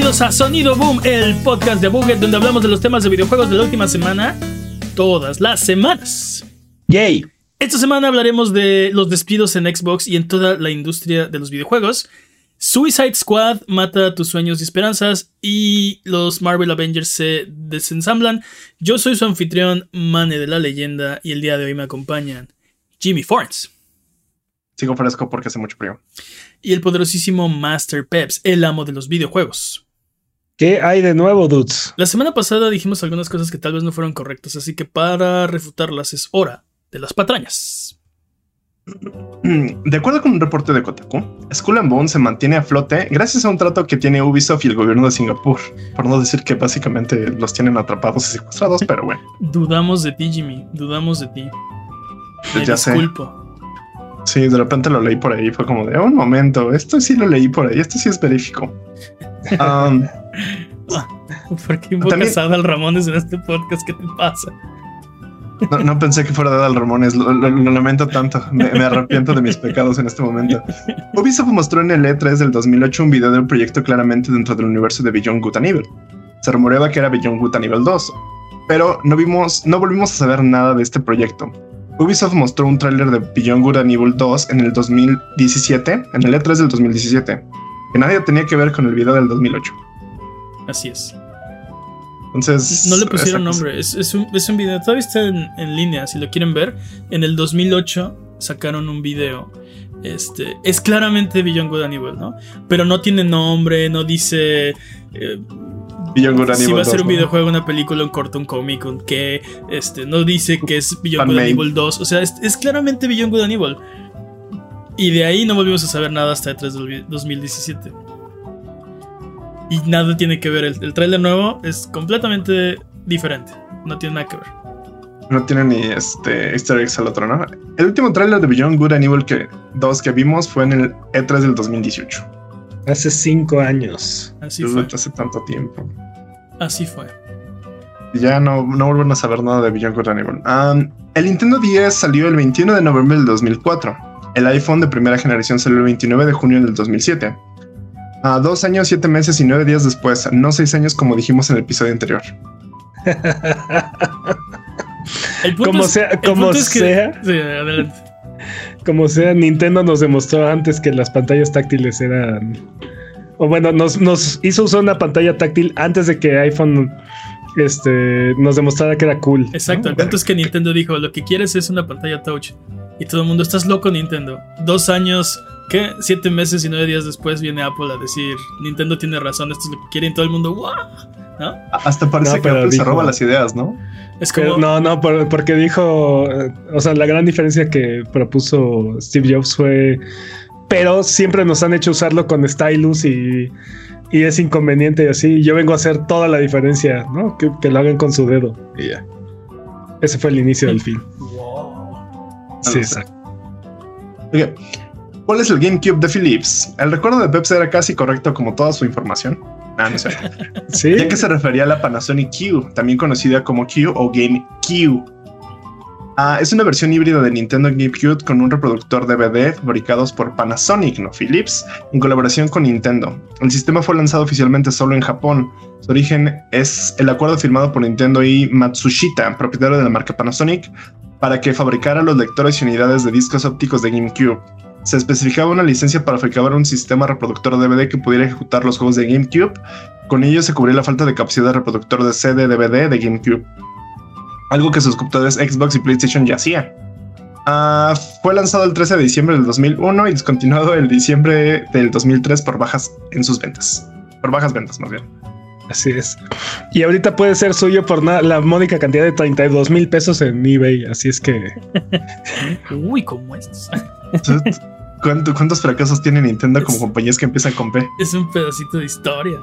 Bienvenidos a Sonido Boom, el podcast de Buget, donde hablamos de los temas de videojuegos de la última semana, todas las semanas. Yay. Esta semana hablaremos de los despidos en Xbox y en toda la industria de los videojuegos. Suicide Squad mata tus sueños y esperanzas y los Marvel Avengers se desensamblan. Yo soy su anfitrión, Mane de la leyenda, y el día de hoy me acompañan Jimmy Forns. Sigo fresco porque hace mucho frío. Y el poderosísimo Master Peps, el amo de los videojuegos. ¿Qué hay de nuevo, dudes? La semana pasada dijimos algunas cosas que tal vez no fueron correctas, así que para refutarlas es hora de las patrañas. De acuerdo con un reporte de Kotaku, Skull and Bones se mantiene a flote gracias a un trato que tiene Ubisoft y el gobierno de Singapur. Por no decir que básicamente los tienen atrapados y secuestrados, pero bueno. Dudamos de ti, Jimmy. Dudamos de ti. Me ya sé. disculpo. Sí, de repente lo leí por ahí. Fue como de un momento. Esto sí lo leí por ahí. Esto sí es verífico. Um, ¿Por qué invocas También- a Adal Ramones en este podcast? ¿Qué te pasa? no, no pensé que fuera Adal Ramones. Lo, lo- lo lamento tanto. Me, me arrepiento de mis pecados en este momento. Ubisoft mostró en el E3 del 2008 un video de un proyecto claramente dentro del universo de Beyond Good and Evil. Se rumoreaba que era Beyond Good and Evil 2, pero no vimos, no volvimos a saber nada de este proyecto. Ubisoft mostró un tráiler de Beyond Good and Evil 2 en el 2017, en el E3 del 2017, que nadie tenía que ver con el video del 2008. Así es. Entonces, No le pusieron nombre. Es, es un, es un video. Todavía está en, en línea. Si lo quieren ver. En el 2008 sacaron un video. Este. Es claramente Beyond Good and Evil, ¿no? Pero no tiene nombre. No dice. eh, Beyond Good and si va a ser 2, un ¿no? videojuego, una película, un corto, un cómic, un qué. Este. No dice que es Beyond Good and Fanmade. Evil 2. O sea, es, es claramente Beyond Good and Evil. Y de ahí no volvimos a saber nada hasta E3 del 2017. Y nada tiene que ver. El, el trailer nuevo es completamente diferente. No tiene nada que ver. No tiene ni este easter eggs al otro, ¿no? El último tráiler de Beyond Good and Evil que, 2 que vimos fue en el E3 del 2018. Hace cinco años. Así Desde fue. hace tanto tiempo. Así fue. Ya no, no vuelven a saber nada de Beyond Good and Evil. Um, el Nintendo 10 salió el 21 de noviembre del 2004. El iPhone de primera generación salió el 29 de junio del 2007. A dos años, siete meses y nueve días después, no seis años como dijimos en el episodio anterior. El punto Como es- sea- el como punto es que- sea. Sí, adelante. Como sea, Nintendo nos demostró antes que las pantallas táctiles eran. O bueno, nos, nos hizo usar una pantalla táctil antes de que iPhone este, nos demostrara que era cool. ¿no? Exacto. El punto es que Nintendo dijo: Lo que quieres es una pantalla touch. Y todo el mundo, estás loco, Nintendo. Dos años, ¿qué? Siete meses y nueve días después viene Apple a decir: Nintendo tiene razón, esto es lo que quiere. Y todo el mundo, ¡guau! Hasta parece No, que pero Apple se roba las ideas, ¿no? Es como. Pero no, no, por- porque dijo, eh, o sea, la gran diferencia que propuso Steve Jobs fue, pero siempre nos han hecho usarlo con stylus y, y es inconveniente y así. Yo vengo a hacer toda la diferencia, ¿no? Que, que lo hagan con su dedo y ya. Ese fue el inicio del fin. Sí, exacto. Ok. ¿Cuál es el GameCube de Philips? El recuerdo de Pepsi era casi correcto como toda su información. Ah, no sé. Sí. ya que se refería a la Panasonic Q, también conocida como Q o GameCube. Ah, es una versión híbrida de Nintendo GameCube con un reproductor DVD fabricados por Panasonic, no Philips, en colaboración con Nintendo. El sistema fue lanzado oficialmente solo en Japón. Su origen es el acuerdo firmado por Nintendo y Matsushita, propietario de la marca Panasonic, para que fabricara los lectores y unidades de discos ópticos de GameCube. Se especificaba una licencia para fabricar un sistema reproductor DVD que pudiera ejecutar los juegos de GameCube con ello se cubría la falta de capacidad de reproductor de CD DVD de GameCube, algo que sus computadores Xbox y PlayStation ya hacían. Ah, fue lanzado el 13 de diciembre del 2001 y descontinuado el diciembre del 2003 por bajas en sus ventas. Por bajas ventas, más bien. Así es. Y ahorita puede ser suyo por na- la módica cantidad de 32 mil pesos en eBay. Así es que Uy, como estos. Entonces, ¿cuánto- ¿Cuántos fracasos tiene Nintendo como Es- compañías que empiezan con P? Es un pedacito de historia.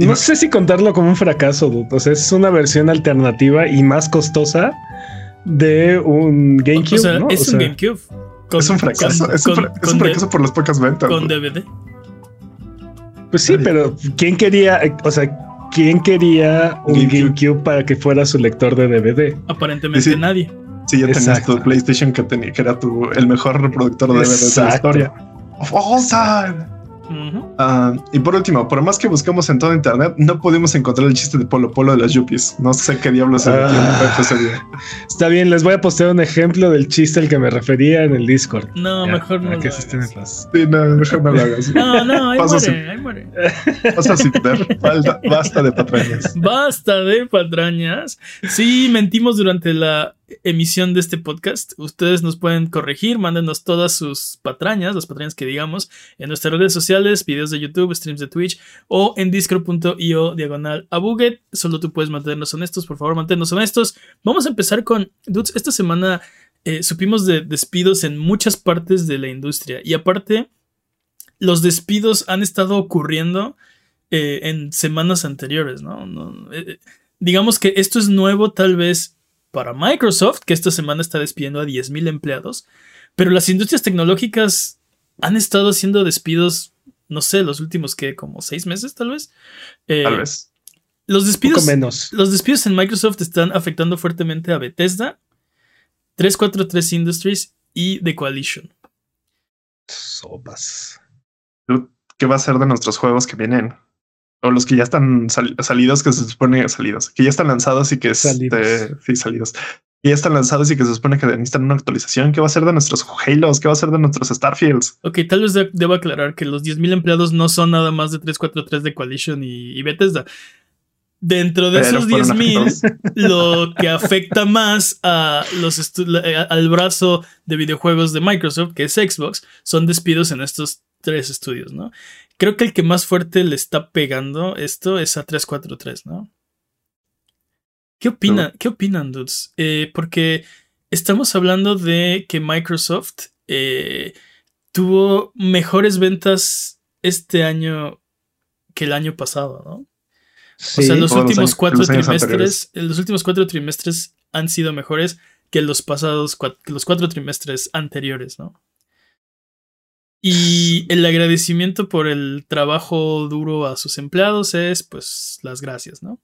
No sé si contarlo como un fracaso, dude. O sea, es una versión alternativa y más costosa de un GameCube. o sea, ¿no? es O un GameCube. Con- es un fracaso. con- es un, con- es fracaso por las pocas ventas. Con. DVD. Pues sí, pero ¿quién quería, o sea, quién quería un GameCube. GameCube, para que fuera su lector de DVD? Aparentemente Sí, nadie. Sí, ya tenías Exacto. tu PlayStation que, tenía, que era tu, el mejor reproductor de DVD de la historia. Of Ah, y por último, por más que buscamos en todo internet, no pudimos encontrar el chiste de Polo Polo de las Yuppies. No sé qué diablos se Ah. Está bien, les voy a postear un ejemplo del chiste al que me refería en el Discord. No, Ya, mejor no. que lo hagas. Sí, no, mejor no lo hagas. No, no, ahí Paso muere, ahí muere. Basta de patrañas. Basta de patrañas. Sí, mentimos durante la emisión de este podcast. Ustedes nos pueden corregir, mándenos todas sus patrañas, las patrañas que digamos, en nuestras redes sociales, videos de YouTube, streams de Twitch o en discord.io diagonal a. Solo tú puedes mantenernos honestos, por favor, manténnos honestos. Vamos a empezar con, dudes, esta semana eh, supimos de despidos en muchas partes de la industria y aparte, los despidos han estado ocurriendo eh, en semanas anteriores, ¿no? No, eh, digamos que esto es nuevo tal vez para Microsoft, que esta semana está despidiendo a 10.000 empleados, pero las industrias tecnológicas han estado haciendo despidos, no sé, los últimos que como seis meses tal vez. Eh, Tal vez. Los Poco despidos, menos. los despidos en Microsoft están afectando fuertemente a Bethesda, 343 Industries y The Coalition. Sopas. ¿Qué va a ser de nuestros juegos que vienen? O los que ya están sal- salidos, que se supone salidos, que ya están lanzados y que este, Salidos. sí, salidos. Y ya están lanzados y que se supone que necesitan una actualización. ¿Qué va a ser de nuestros Halos? ¿Qué va a ser de nuestros Starfields? Ok, tal vez de- debo aclarar que los 10.000 empleados no son nada más de 343 de Coalition y, y Bethesda. Dentro de Pero esos fueron 10.000, afectados. lo que afecta más a los eh, al brazo de videojuegos de Microsoft, que es Xbox, son despidos en estos tres estudios, ¿no? Creo que el que más fuerte le está pegando esto es a 343, ¿no? ¿Qué opinan, ¿qué opinan dudes? Eh, porque estamos hablando de que Microsoft eh, tuvo mejores ventas este año que el año pasado, ¿no? Sí. o sea, los últimos años- cuatro los trimestres, los últimos cuatro trimestres han sido mejores que los pasados, que los cuatro trimestres anteriores, ¿no? Y el agradecimiento por el trabajo duro a sus empleados es, pues, las gracias, ¿no?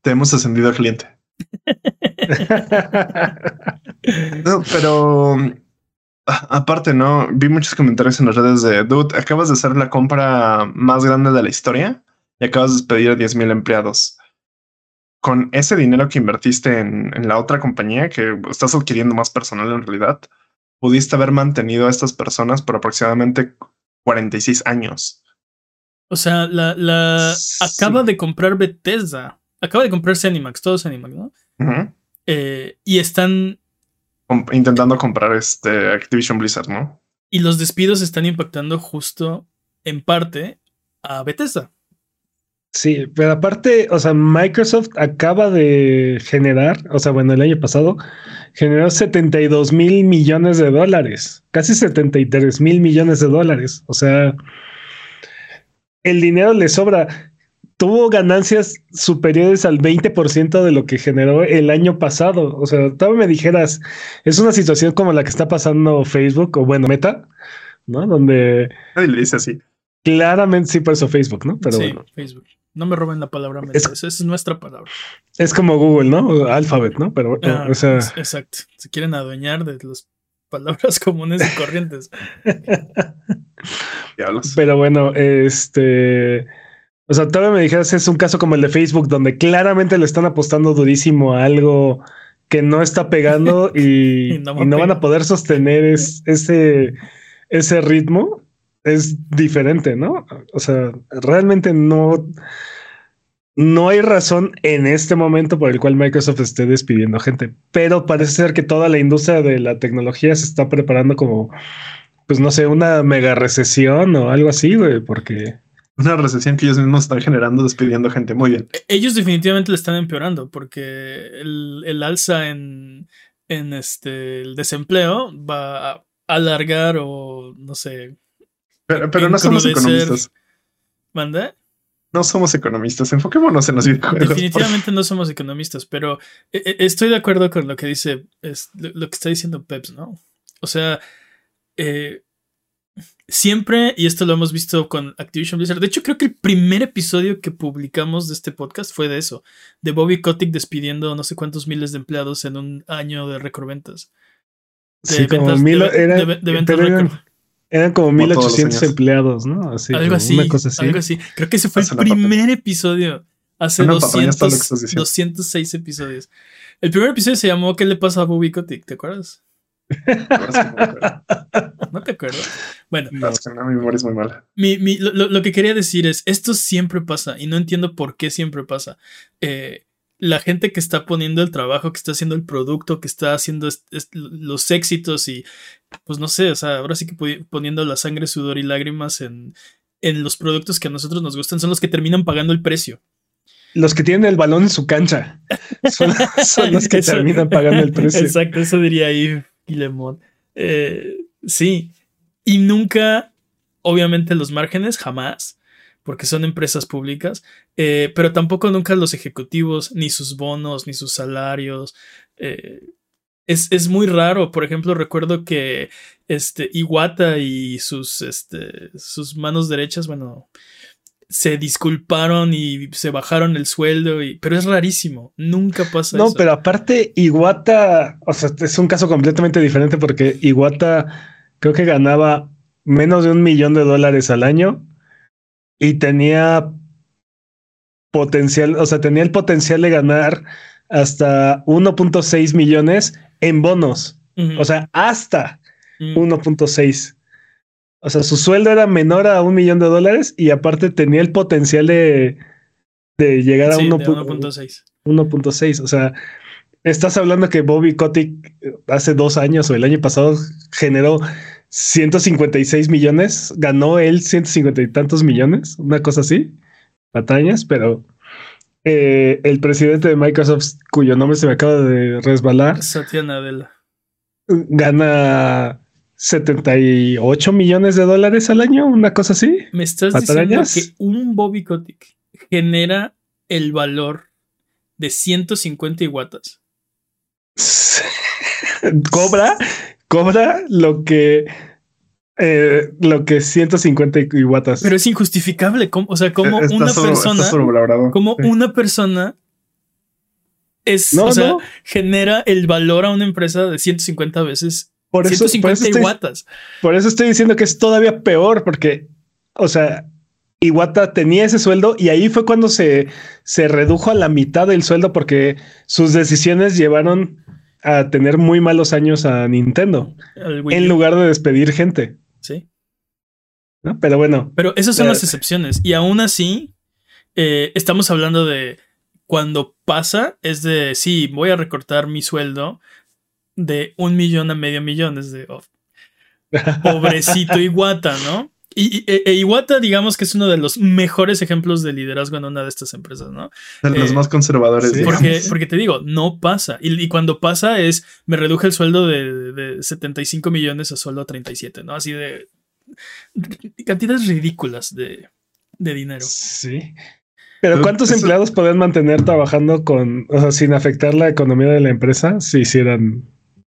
Te hemos ascendido al cliente. No, pero aparte, no vi muchos comentarios en las redes de Dude, acabas de hacer la compra más grande de la historia y acabas de despedir a 10 mil empleados. Con ese dinero que invertiste en, en la otra compañía, que estás adquiriendo más personal en realidad, pudiste haber mantenido a estas personas por aproximadamente 46 años. O sea, la, la Sí. acaba de comprar Bethesda. Acaba de comprarse Animax, todos Animax, ¿no? Eh, y están. Intentando comprar este Activision Blizzard, ¿no? Y los despidos están impactando justo en parte a Bethesda. Sí, pero aparte, o sea, Microsoft acaba de generar, o sea, bueno, el año pasado generó 72 mil millones de dólares, casi 73 mil millones de dólares. O sea, el dinero le sobra. Tuvo ganancias superiores al 20% de lo que generó el año pasado. O sea, todavía me dijeras, es una situación como la que está pasando Facebook o bueno, Meta, ¿no? Donde Nadie le dice así. claramente sí, por eso Facebook, ¿no? Pero sí, bueno. Facebook. No me roben la palabra meta, Es- esa es nuestra palabra. Es como Google, ¿no? Alphabet, ¿no? Pero, Ah, o sea, es- exacto. Se quieren adueñar de las palabras comunes y corrientes. Pero bueno, este. O sea, todavía me dijeras, es un caso como el de Facebook, donde claramente le están apostando durísimo a algo que no está pegando y, Y no y van a poder sostener es- ese, ese ritmo. Es diferente, ¿no? O sea, realmente no. No hay razón en este momento por el cual Microsoft esté despidiendo gente, pero parece ser que toda la industria de la tecnología se está preparando como, pues no sé, una mega recesión o algo así, güey, porque Una recesión que ellos mismos están generando despidiendo gente. Muy bien. E- Ellos definitivamente le están empeorando porque el, el alza en, en este, el desempleo va a alargar o no sé, Pero, pero no somos economistas. ¿manda? No somos economistas. Enfoquémonos en los videojuegos. Definitivamente no somos economistas, pero eh, eh, estoy de acuerdo con lo que dice, es, lo, que está diciendo Peps, ¿no? O sea, eh, siempre, y esto lo hemos visto con Activision Blizzard, de hecho creo que el primer episodio que publicamos de este podcast fue de eso, de Bobby Kotick despidiendo no sé cuántos miles de empleados en un año de récord ventas. De sí, como ventas- mil, de era- de de ventas eran. Eran como Como todos los 1800 años. empleados, ¿no? Así, algo así, Una cosa así. algo así. Creo que ese fue el Hace primer episodio. Hace Una patraña está lo que 200, estás diciendo. 206 episodios. El primer episodio se llamó ¿Qué le pasa a Bobby Kotick? ¿Te acuerdas? Acuerdo. ¿No te acuerdas? Bueno, No. Es que no, mi memoria es muy mala. mi- mi- lo, lo- lo que quería decir es, esto siempre pasa y no entiendo por qué siempre pasa. Eh, la gente que está poniendo el trabajo, que está haciendo el producto, que está haciendo los éxitos y, pues no sé, o sea, ahora sí que poniendo la sangre, sudor y lágrimas en, en los productos que a nosotros nos gustan, son los que terminan pagando el precio. Los que tienen el balón en su cancha son, son los que Eso- terminan pagando el precio. Exacto, eso diría ahí Guillemot. Eh, sí, y nunca, obviamente los márgenes, jamás, porque son empresas públicas, eh, pero tampoco nunca los ejecutivos, ni sus bonos, ni sus salarios. eh, es, es muy raro. Por ejemplo, recuerdo que este, Iwata y sus, este, sus manos derechas, bueno, se disculparon y se bajaron el sueldo, y, pero es rarísimo. Nunca pasa No, eso. pero aparte, Iwata, o sea, es un caso completamente diferente porque Iwata creo que ganaba menos de un millón de dólares al año y tenía potencial, o sea, tenía el potencial de ganar hasta 1.6 millones en bonos. O sea, hasta Mm. 1.6. O sea, su sueldo era menor a un millón de dólares y aparte tenía el potencial de, de llegar a Sí, de 1.6. 1.6. 1.6. O sea, estás hablando que Bobby Kotick eh, hace dos años o el año pasado generó 156 millones, ganó él 150 y tantos millones, una cosa así, patrañas, pero eh, el presidente de Microsoft, cuyo nombre se me acaba de resbalar, Satya Nadella. gana 78 millones de dólares al año, una cosa así. Me estás diciendo que un Bobby Kotick genera el valor de 150 watts. cobra, cobra lo que eh, lo que 150 iguatas. Pero es injustificable. ¿cómo? o sea, como Está una sobre- persona. Como Sí. una persona es. No, o sea, no. genera el valor a una empresa de 150 veces. por eso, por 150 eso estoy, por eso estoy diciendo que es todavía peor, porque, o sea, Iwata tenía ese sueldo y ahí fue cuando se, se redujo a la mitad del sueldo porque sus decisiones llevaron a tener muy malos años a Nintendo en lugar de despedir gente. Sí. ¿no? Pero bueno, Pero esas son Eh, las excepciones. Y aún así, eh, estamos hablando de cuando pasa, es de sí, voy a recortar mi sueldo de un millón a medio millón. Es de oh, pobrecito Iwata, ¿no? Y, y- e- e Iwata, digamos que es uno de los mejores ejemplos de liderazgo en una de estas empresas, ¿no? De los eh, más conservadores. sí. Porque, porque te digo, no pasa. Y, y cuando pasa es, me reduje el sueldo de, de 75 millones a solo 37, ¿no? Así de cantidades ridículas de, de dinero. Sí. Pero ¿cuántos eso- empleados podrían mantener trabajando con, o sea, sin afectar la economía de la empresa si hicieran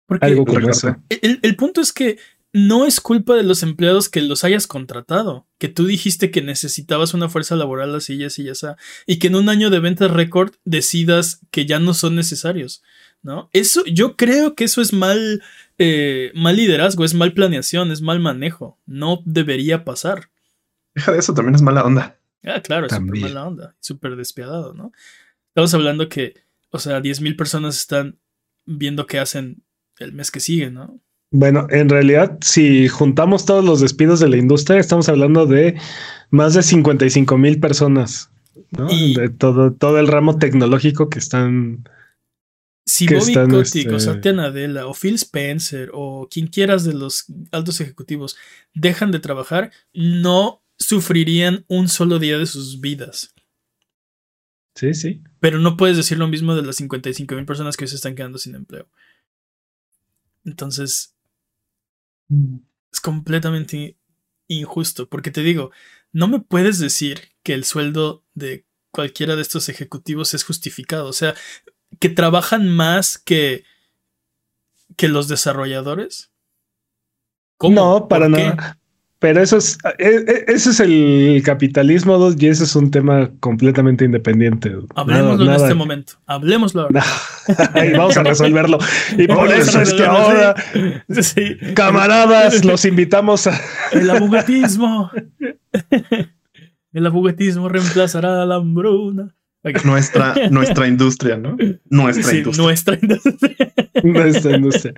Porque algo como eso? el, el punto es que no es culpa de los empleados que los hayas contratado, que tú dijiste que necesitabas una fuerza laboral así y así y así, y que en un año de ventas récord decidas que ya no son necesarios, ¿no? Eso, yo creo que eso es mal, eh, mal liderazgo, es mal planeación, es mal manejo, no debería pasar. Deja de eso, también es mala onda. Ah, claro, es súper mala onda, súper despiadado, ¿no? Estamos hablando que, o sea, 10.000 personas están viendo qué hacen el mes que sigue, ¿no? Bueno, en realidad, si juntamos todos los despidos de la industria, estamos hablando de más de 55 mil personas, ¿no? Y- De todo, todo el ramo tecnológico que están. Si que Bobby están, Kotick o este- Satya Nadella o Phil Spencer o quien quieras de los altos ejecutivos dejan de trabajar, no sufrirían un solo día de sus vidas. Sí, sí. Pero no puedes decir lo mismo de las 55 mil personas que hoy se están quedando sin empleo. Entonces, es completamente injusto, porque te digo, no me puedes decir que el sueldo de cualquiera de estos ejecutivos es justificado, o sea, que trabajan más que que los desarrolladores. No, para nada. Pero eso es, e- e- ese es el capitalismo dos, y ese es un tema completamente independiente. Hablemoslo Nada- en este momento. Hablemoslo ahora. y vamos a resolverlo. Y por eso es que ahora, Sí. camaradas, los invitamos a, El abuguetismo. El abuguetismo reemplazará a la hambruna. Nuestra, nuestra industria, ¿no? Nuestra Sí, industria. nuestra industria. Nuestra industria.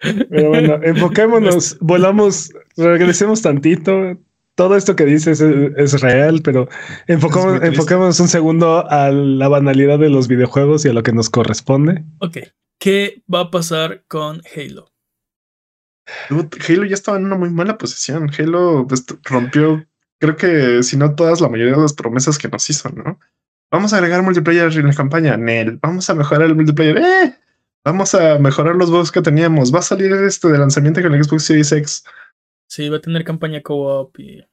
Pero bueno, enfoquémonos, volamos, regresemos tantito. Todo esto que dices es, es real, pero enfocamos, enfoquémonos un segundo a la banalidad de los videojuegos y a lo que nos corresponde. Ok. ¿Qué va a pasar con Halo? Halo ya estaba en una muy mala posición. Halo pues, rompió, creo que si no todas, la mayoría de las promesas que nos hizo, ¿no? Vamos a agregar multiplayer en la campaña, Nel. Vamos a mejorar el multiplayer, ¡eh! Vamos a mejorar los bugs que teníamos. Va a salir este de lanzamiento con el Xbox Series X. Sí, va a tener campaña co-op y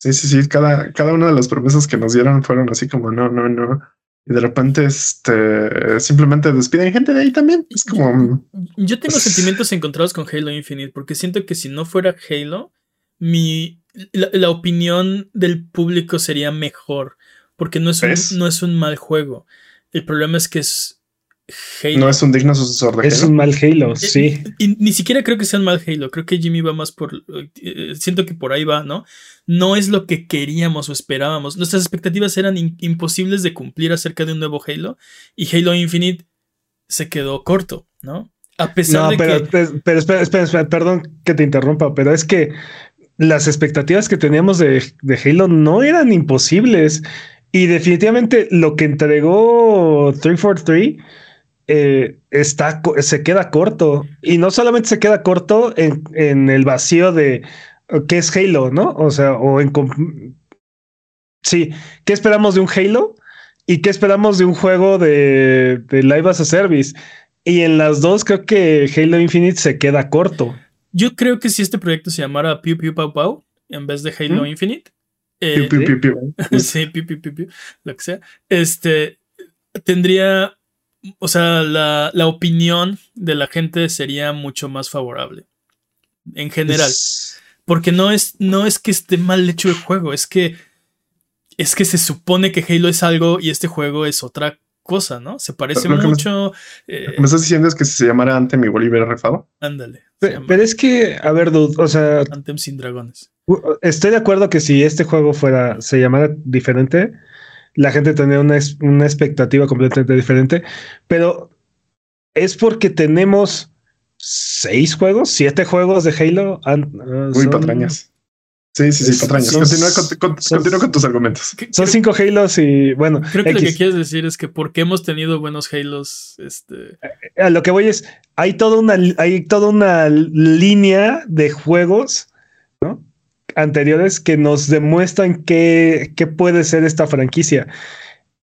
Sí, sí, sí. Cada, cada una de las promesas que nos dieron fueron así como no, no, no. Y de repente, este, simplemente despiden gente de ahí también. Es como, Yo tengo Pues- sentimientos encontrados con Halo Infinite porque siento que si no fuera Halo, mi la, la opinión del público sería mejor porque no es no es un mal juego. El problema es que es Halo. no es un digno sucesor de Es Halo. un mal Halo, sí. Y ni siquiera creo que sea un mal Halo. Creo que Jimmy va más por. eh, siento que por ahí va, ¿no? No es lo que queríamos o esperábamos. Nuestras expectativas eran in- imposibles de cumplir acerca de un nuevo Halo. Y Halo Infinite se quedó corto, ¿no? A pesar No, de pero, que. pero, pero espera, espera, espera, perdón que te interrumpa, pero es que las expectativas que teníamos de, de Halo no eran imposibles. Y definitivamente lo que entregó 343 eh, está, se queda corto. Y no solamente se queda corto en, en el vacío de eh, qué es Halo, ¿no? O sea, o en... Sí, ¿qué esperamos de un Halo? ¿Y qué esperamos de un juego de, de Live as a Service? Y en las dos creo que Halo Infinite se queda corto. Yo creo que si este proyecto se llamara Pew Pew Pow Pow en vez de Halo ¿Mm? Infinite. eh, Piu, piu, piu, piu. sí, piu, piu, piu, piu, lo que sea. Este tendría, o sea, la, la opinión de la gente sería mucho más favorable. En general. Es- Porque no es, no es que esté mal hecho el juego, es que es que se supone que Halo es algo y este juego es otra cosa, ¿no? Se parece Lo que me- mucho. eh, Lo que me estás diciendo es que si se llamara Ante mi Bolívar refado. ándale. Pero es que, a ver, dude, o sea, Anthem sin dragones. estoy de acuerdo que si este juego fuera, se llamara diferente, la gente tendría una, una expectativa completamente diferente, pero es porque tenemos seis juegos, siete juegos de Halo. ah, Uy, son- patrañas. Sí, sí, sí, Es- patrañas. son- Continúa con, con- son- continúa con tus argumentos. Que- Son creo- cinco Halos y bueno, Creo que lo que quieres decir es que porque hemos tenido buenos Halos, este, a lo que voy es, hay toda una, hay toda una línea de juegos ¿no? Anteriores que nos demuestran qué, qué puede ser esta franquicia.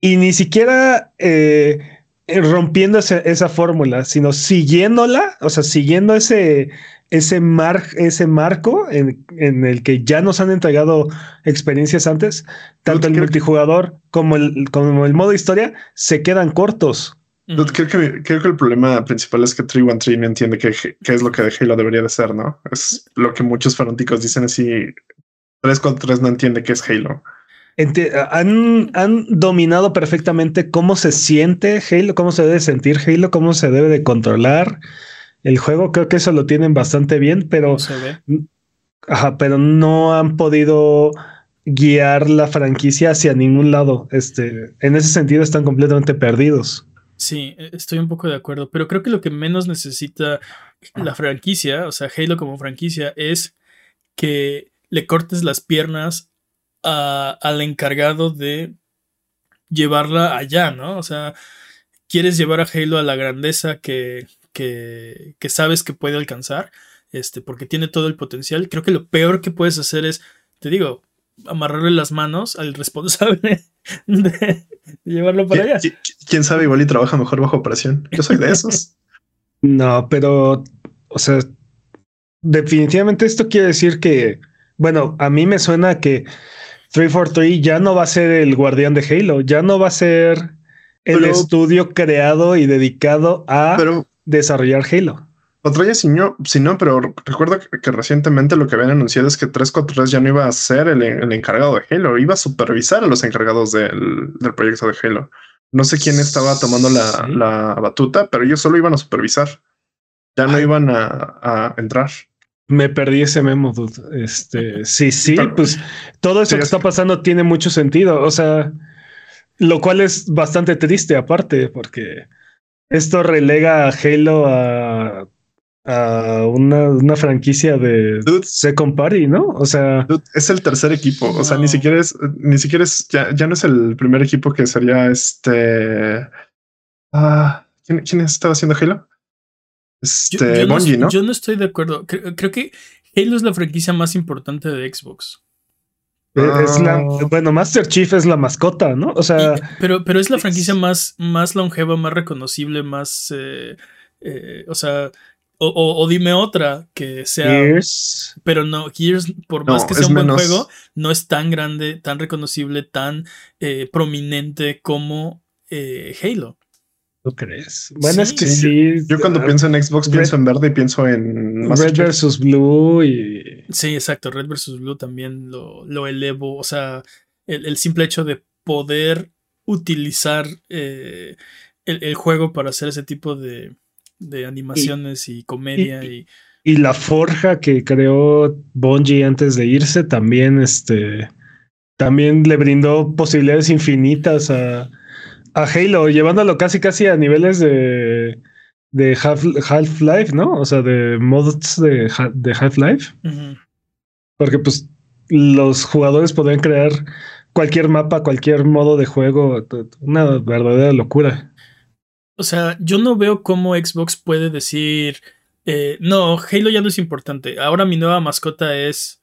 Y ni siquiera eh, rompiendo ese- esa fórmula, sino siguiéndola, o sea, siguiendo ese, ese, mar, ese marco en, en el que ya nos han entregado experiencias antes, tanto el multijugador como el, como el modo historia se quedan cortos. Creo que, creo que el problema principal es que 313 no entiende qué, qué es lo que Halo debería de ser, ¿no? Es lo que muchos fanáticos dicen así. 343 no entiende qué es Halo. Enti- han, han dominado perfectamente cómo se siente Halo, cómo se debe sentir Halo, cómo se debe de controlar el juego. Creo que eso lo tienen bastante bien, pero, ¿Cómo se ve? ajá, pero no han podido guiar la franquicia hacia ningún lado. Este, en ese sentido están completamente perdidos. Sí, e- estoy un poco de acuerdo, pero creo que lo que menos necesita la franquicia, o sea, Halo como franquicia, es que le cortes las piernas a- al encargado de llevarla allá, ¿no? O sea, quieres llevar a Halo a la grandeza que, que, que sabes que puede alcanzar, este, porque tiene todo el potencial. Creo que lo peor que puedes hacer es, te digo, amarrarle las manos al responsable de, de llevarlo para allá. ¿Qui- qui- ¿Quién sabe? Igual y trabaja mejor bajo presión. Yo soy de esos. No, pero, o sea, definitivamente esto quiere decir que, bueno, a mí me suena que 343 ya no va a ser el guardián de Halo, ya no va a ser el Pero- estudio creado y dedicado a Pero desarrollar Halo. Otra vez, si no, si no, pero recuerdo que, recientemente lo que habían anunciado es que 343 ya no iba a ser el, el encargado de Halo, iba a supervisar a los encargados del, del proyecto de Halo. No sé quién estaba tomando la, Sí. la batuta, pero ellos solo iban a supervisar. Ya no Ay. iban a, a entrar. Me perdí ese memo, dude. Este, sí, sí, pues todo eso que está pasando tiene mucho sentido. O sea, lo cual es bastante triste aparte, porque esto relega a Halo a, a una, franquicia de Second Party, ¿no? O sea, es el tercer equipo. O sea, ni siquiera es, ni siquiera es, ya, ya no es el primer equipo que sería este. Ah, ¿quién, ¿quién estaba haciendo Halo? Este, yo, Bungie, no, Yo no estoy de acuerdo. Creo, que Halo es la franquicia más importante de Xbox. Es la, ah. bueno, Master Chief es la mascota, ¿no? O sea. pero, pero es la franquicia más, más longeva, más reconocible, más. Eh, eh, o sea. O, dime otra que sea. Gears. Pero no, Gears, por más que sea un buen juego, no es tan grande, tan reconocible, tan eh, prominente como Halo. ¿Tú crees? Bueno, es que sí. Yo cuando pienso en Xbox pienso en verde y pienso en Red versus Blue y. Sí, exacto. Red versus Blue también lo, lo elevo. O sea, el, simple hecho de poder utilizar eh, el, juego para hacer ese tipo de, de animaciones y, comedia y, y, la forja que creó Bungie antes de irse también, este. También le brindó posibilidades infinitas a a Halo, llevándolo casi casi a niveles de, de Half-Life, ¿no? O sea, de mods de, de Half-Life. Porque pues los jugadores podrían crear cualquier mapa, cualquier modo de juego, una verdadera locura. O sea, yo no veo cómo Xbox puede decir, eh, no, Halo ya no es importante, ahora mi nueva mascota es,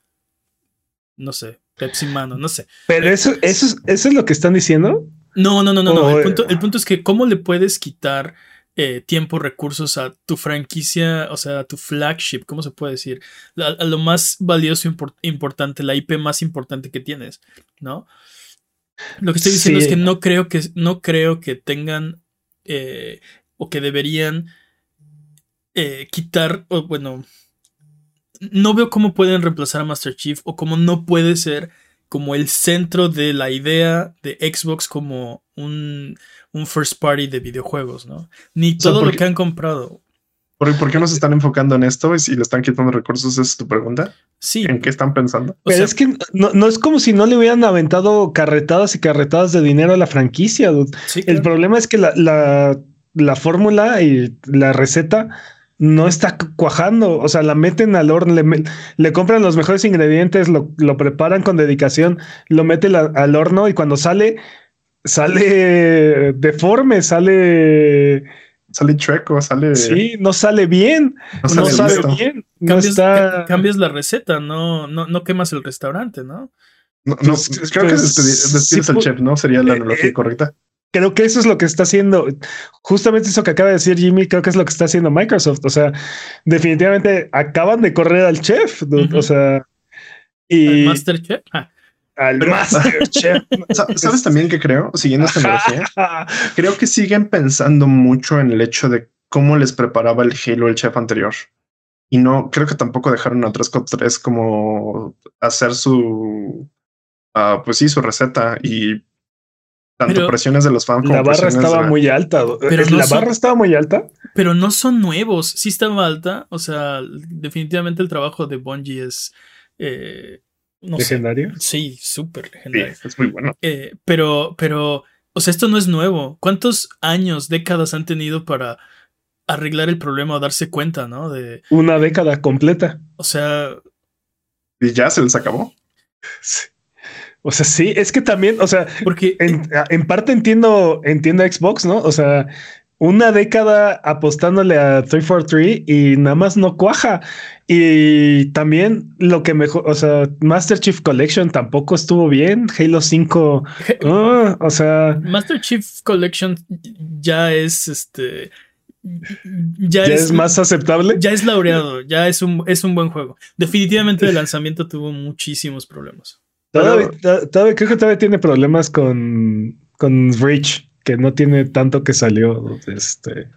no sé, Pepsi Mano, no sé. Pero eso, eso, eso es lo que están diciendo. No, no, no, no, no. El, punto, el punto es que cómo le puedes quitar eh, tiempo, recursos a tu franquicia, o sea, a tu flagship, ¿cómo se puede decir? A, lo más valioso, importante, la IP más importante que tienes, ¿no? Lo que estoy diciendo es que no creo que, no creo que tengan eh, o que deberían eh, quitar, o bueno, no veo cómo pueden reemplazar a Master Chief o cómo no puede ser como el centro de la idea de Xbox como un, first party de videojuegos, ¿no? Ni todo lo que han comprado. ¿Por, qué no se están enfocando en esto y si le están quitando recursos? ¿Es tu pregunta? Sí. ¿En qué están pensando? Pero es que no, es como si no le hubieran aventado carretadas y carretadas de dinero a la franquicia. El problema es que la, la, la fórmula y la receta no está cuajando. O sea, la meten al horno, le, compran los mejores ingredientes, lo, preparan con dedicación, lo meten al horno y cuando sale, sale deforme, sale. Sale chueco, sale. Sí, no sale bien. No sale, bien. cambias, la receta, no, no, no quemas el restaurante, ¿no? No, pues, creo que pues, despides al chef, ¿no? Sería la eh, analogía eh, correcta creo que eso es lo que está haciendo. Justamente eso que acaba de decir Jimmy, creo que es lo que está haciendo Microsoft. O sea, definitivamente acaban de correr al chef. O sea, y. ¿Al Master Chef? Ah. Al Master Chef. ¿Sabes también que creo? Siguiendo esta analogía, creo que siguen pensando mucho en el hecho de cómo les preparaba el Halo el chef anterior. Y no creo que tampoco dejaron a 3 como hacer su. Uh, pues sí, su receta y tanto presiones de los fans como La barra estaba muy alta. Pero la barra estaba muy alta. Pero no son nuevos. Sí estaba alta. O sea, definitivamente el trabajo de Bungie es. Eh, ¿Legendario? Sí, súper legendario. es muy bueno. Eh, pero, pero, o sea, esto no es nuevo. ¿Cuántos años, décadas han tenido para arreglar el problema o darse cuenta, no? De. Una década completa. O sea. Y ya se les acabó. Sí. O sea, sí, es que también, o sea, porque en, parte entiendo, entiendo Xbox, ¿no? O sea, una década apostándole a 343 y nada más no cuaja. Y también lo que mejor, o sea, Master Chief Collection tampoco estuvo bien. Halo 5, ah, o sea, Master Chief Collection ya es este. Ya, es, más aceptable. Ya es laureado, ya es un, es un buen juego. Definitivamente el lanzamiento tuvo muchísimos problemas. Todavía, creo que todavía tiene problemas con, con Reach, que no tiene tanto que salió. Este.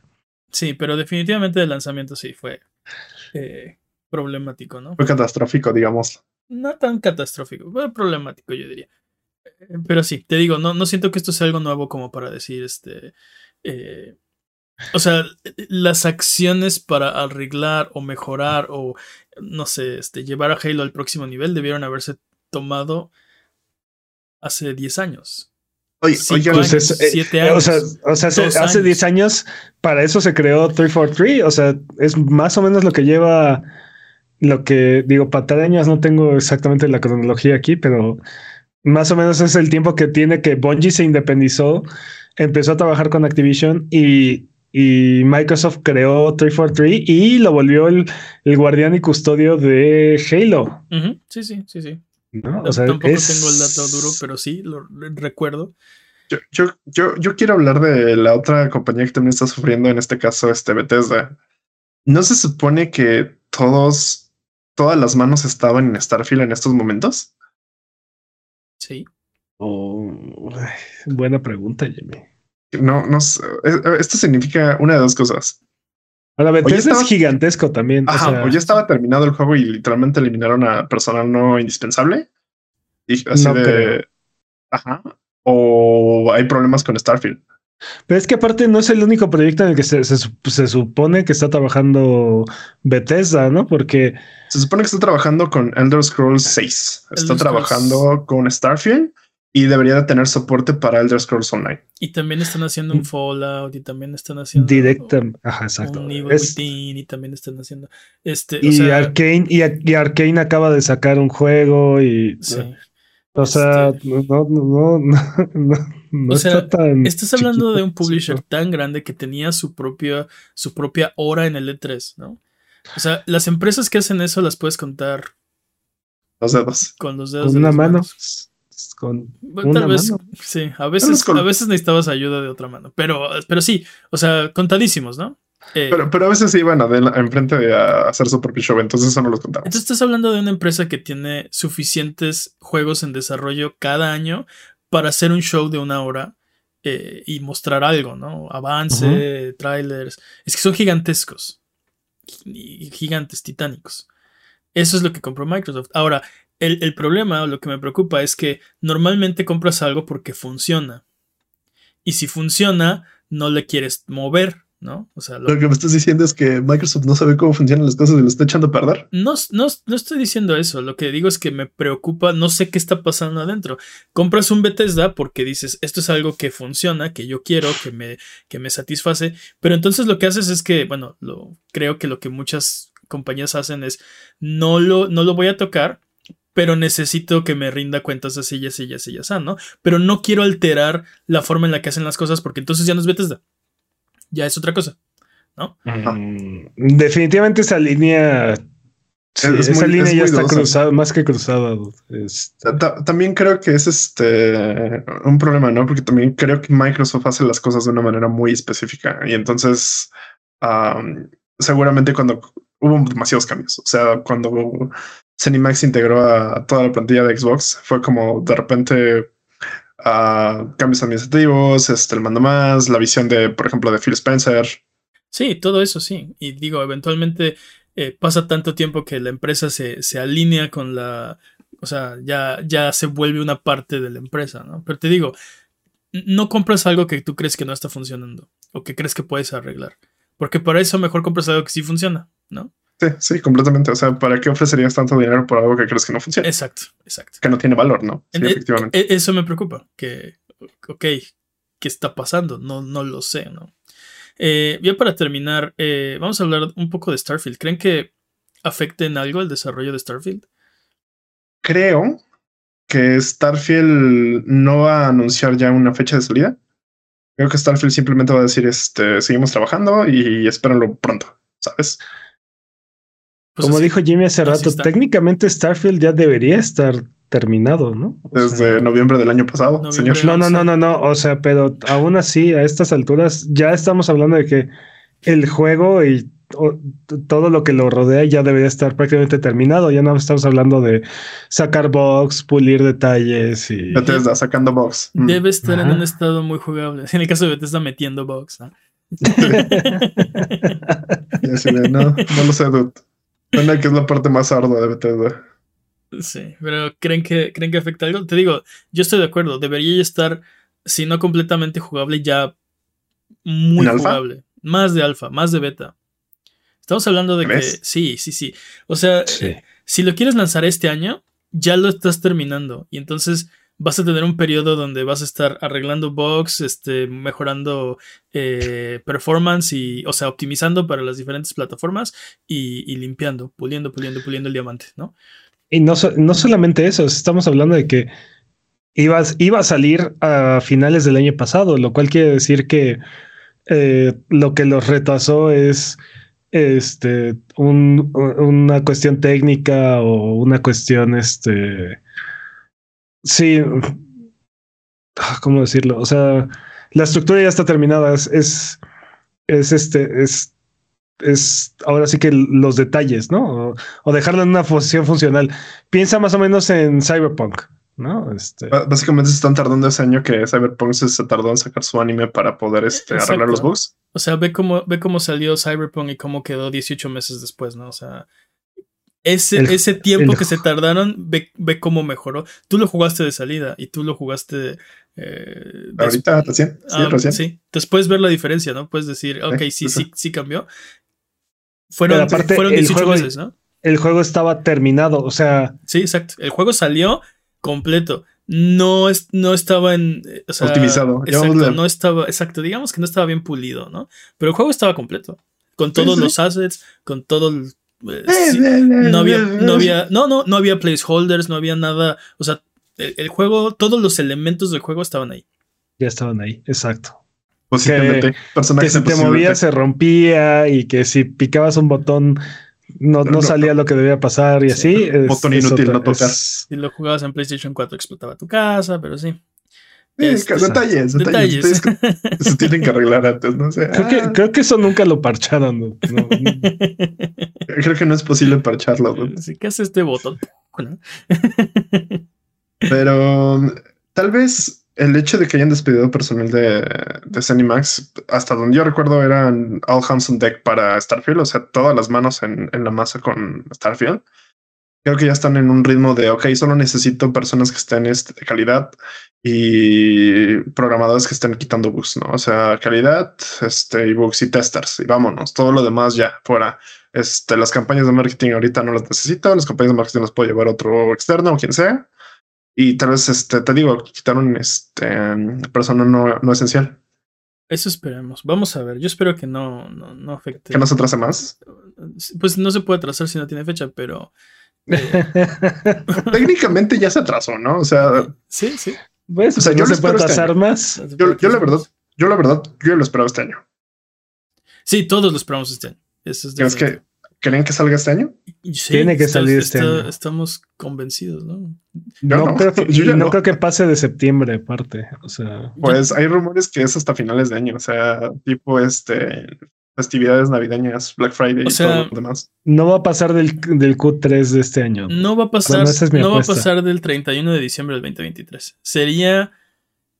Sí, pero definitivamente el lanzamiento sí fue eh, problemático, ¿no? Fue catastrófico, digamos. No tan catastrófico, fue problemático, yo diría. Eh, pero sí, te digo, no, no siento que esto sea algo nuevo como para decir, este, eh, O sea, las acciones para arreglar o mejorar o, no sé, este, llevar a Halo al próximo nivel debieron haberse tomado hace 10 años. Oye, años, Pues es, eh, eh, o sea, años, o sea, hace, hace años. 10 años, para eso se creó 343. O sea, es más o menos lo que lleva lo que digo, patadeñas, no tengo exactamente la cronología aquí, pero más o menos es el tiempo que tiene que Bungie se independizó, empezó a trabajar con Activision y, y Microsoft creó 343 y lo volvió el, el guardián y custodio de Halo. Sí, sí, sí, sí. ¿No? No, O sea, Tampoco es- tengo el dato duro, pero sí, lo re- recuerdo. yo, yo, yo, yo quiero hablar de la otra compañía que también está sufriendo, en este caso, este Bethesda. ¿No se supone que todos, todas las manos estaban en Starfield en estos momentos? Sí. Oh, buena pregunta, Jimmy. No, no sé. Eh, Esto significa una de dos cosas. Ahora, Bethesda estaba- es gigantesco también. o Ajá, sea, o ya estaba terminado el juego y literalmente eliminaron a personal no indispensable. Y así No de. creo. Ajá. O hay problemas con Starfield. Pero es que aparte no es el único proyecto en el que se, se se supone que está trabajando Bethesda, ¿no? Porque Se supone que está trabajando con Elder Scrolls 6. Está Elder Scrolls. trabajando con Starfield y debería de tener soporte para Elder Scrolls Online. Y también están haciendo Mm. un Fallout y también están haciendo directa, ajá, exacto. un Evil Es- Within y también están haciendo este, o y sea, Arkane, y, y Arkane acaba de sacar un juego y sí. o sea, Este- no, no, no, no, no, no O sea, está tan Estás hablando chiquito de un publisher tan grande que tenía su propia, su propia hora en el E3, ¿no? O sea, las empresas que hacen eso las puedes contar Los dedos. con los dedos con de una mano. manos. Con Bueno, una Tal vez, mano. sí, a veces, con- a veces necesitabas ayuda de otra mano, pero, pero sí, o sea, contadísimos, ¿no? Eh, Pero, pero a veces se iban enfrente de a hacer su propio show, entonces eso no los contamos. Entonces estás hablando de una empresa que tiene suficientes juegos en desarrollo cada año para hacer un show de una hora eh, y mostrar algo, ¿no? Avance, trailers. Es que son gigantescos. Gigantes, titánicos. Eso es lo que compró Microsoft. Ahora, el, el problema o lo que me preocupa es que normalmente compras algo porque funciona. Y si funciona, no le quieres mover, ¿no? O sea, lo- Lo que me estás diciendo es que Microsoft no sabe cómo funcionan las cosas y lo está echando a perder. No, no, no estoy diciendo eso. Lo que digo es que me preocupa, no sé qué está pasando adentro. Compras un Bethesda porque dices, esto es algo que funciona, que yo quiero, que me, que me satisface. Pero entonces lo que haces es que, bueno, lo, creo que lo que muchas compañías hacen es, no lo, no lo voy a tocar, pero necesito que me rinda cuentas así y así y así y así, ¿no? Pero no quiero alterar la forma en la que hacen las cosas porque entonces ya no es Bethesda. Ya es otra cosa. Mm, Definitivamente esa línea. sí, Es esa muy- línea es ya está dudosa. cruzada, más que cruzada. Es- Ta- ta- También creo que es este un problema, ¿no? Porque también creo que Microsoft hace las cosas de una manera muy específica y entonces am, seguramente cuando hubo demasiados cambios, o sea, cuando Cinemax integró a toda la plantilla de Xbox, fue como de repente ah, cambios administrativos, este, el mando más, la visión de, por ejemplo, de Phil Spencer. Sí, todo eso sí. Y digo, eventualmente eh, pasa tanto tiempo que la empresa se, se alinea con la. O sea, ya, ya se vuelve una parte de la empresa, ¿no? Pero te digo, no compras algo que tú crees que no está funcionando o que crees que puedes arreglar. Porque para eso mejor compras algo que sí funciona, ¿no? Sí, sí, completamente. O sea, ¿para qué ofrecerías tanto dinero por algo que crees que no funciona? Exacto, exacto. que no tiene valor, ¿no? Sí, En- efectivamente. e- Eso me preocupa. Que, ok, ¿qué está pasando? No, no lo sé, ¿no? Eh, ya para terminar, eh, vamos a hablar un poco de Starfield. ¿Creen que afecte en algo el desarrollo de Starfield? Creo que Starfield no va a anunciar ya una fecha de salida. Creo que Starfield simplemente va a decir, este, seguimos trabajando y espérenlo pronto, ¿sabes? Pues Como así- dijo Jimmy hace rato, está. técnicamente Starfield ya debería estar terminado, ¿no? O Desde sea, noviembre del año pasado, señor. no, no, no, no, no. O sea, pero aún así, a estas alturas, ya estamos hablando de que el juego y o- todo lo que lo rodea ya debería estar prácticamente terminado. Ya no estamos hablando de sacar box, pulir detalles y. Bethesda sacando box. Mm. Debe estar en un estado muy jugable. En el caso de Bethesda metiendo box. ¿no? Y así de, no, no lo sé, dude. Suena que es la parte más ardua de Bethesda. Sí, pero ¿creen que, ¿creen que afecta algo? Te digo, yo estoy de acuerdo. Debería estar, si no completamente jugable, ya muy jugable. más de alfa, más de beta. Estamos hablando de que sí, sí, sí. O sea, Sí. si lo quieres lanzar este año, ya lo estás terminando. Y entonces vas a tener un periodo donde vas a estar arreglando bugs, este, mejorando eh, performance y, o sea, optimizando para las diferentes plataformas y, limpiando, puliendo, puliendo, puliendo el diamante, ¿no? Y no, no solamente eso, estamos hablando de que ibas, iba a salir a finales del año pasado, lo cual quiere decir que eh, lo que los retrasó es este, un- una cuestión técnica o una cuestión, este, sí, ah, ¿cómo decirlo? O sea, la estructura ya está terminada, es, es, es este, es, es ahora sí que los detalles, ¿no? O, o dejarlo en una posición funcional. Piensa más o menos en Cyberpunk, ¿no? Este, Básicamente se están tardando ese año que Cyberpunk se tardó en sacar su anime para poder este, Exacto. arreglar los bugs. O sea, ve cómo, ve cómo salió Cyberpunk y cómo quedó 18 meses después, ¿no? O sea, ese, El- ese tiempo el- que se tardaron, ve, ve cómo mejoró. Tú lo jugaste de salida y tú lo jugaste. eh, des- Ahorita recién, sí, Ah, recién. sí. Entonces puedes ver la diferencia, ¿no? Puedes decir, ok, sí, sí, sí, cambió. Fueron, aparte, fueron el 18 juego- meses, ¿no? el juego estaba terminado, o sea, Sí, exacto. El juego salió completo. No, es, no estaba en. eh, o sea, Optimizado. Exacto, no estaba. Exacto, digamos que no estaba bien pulido, ¿no? Pero el juego estaba completo. Con todos sí. los assets, con todo el. Eh, sí, no había, no había, no, no, no había placeholders, no había nada. O sea, el, el juego, todos los elementos del juego estaban ahí. ya estaban ahí, exacto. Posiblemente. Que personajes si te movías se rompía y que si picabas un botón no, no, No, salía lo que debía pasar y Sí, así. es- botón es inútil, otra- no tocar. es- Si lo jugabas en PlayStation 4, explotaba tu casa, pero sí. Sí, Este, detalles, detalles, se tienen que arreglar antes, no sé. Creo, que, Ah, creo que eso nunca lo parcharon. ¿no? No, creo que no es posible parcharlo, ¿no? Sí, ¿Qué hace este botón? pero um, tal vez el hecho de que hayan despedido personal de, de Zenimax, hasta donde yo recuerdo, eran all hands on deck para Starfield, o sea, todas las manos en, en la masa con Starfield. Creo que ya están en un ritmo de, ok, solo necesito personas que estén este, de calidad y programadores que estén quitando bugs, ¿no? O sea, calidad, este, y bugs y testers, y vámonos, todo lo demás ya fuera. Este, las campañas de marketing ahorita no las necesito, las campañas de marketing las puedo llevar otro externo o quien sea. Y tal vez, este, te digo, quitaron este persona no, no esencial. Eso esperemos. Vamos a ver. Yo espero que no, no, no afecte. Que no se atrase más. Pues no se puede trazar si no tiene fecha, pero. Técnicamente ya se atrasó, ¿no? O sea, Sí, sí. Pues, O sea, no yo lo se puede espero este tasar año. más. no yo, yo la verdad, yo la verdad, yo lo esperaba este año. Sí, todos lo esperamos este año. Eso es ¿Es que creen que salga este año? Sí, Tiene que está- salir este está- año. Estamos convencidos, ¿no? Yo no, no, creo que, yo y ya no no. creo que pase de septiembre, aparte. O sea, Pues hay rumores que es hasta finales de año, o sea, tipo este festividades navideñas, Black Friday O y todo lo demás. no va a pasar del, del Q3 de este año. No va a pasar, es no va a pasar del 31 de diciembre del 2023. Sería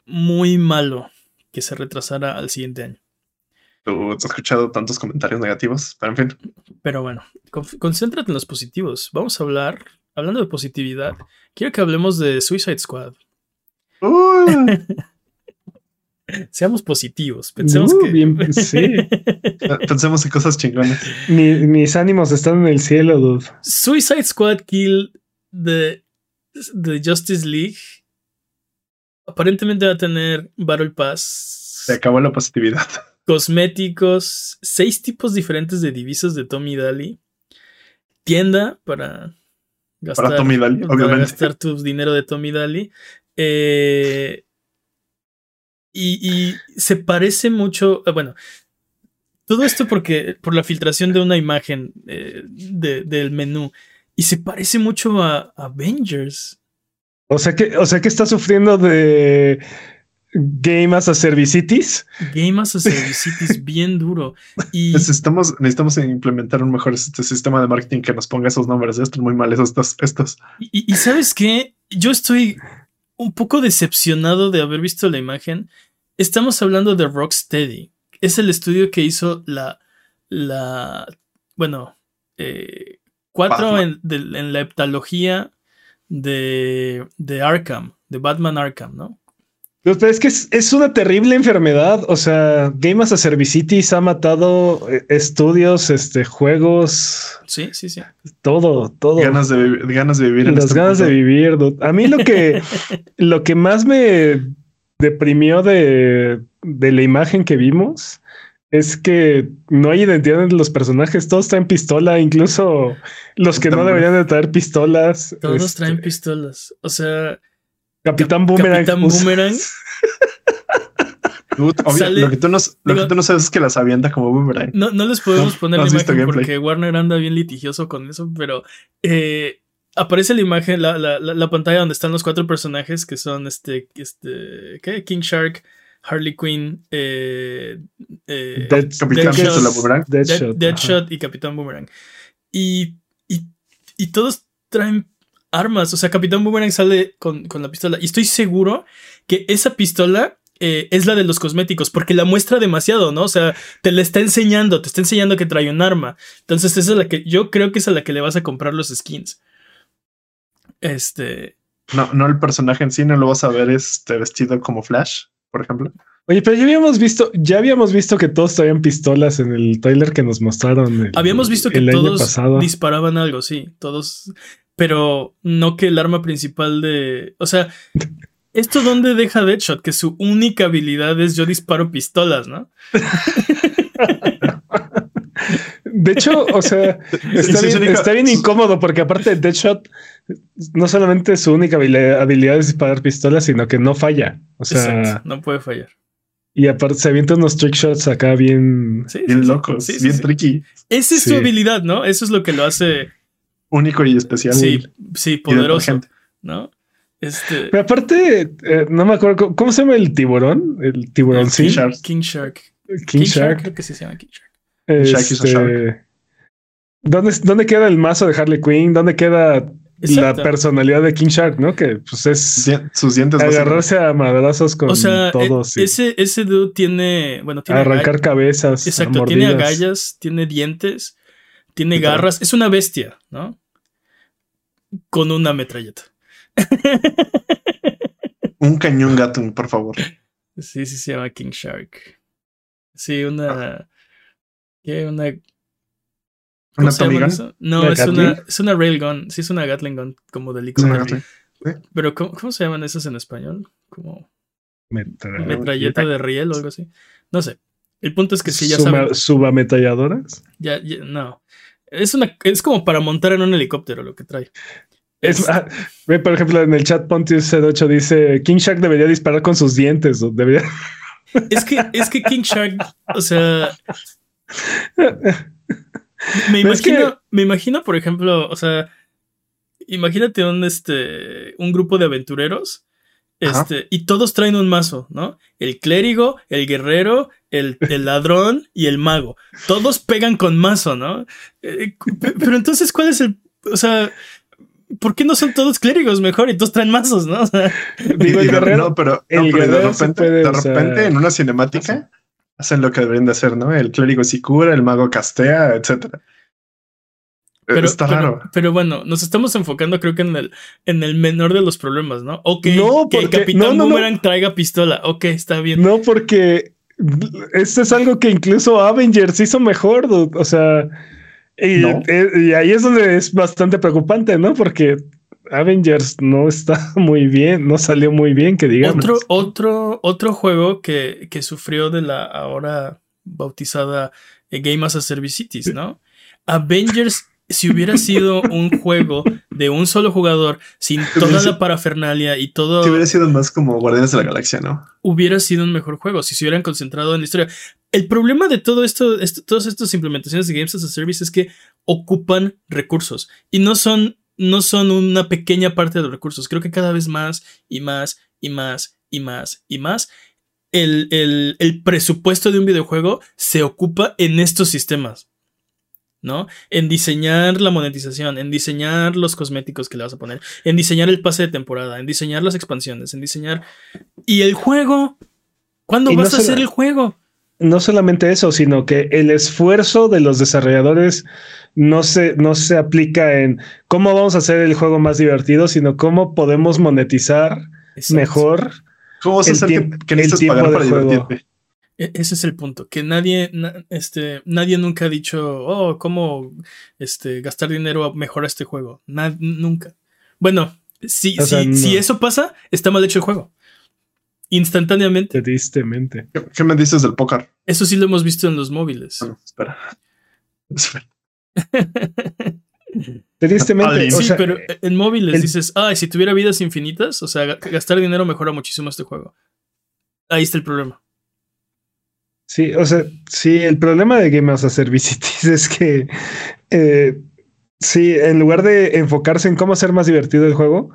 muy malo que se retrasara al siguiente año. Tú has escuchado tantos comentarios negativos, pero en fin. Pero bueno, concéntrate en los positivos. Vamos a hablar, hablando de positividad, quiero que hablemos de Suicide Squad. Uy, Seamos positivos. Pensemos Uh, que. bien, sí. pensemos en cosas chingonas. Mi- mis ánimos están en el cielo, dude. Suicide Squad Kill de, de Justice League. Aparentemente va a tener Battle Pass, Se acabó la positividad. cosméticos, seis tipos diferentes de divisas de Tommy Daly, tienda para gastar, Para Tommy Daly, para obviamente. gastar tu dinero de Tommy Daly. Eh, y, y se parece mucho, eh, bueno, todo esto porque por la filtración de una imagen eh, de- del menú y se parece mucho a Avengers. O sea que, o sea que está sufriendo de Game as a Servicitis. Game as a es bien duro. Y Necesitamos, necesitamos implementar un mejor este sistema de marketing que nos ponga esos nombres. Están muy mal estos, estos. Y, y sabes qué, yo estoy un poco decepcionado de haber visto la imagen. Estamos hablando de Rocksteady. Es el estudio que hizo la, la, bueno, eh, cuatro Batman. en, de- en la heptalogía de, de Arkham, de Batman Arkham, ¿no? Pero es que es, es, una terrible enfermedad. O sea, Game as a Servicities ha matado eh, estudios, este, juegos. Sí, sí, sí. Todo, todo. Ganas de, vivir, ganas de vivir. Las este ganas de vivir. A mí lo que, lo que más me deprimió de, de la imagen que vimos es que no hay identidad entre los personajes. Todos traen pistola, incluso los que no deberían de traer pistolas. Todos este, traen pistolas. O sea, Capitán Boomerang. Capitán Boomerang. Obvio, lo, que tú no, lo que tú no sabes es que las avienta como boomerang. No, no les podemos poner la imagen porque Warner anda bien litigioso con eso, pero eh, aparece la imagen, la, la, la, pantalla donde están los cuatro personajes que son este, este, ¿qué? King Shark, Harley Quinn, eh, eh, Dead, Capitán Deadshot, Deadshot, Deadshot y Capitán Boomerang. Y, y, y todos traen armas. O sea, Capitán Boomerang sale con, la pistola. Y estoy seguro que esa pistola eh, es la de los cosméticos, porque la muestra demasiado, ¿no? O sea, te la está enseñando, te está enseñando que trae un arma. Entonces, esa es la que yo creo que es a la que le vas a comprar los skins. Este. No, no el personaje en sí, no lo vas a ver este vestido como Flash, por ejemplo. Oye, pero ya habíamos visto, ya habíamos visto que todos traían pistolas en el trailer que nos mostraron. habíamos visto que todos disparaban algo, sí. Todos pero no que el arma principal de. O sea, ¿esto dónde deja Deadshot? Que su única habilidad es yo disparo pistolas, ¿no? De hecho, o sea, está, bien, incómodo porque aparte de Deadshot, no solamente su única habilidad es disparar pistolas, sino que no falla. O sea, no puede fallar. Y aparte se avienta unos trick shots acá bien, bien locos, bien tricky. Esa es su habilidad, ¿no? Eso es lo que lo hace único y especial. Sí, sí, poderoso. ¿No? Este... Pero aparte, eh, no me acuerdo, ¿cómo se llama el tiburón? El tiburón, sí. King Shark. King, Shark. Creo que sí se llama King Shark. Este, ¿dónde, ¿Dónde queda el mazo de Harley Quinn? ¿Dónde queda la personalidad de King Shark, ¿no? Que pues es sus dientes agarrarse a madrazos con o sea, todos. E ese, ese dude tiene, bueno, tiene arrancar cabezas. Exacto, tiene agallas, tiene dientes, tiene garras, es una bestia, ¿no? Con una metralleta. Un cañón gato, por favor. Sí, sí, se llama King Shark. Sí, una. ¿Qué? Una. ¿Una Tommy Gun? No, es una, es una Railgun. Sí, es una Gatling Gun, como de helicóptero. Pero, ¿cómo, se llaman esas en español? Como. Metralleta de riel o algo así. No sé. El punto es que si ya saben. ¿Subametralladoras? Ya, ya, no. Es, una, es como para montar en un helicóptero lo que trae. Es, ah, por ejemplo, en el chat Pontius 8 dice King Shark debería disparar con sus dientes. debería... Es que, es que King Shark, o sea. Me imagino, me imagino, por ejemplo, o sea, imagínate un, este, un grupo de aventureros este, y todos traen un mazo, ¿no? El clérigo, el guerrero, el, ladrón y el mago. Todos pegan con mazo, ¿no? Eh, pero entonces, ¿cuál es el. O sea. ¿Por qué no son todos clérigos mejor y todos traen mazos, no? digo, el guerrero. No, pero, de repente, de repente en una cinemática hacen lo que deberían de hacer, ¿no? El clérigo sí cura, el mago castea, etcétera. Pero, Está raro. Pero, bueno, nos estamos enfocando, creo que en el, en el menor de los problemas, ¿no? Ok, que el Capitán Boomerang traiga pistola. Ok, está bien. No, porque esto es algo que incluso Avengers hizo mejor. O sea, y, y ahí es donde es bastante preocupante, ¿no? Porque Avengers no está muy bien, no salió muy bien, que digamos. Otro, otro, otro juego que, que sufrió de la ahora bautizada Game as a Service Cities, ¿no? Avengers si hubiera sido un juego de un solo jugador, sin toda la parafernalia y todo. Si hubiera sido más como Guardianes de la Galaxia, ¿no? Hubiera sido un mejor juego si se hubieran concentrado en la historia. El problema de todo esto, todas estas implementaciones de Games as a Service es que ocupan recursos y no son, no son una pequeña parte de los recursos. Creo que cada vez más y más y más y más y más. El, el, el presupuesto de un videojuego se ocupa en estos sistemas. ¿No? En diseñar la monetización, en diseñar los cosméticos que le vas a poner, en diseñar el pase de temporada, en diseñar las expansiones, en diseñar... ¿Y el juego? ¿Cuándo vas a hacer el juego? No solamente eso, sino que el esfuerzo de los desarrolladores no se, no se aplica en cómo vamos a hacer el juego más divertido, sino cómo podemos monetizar mejor ¿Cómo vas a el hacer que, que necesitas pagar para divertirte? E- Ese es el punto, que nadie, na- este, nadie nunca ha dicho, oh, ¿cómo este, gastar dinero mejora este juego? Na- nunca. Bueno, si, O sea, si, si no. eso pasa, está mal hecho el juego. Instantáneamente. Tristemente. ¿Qué, qué me dices del póker? Eso sí lo hemos visto en los móviles. Bueno, espera. Espera. Tristemente. O sí, sea, pero en móviles el- dices, ay, si tuviera vidas infinitas, o sea, ga- gastar dinero mejora muchísimo este juego. Ahí está el problema. Sí, o sea, sí, el problema de Game as a Services es que eh, sí, en lugar de enfocarse en cómo hacer más divertido el juego,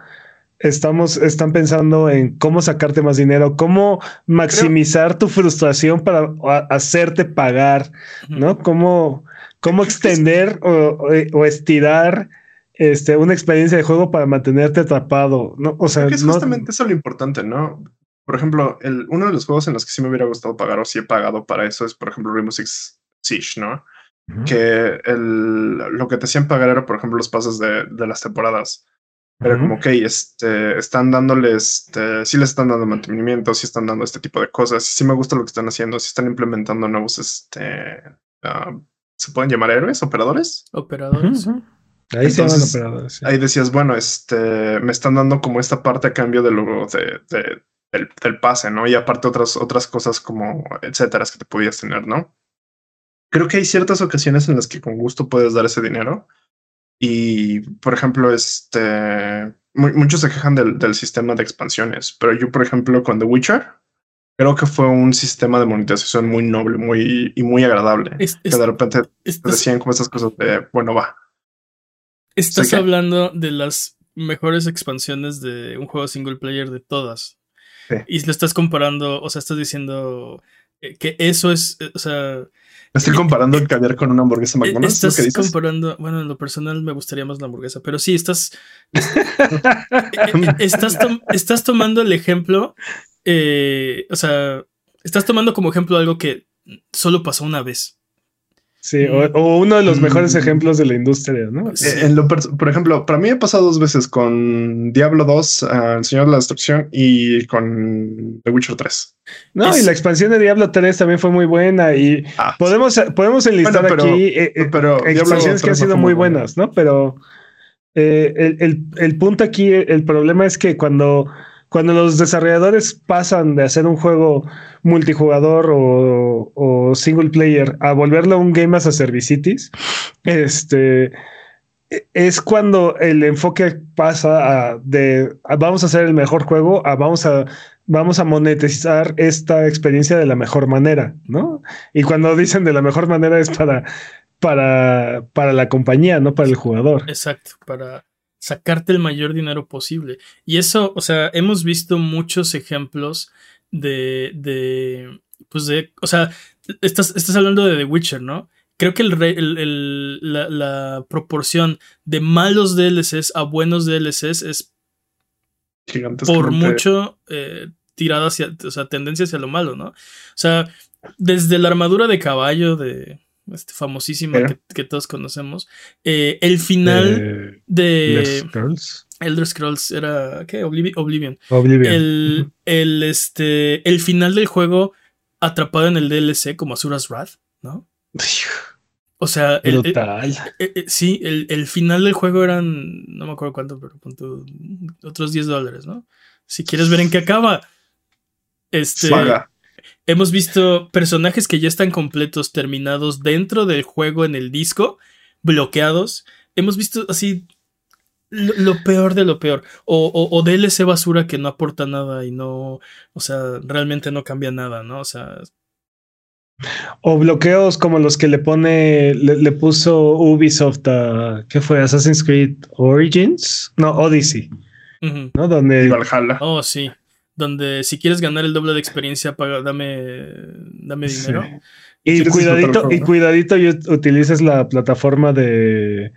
estamos, están pensando en cómo sacarte más dinero, cómo maximizar tu frustración para a- hacerte pagar, ¿no? Cómo, cómo extender o, o- o estirar este, una experiencia de juego para mantenerte atrapado, ¿no? O sea, Creo que es no- justamente eso lo importante, ¿no? Por ejemplo, el, uno de los juegos en los que sí me hubiera gustado pagar o sí he pagado para eso es, por ejemplo, Rainbow Six Siege, ¿no? Ujú. Que el, lo que te hacían pagar era, por ejemplo, los pases de, de las temporadas. Era Ujú. como, ok, este, están dándoles, este, sí les están dando mantenimiento, sí están dando este tipo de cosas, sí me gusta lo que están haciendo, sí están implementando nuevos, este, ah, ¿se pueden llamar héroes, operadores? Operadores. Ujú, ujú. Ahí se Entonces, operadores. sí. Ahí decías, bueno, este, me están dando como esta parte a cambio de lo de, de- del, del pase, ¿no? Y aparte otras, otras cosas como etcétera que te podías tener, ¿no? Creo que hay ciertas ocasiones en las que con gusto puedes dar ese dinero. Y, por ejemplo, este, mu- muchos se quejan del, del sistema de expansiones, pero yo, por ejemplo, con The Witcher, creo que fue un sistema de monetización muy noble, muy, y muy agradable. Es- que de repente te decían como estas cosas de, bueno, va. estás hablando de las mejores expansiones de un juego single player de todas. Sí. Y lo estás comparando, o sea, estás diciendo eh, que eso es, eh, o sea, Estoy comparando el caviar con una hamburguesa eh, McDonald's. ¿es lo estás que dices? comparando, bueno, en lo personal me gustaría más la hamburguesa, pero sí, estás, eh, eh, estás, tom- estás tomando el ejemplo, eh, o sea, estás tomando como ejemplo algo que solo pasó una vez. Sí, o, o uno de los Mm. mejores ejemplos de la industria, ¿no? Sí. Eh, en lo pers- por ejemplo, para mí me ha pasado dos veces con Diablo 2, ah, El Señor de la Destrucción y con The Witcher 3. No, Es- y la expansión de Diablo 3 también fue muy buena y Ah, podemos, podemos enlistar Bueno, pero- aquí eh, eh, pero expansiones que han 3 no sido muy muy buena. buenas, ¿no? Pero eh, el, el- el punto aquí, el problema es que cuando, cuando los desarrolladores pasan de hacer un juego multijugador o, single player a volverlo un game as a servicitis, este es cuando el enfoque pasa a de vamos a hacer el mejor juego a vamos a vamos a monetizar esta experiencia de la mejor manera, ¿no? Y cuando dicen de la mejor manera es para para para la compañía, no para el jugador. Exacto, para sacarte el mayor dinero posible. Y eso, o sea, hemos visto muchos ejemplos de, de pues de, o sea, estás, estás hablando de The Witcher, ¿no? Creo que el, el- el- la, la proporción de malos DLCs a buenos DLCs es por mucho eh, tirada hacia, o sea, tendencia hacia lo malo, ¿no? O sea, desde la armadura de caballo de este famosísima que, que todos conocemos, eh, el final Eh, de Elder Scrolls. Elder Scrolls era ¿qué? Oblivi- Oblivion. Oblivion. El, el, este, el final del juego atrapado en el DLC como Azura's Wrath, ¿no? O sea, el- el- Brutal. eh, eh, sí, el, el final del juego eran, no me acuerdo cuánto, pero punto, otros 10 dólares, ¿no? Si quieres ver en qué acaba. Este, Paga. Hemos visto personajes que ya están completos, terminados dentro del juego en el disco, bloqueados. Hemos visto así lo, lo peor de lo peor. O, o, o DLC basura que no aporta nada y no, o sea, realmente no cambia nada, ¿no? O sea, O bloqueos como los que le pone, le, le puso Ubisoft a, ¿qué fue? Assassin's Creed Origins? No, Odyssey. ¿no? Y Donde Valhalla. oh, sí. Donde si quieres ganar el doble de experiencia, paga, dame, dame Sí. dinero. Y ¿Quieres disfrutar el cuidadito, y cuidadito y ut- utilices la plataforma de,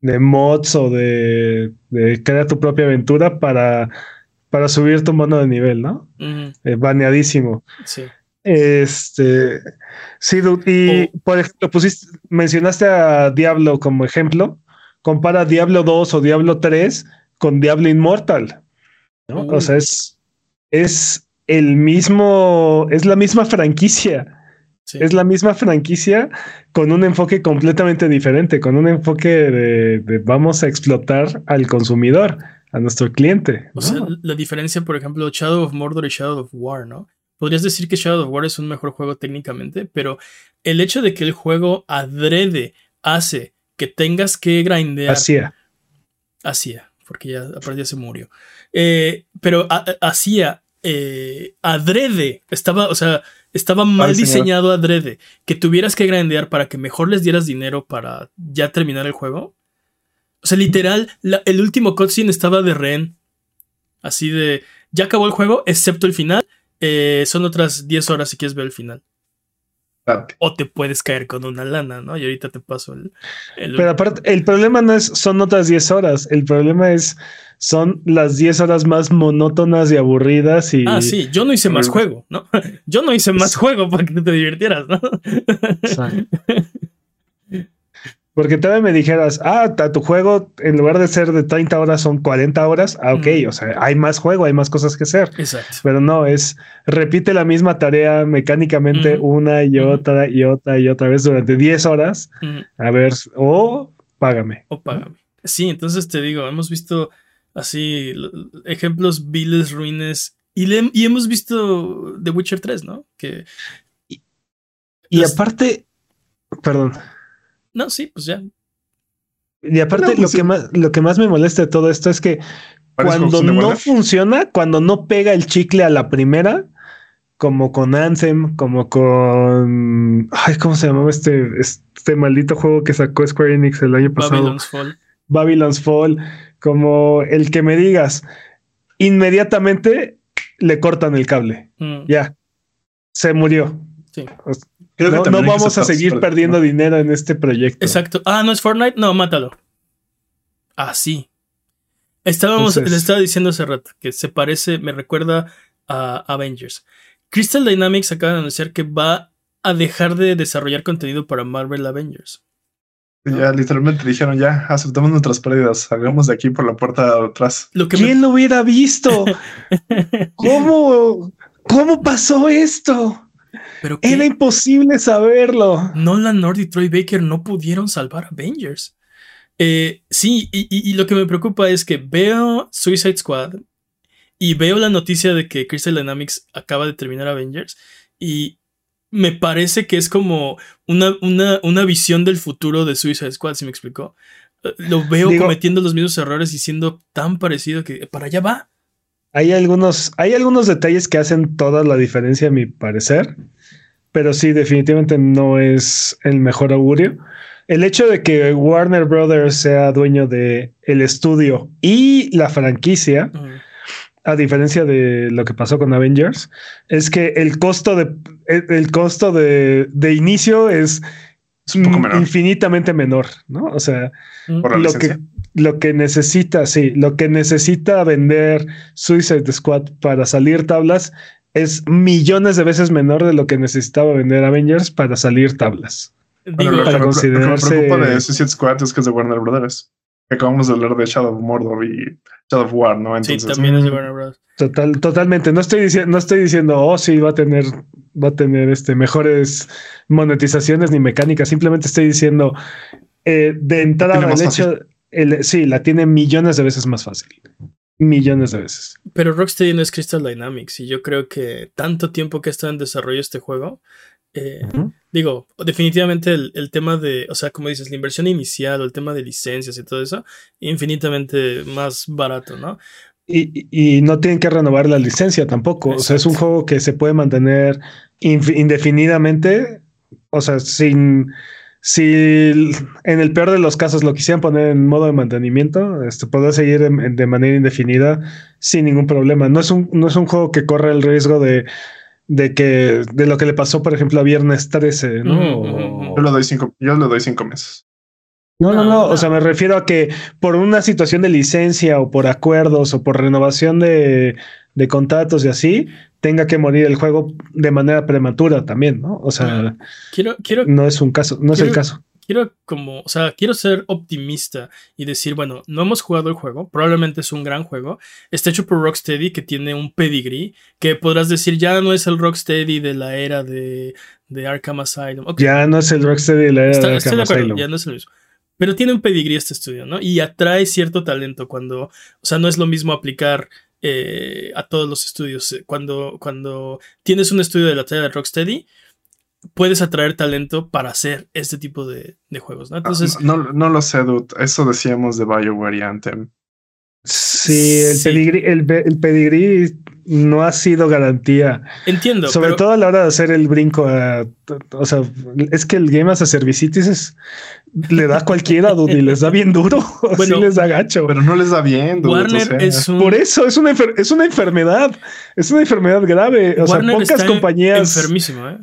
de mods o de, de crear tu propia aventura para, para subir tu mono de nivel, ¿no? Eh, baneadísimo. sí. Este, sí, dude, y por ejemplo, pusiste, mencionaste a Diablo como ejemplo. Compara Diablo 2 o Diablo 3 con Diablo Immortal. ¿no? Uh. O sea, es, es el mismo, es la misma franquicia. Sí. Es la misma franquicia con un enfoque completamente diferente, con un enfoque de, de vamos a explotar al consumidor, a nuestro cliente. O ¿no? sea, la diferencia, por ejemplo, Shadow of Mordor y Shadow of War, ¿no? Podrías decir que Shadow of War es un mejor juego técnicamente, pero el hecho de que el juego adrede hace que tengas que grindear. Hacía. Hacía, porque ya aparte ya se murió. Eh, pero hacía eh, adrede. Estaba, o sea, estaba mal diseñado adrede. Que tuvieras que grindear para que mejor les dieras dinero para ya terminar el juego. O sea, literal, la- el último cutscene estaba de rehén. Así de. Ya acabó el juego, excepto el final. Eh, son otras 10 horas si quieres ver el final. O te puedes caer con una lana, ¿no? Y ahorita te paso el. el- Pero aparte, el problema no es, son otras 10 horas. El problema es, son las 10 horas más monótonas y aburridas. Y, Ah, sí, yo no hice más juego, ¿no? Yo no hice más juego para que te divirtieras, ¿no? O sea, Porque todavía me dijeras, ah, tu juego en lugar de ser de 30 horas son 40 horas. Ah, ok, Mm. o sea, hay más juego, hay más cosas que hacer. Exacto. Pero no, es repite la misma tarea mecánicamente una y otra y otra y otra vez durante 10 horas. A ver, o págame. O págame. Sí, entonces te digo, hemos visto así ejemplos viles, ruines. Y, le- y hemos visto The Witcher 3, ¿no? Que. Y Las- aparte, perdón, No, sí, pues ya. y aparte No, pues lo, sí. que más, lo que más me molesta de todo esto es que cuando no funciona, cuando no pega el chicle a la primera, como con Anthem, como con. Ay, ¿cómo se llamaba este, este maldito juego que sacó Square Enix el año pasado? Babylon's Fall. Babylon's Fall, como el que me digas, inmediatamente le cortan el cable. Mm, Ya, se murió. sí. Creo que No, también no que vamos a seguir perdiendo dinero en este proyecto. Exacto. Ah, ¿no es Fortnite? No, mátalo. Ah, sí. Estábamos, Entonces- le estaba diciendo hace rato que se parece, me recuerda a Avengers. Crystal Dynamics acaba de anunciar que va a dejar de desarrollar contenido para Marvel Avengers. Ya literalmente dijeron, ya aceptamos nuestras pérdidas, salgamos de aquí por la puerta de atrás. Lo que me- ¿Quién lo hubiera visto? ¿Cómo? ¿Cómo pasó esto? Pero Era imposible saberlo. Nolan North y Troy Baker no pudieron salvar Avengers. Eh, sí, y, y- y lo que me preocupa es que veo Suicide Squad y veo la noticia de que Crystal Dynamics acaba de terminar Avengers y me parece que es como una, una, una visión del futuro de Suicide Squad, si me explicó. Eh, Lo veo Digo- cometiendo los mismos errores y siendo tan parecido que para allá va. Hay algunos, hay algunos detalles que hacen toda la diferencia, a mi parecer. Pero sí, definitivamente no es el mejor augurio. El hecho de que Warner Brothers sea dueño de el estudio y la franquicia, a diferencia de lo que pasó con Avengers, es que el costo de el, el costo de, de inicio es, Es un poco menor. infinitamente menor, ¿no? O sea. Por la lo que, licencia. Lo que necesita, sí, lo que necesita vender Suicide Squad para salir tablas es millones de veces menor de lo que necesitaba vender Avengers para salir tablas. Digo, Bueno, lo, que para me, lo que me considerarse- preocupa de Suicide Squad es que es de Warner Brothers. Acabamos de hablar de Shadow of Mordor y Shadow of War, ¿no? sí, Entonces, también es de. Warner Bros. Total, totalmente. No estoy diciendo, no estoy diciendo, oh, sí, va a tener, va a tener este mejores monetizaciones ni mecánicas. Simplemente estoy diciendo eh, de entrada el hecho, el- sí, la tiene millones de veces más fácil. Millones de veces. Pero Rocksteady no es Crystal Dynamics y yo creo que tanto tiempo que está en desarrollo este juego, eh, digo, definitivamente el, el tema de, o sea, como dices, la inversión inicial o el tema de licencias y todo eso, infinitamente más barato, ¿no? Y, y no tienen que renovar la licencia tampoco. O sea, es un juego que se puede mantener indefinidamente. O sea, sin. Si en el peor de los casos lo quisieran poner en modo de mantenimiento, este podrá seguir en- en- de manera indefinida sin ningún problema. No es un, no es un juego que corre el riesgo de, de que de lo que le pasó, por ejemplo, a Viernes 13, ¿no? Ujú, ujú, ujú. yo le doy cinco, yo le doy cinco meses. No, no, No, no. no. O sea, me refiero a que por una situación de licencia o por acuerdos o por renovación de, de contratos y así, tenga que morir el juego de manera prematura también, ¿no? O sea, Quiero, quiero, no es un caso, no es el Quiero- caso. quiero como, o sea, quiero ser optimista y decir, bueno, no hemos jugado el juego, probablemente es un gran juego, está hecho por Rocksteady que tiene un pedigree, que podrás decir, ya no es el Rocksteady de la era de, de Arkham Asylum. Ya no es el Rocksteady de la era de Arkham Asylum. Ya no es el mismo. Pero tiene un pedigree este estudio, ¿no? Y atrae cierto talento cuando, o sea, no es lo mismo aplicar eh, a todos los estudios. Cuando, cuando tienes un estudio de la talla de Rocksteady, puedes atraer talento para hacer este tipo de, juegos, ¿no? Entonces. No, no, lo sé, dude. Eso decíamos de BioWare y Anthem. Sí, el, Pedigrí, no ha sido garantía. Entiendo. Sobre todo a la hora de hacer el brinco a. O sea, es que el Game as a Servicitis le da cualquiera, dude, y les da bien duro. Bueno, les da gacho. Pero no les da bien, dude, Warner es un... Por eso es una, es una enfermedad. Es una enfermedad grave. O sea, pocas compañías. Enfermísimo, ¿eh?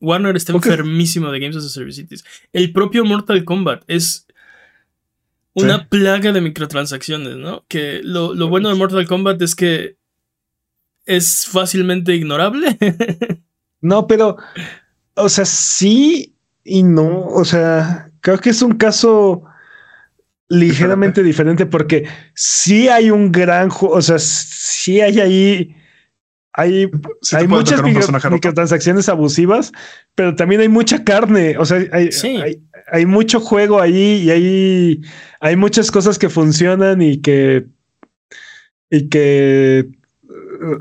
Warner está enfermísimo de Games as a Service. El propio Mortal Kombat es una plaga de microtransacciones, ¿no? Que lo, bueno de Mortal Kombat es que es fácilmente ignorable. no, pero, o sea, sí y no. O sea, creo que es un caso ligeramente diferente porque sí hay un gran juego, o sea, sí hay ahí hay, hay muchas microtransacciones abusivas, pero también hay mucha carne. O sea, hay, hay, mucho juego ahí y hay, hay muchas cosas que funcionan y que. Y que.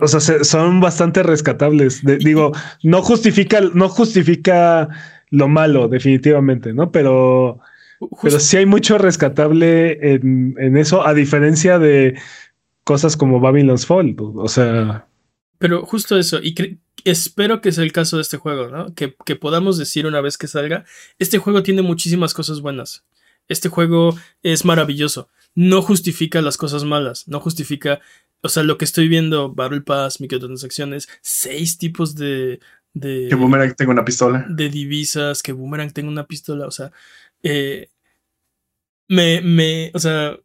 O sea, son bastante rescatables. digo, no justifica, no justifica lo malo, definitivamente, ¿no? Pero. Pero sí hay mucho rescatable en, en eso, a diferencia de cosas como Babylon's Fall. O sea. Pero justo eso, y espero que sea el caso de este juego, ¿no? Que, podamos decir una vez que salga, este juego tiene muchísimas cosas buenas. Este juego es maravilloso. No justifica las cosas malas, no justifica, o sea, lo que estoy viendo, Battle Pass, microtransacciones, seis tipos de... de que Boomerang tenga una pistola. De divisas, que Boomerang tenga una pistola, o sea, eh, me, me, o sea,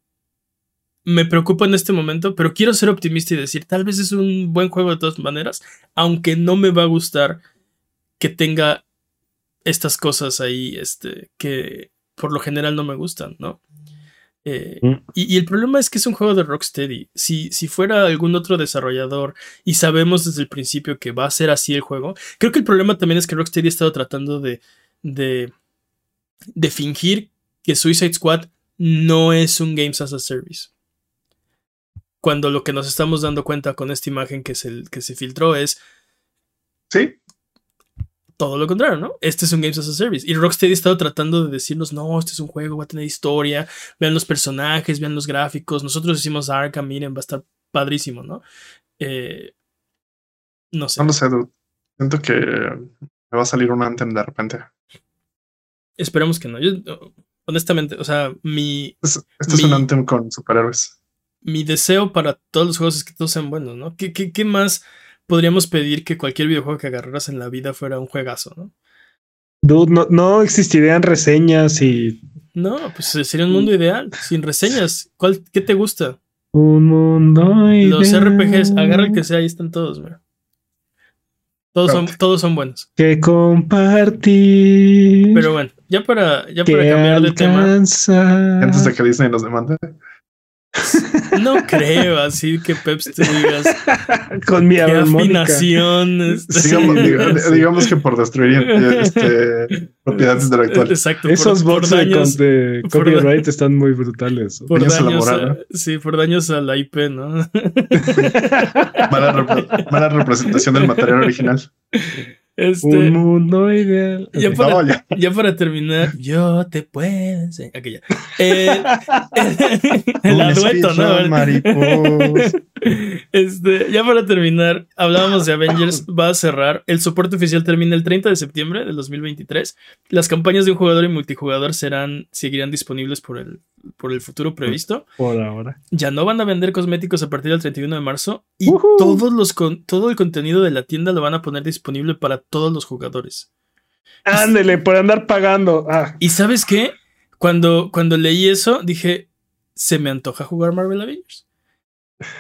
me preocupa en este momento, pero quiero ser optimista y decir, tal vez es un buen juego de todas maneras, aunque no me va a gustar que tenga estas cosas ahí, este, que por lo general no me gustan, ¿no? Eh, mm. y, el problema es que es un juego de Rocksteady. Si, si fuera algún otro desarrollador y sabemos desde el principio que va a ser así el juego, creo que el problema también es que Rocksteady ha estado tratando de, de, de fingir que Suicide Squad no es un Games as a Service cuando lo que nos estamos dando cuenta con esta imagen que, el que se filtró es... Sí. Todo lo contrario, ¿no? Este es un Games as a Service. Y Rocksteady ha estado tratando de decirnos, no, este es un juego, va a tener historia, vean los personajes, vean los gráficos. Nosotros decimos Arkham, miren, va a estar padrísimo, ¿no? Eh, no sé. No lo sé, Siento que me va a salir un Anthem de repente. Esperemos que no. Yo, honestamente, o sea, mi. Este, es un Anthem con superhéroes mi deseo para todos los juegos es que todos sean buenos, ¿no? ¿Qué, qué, más podríamos pedir que cualquier videojuego que agarraras en la vida fuera un juegazo, ¿no? Dude, no, no existirían reseñas y. No, pues eh, sería un mundo ideal, sin reseñas. ¿Cuál, ¿Qué te gusta? Un mundo ideal. Los RPGs, agarra el que sea, ahí están todos, mira. Todos son, todos son buenos. Que compartir. Pero bueno, ya para, ya para cambiar de tema. Antes de que Disney nos demande. No creo así que Peps te digas con mi afinación. Este, digamos, que por destruir este, propiedades intelectuales. Exacto. Esos por, daños, de copyright están muy brutales. Por daños, a, sí, por daños a la IP, ¿no? mala, mala representación del material original. Este, un mundo ideal. Ya para, ya. para terminar, yo te puedo enseñar. Eh, el adueto, ¿no? Este, ya para terminar, hablábamos de Avengers, va a cerrar. El soporte oficial termina el 30 de septiembre del 2023. Las campañas de un jugador y multijugador serán, seguirán disponibles por el, por el futuro previsto. Por ahora. Ya no van a vender cosméticos a partir del 31 de marzo y todos los todo el contenido de la tienda lo van a poner disponible para todos los jugadores. Ándele, por andar pagando. Ah. Y sabes qué? Cuando, cuando leí eso, dije, se me antoja jugar Marvel Avengers.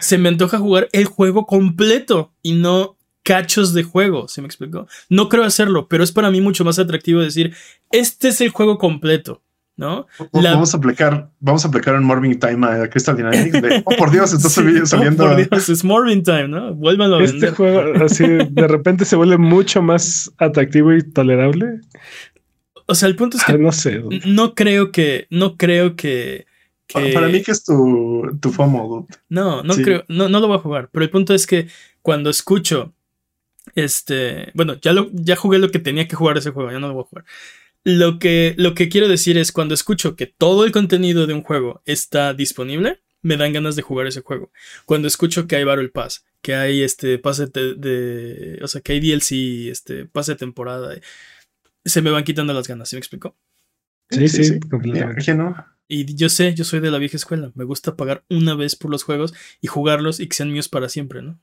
Se me antoja jugar el juego completo y no cachos de juego, ¿se me explicó? No creo hacerlo, pero es para mí mucho más atractivo decir, este es el juego completo. ¿No? Vamos a aplicar, vamos a aplicar un Morbing Time a Crystal Dynamics de, oh por Dios, está saliendo. Oh, por Dios, es Morbing Time, ¿no? Vuélvanlo a Este juego así de repente se vuelve mucho más atractivo y tolerable. O sea, el punto es que Ah, no sé. no creo que, no creo que, que- Para mí que es tu, tu FOMO, dude. No, no Sí. creo, no, no lo voy a jugar. Pero el punto es que cuando escucho, este, bueno, ya lo, ya jugué lo que tenía que jugar ese juego, ya no lo voy a jugar. Lo que, lo que quiero decir es cuando escucho que todo el contenido de un juego está disponible, me dan ganas de jugar ese juego. Cuando escucho que hay Battle Pass, que hay este pase de, de- o sea, que hay DLC, este pase de temporada, se me van quitando las ganas, ¿sí me explico? Sí, sí, completamente. Ya, no. Y yo sé, yo soy de la vieja escuela. Me gusta pagar una vez por los juegos y jugarlos y que sean míos para siempre, ¿no?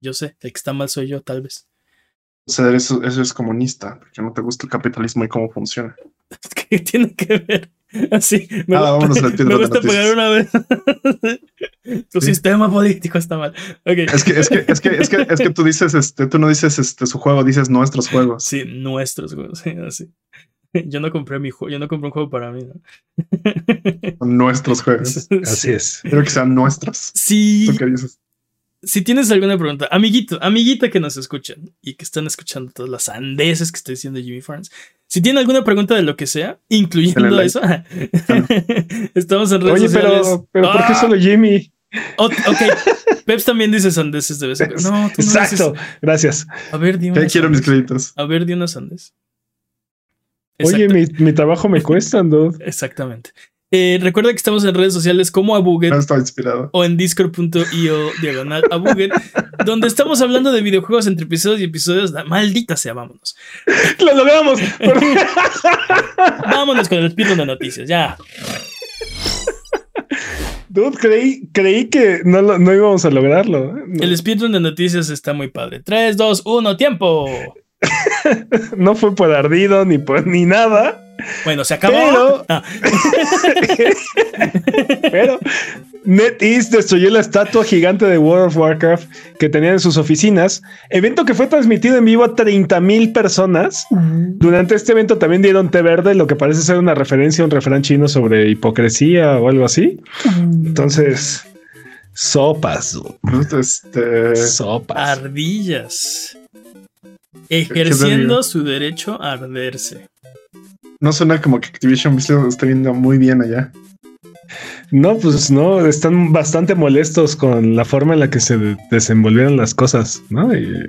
Yo sé, el que está mal soy yo, tal vez. O sea, eso, eso es comunista, porque no te gusta el capitalismo y cómo funciona. ¿Qué tiene que ver? Así, me, Ah, vámonos al me gusta pagar una vez. tu Sí. sistema político está mal. Ok. Es que, es que, es que, es que, es que tú dices, este, tú no dices este su juego, dices nuestros juegos. Sí, nuestros juegos, sí, así. Yo no compré mi juego, yo no compré un juego para mí, ¿no? Nuestros juegos. Así es. Quiero que sean nuestros. Sí, ¿Tú qué dices? Si tienes alguna pregunta, amiguito, amiguita que nos escuchan y que están escuchando todas las sandeces que estoy diciendo Jimmy Farns, si tienen alguna pregunta de lo que sea, incluyendo like. eso, estamos en redes Oye, sociales. pero, pero ¿por qué Ah, solo Jimmy? o- ok, Peps también dice sandeces de vez en cuando. No, tú no Exacto. dices- Gracias. A ver, di Ya una quiero mis créditos. A ver, di una sandes. Oye, mi trabajo me cuesta, dude. Exactamente. Eh, recuerda que estamos en redes sociales como Abuget No estaba inspirado. o en discord.io diagonal Abuget, donde estamos hablando de videojuegos entre episodios y episodios. Maldita sea, vámonos. ¡Lo logramos! Vámonos con el speedrun de noticias, ya. Dude, creí, creí que no, lo- no íbamos a lograrlo. ¿eh? No, El speedrun de noticias está muy padre. 3, 2, 1, tiempo. no fue por ardido ni por ni nada. Bueno, se acabó. Pero- Ah, Pero NetEase destruyó la estatua gigante de World of Warcraft que tenían en sus oficinas. Evento que fue transmitido en vivo a 30 mil personas. Durante este evento también dieron té verde, lo que parece ser una referencia a un refrán chino sobre hipocresía o algo así. Entonces, sopas, Este, sopas. ardillas. Ejerciendo su derecho a arderse. No suena como que Activision Blizzard lo esté viendo muy bien allá. No, pues no, están bastante molestos con la forma en la que se de- desenvolvieron las cosas, ¿no? Y,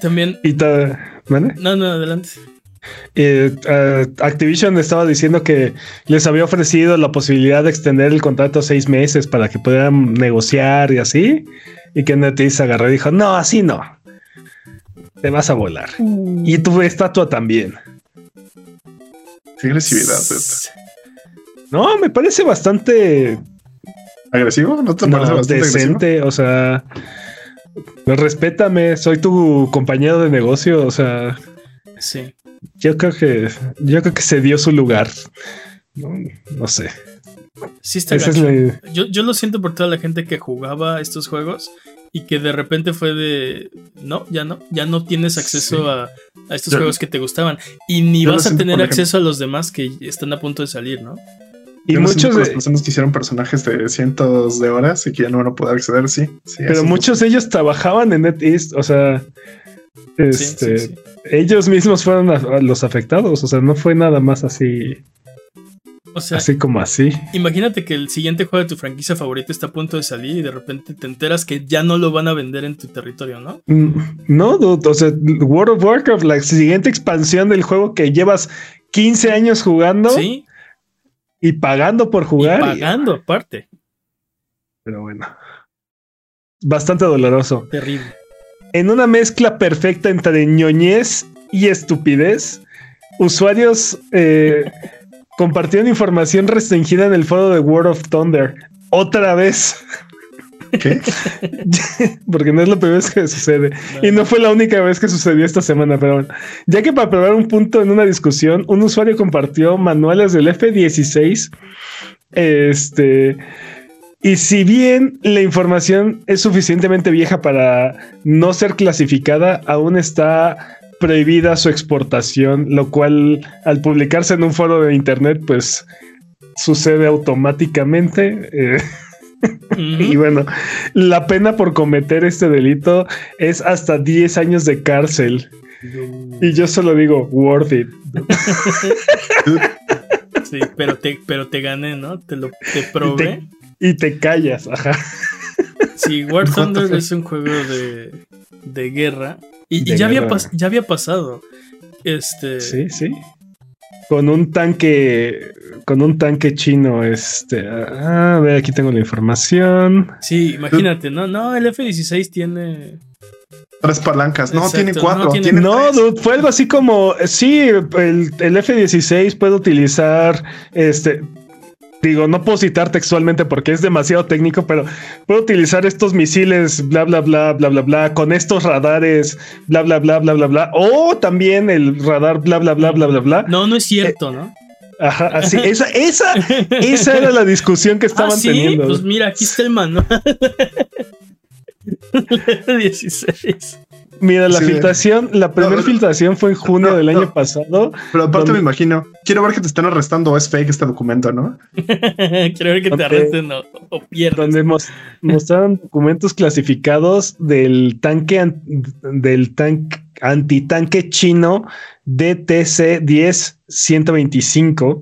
También. y ta- ¿vale? No, no, adelante. Eh, eh, Activision estaba diciendo que les había ofrecido la posibilidad de extender el contrato a seis meses para que pudieran negociar y así. Y que NetEase agarró y dijo: No, así no. Te vas a volar. Y tu estatua también. Qué agresividad. No, me parece bastante ¿Agresivo? ¿No te no, parece bastante agresivo? decente. O sea, pues respétame, soy tu compañero de negocio. O sea, Sí. yo creo que yo creo que se dio su lugar. No, no sé. Sí está es yo, yo lo siento por toda la gente que jugaba estos juegos y que de repente fue de no, ya no, ya no tienes acceso Sí. a, a estos Yo- juegos que te gustaban y ni vas a tener acceso a los demás que están a punto de salir, ¿no? Y muchos por las de, personas que hicieron personajes de cientos de horas y que ya no van a poder acceder, sí. sí pero muchos de ellos trabajaban en NetEast, o sea, este, sí, sí. ellos mismos fueron a- a los afectados, o sea, no fue nada más así, O sea, así como así. imagínate que el siguiente juego de tu franquicia favorita está a punto de salir y de repente te enteras que ya no lo van a vender en tu territorio, ¿no? Mm, No, dude, o sea, World of Warcraft, la siguiente expansión del juego que llevas 15 años jugando Sí, y pagando por jugar. y- pagando aparte. pero bueno, bastante doloroso. Terrible. En una mezcla perfecta entre ñoñez y estupidez, usuarios eh, compartieron información restringida en el foro de World of Thunder. Otra vez, ¿Qué? porque no es la primera vez que sucede. Y no fue la única vez que sucedió esta semana, pero bueno. Ya que para probar un punto en una discusión, un usuario compartió manuales del F-16 este, Y si bien la información es suficientemente vieja para no ser clasificada, aún está prohibida su exportación, lo cual al publicarse en un foro de internet, pues sucede automáticamente. eh, y bueno, la pena por cometer este delito es hasta 10 años de cárcel. Y yo solo digo, worth it. Sí, pero te, pero te gané, ¿no? Te lo te probé. Y te callas, ajá. Sí, War Thunder es un juego de, de guerra. Y, ya, había ya había pasado. Este. Sí, sí. Con un tanque, con un tanque chino, este. Ah, a ver, aquí tengo la información. Sí, imagínate, no, no, el F-16 tiene. Tres palancas. No, Exacto, tiene cuatro. no, tiene- tiene No, tres. dude, fue algo así como, sí, el, el F-16 puede utilizar, este, digo, no puedo citar textualmente porque es demasiado técnico, pero puede utilizar estos misiles, bla, bla, bla, bla, bla, bla, con estos radares, bla, bla, bla, bla, bla, bla, o también el radar, bla, bla, bla, bla, bla, bla. No, no es cierto, ¿no? Ajá, así, esa, esa, esa era la discusión que estaban ah, sí, teniendo. pues mira, aquí está el manual. El F-16. Mira, la Sí. filtración, la primera no, filtración fue en junio no, del no. año pasado. Pero aparte me imagino, quiero ver que te están arrestando o es fake este documento, ¿no? Quiero ver que te arresten o, o pierdas. donde mos- mostraron documentos clasificados del tanque an- del tanque antitanque chino DTC 10 125.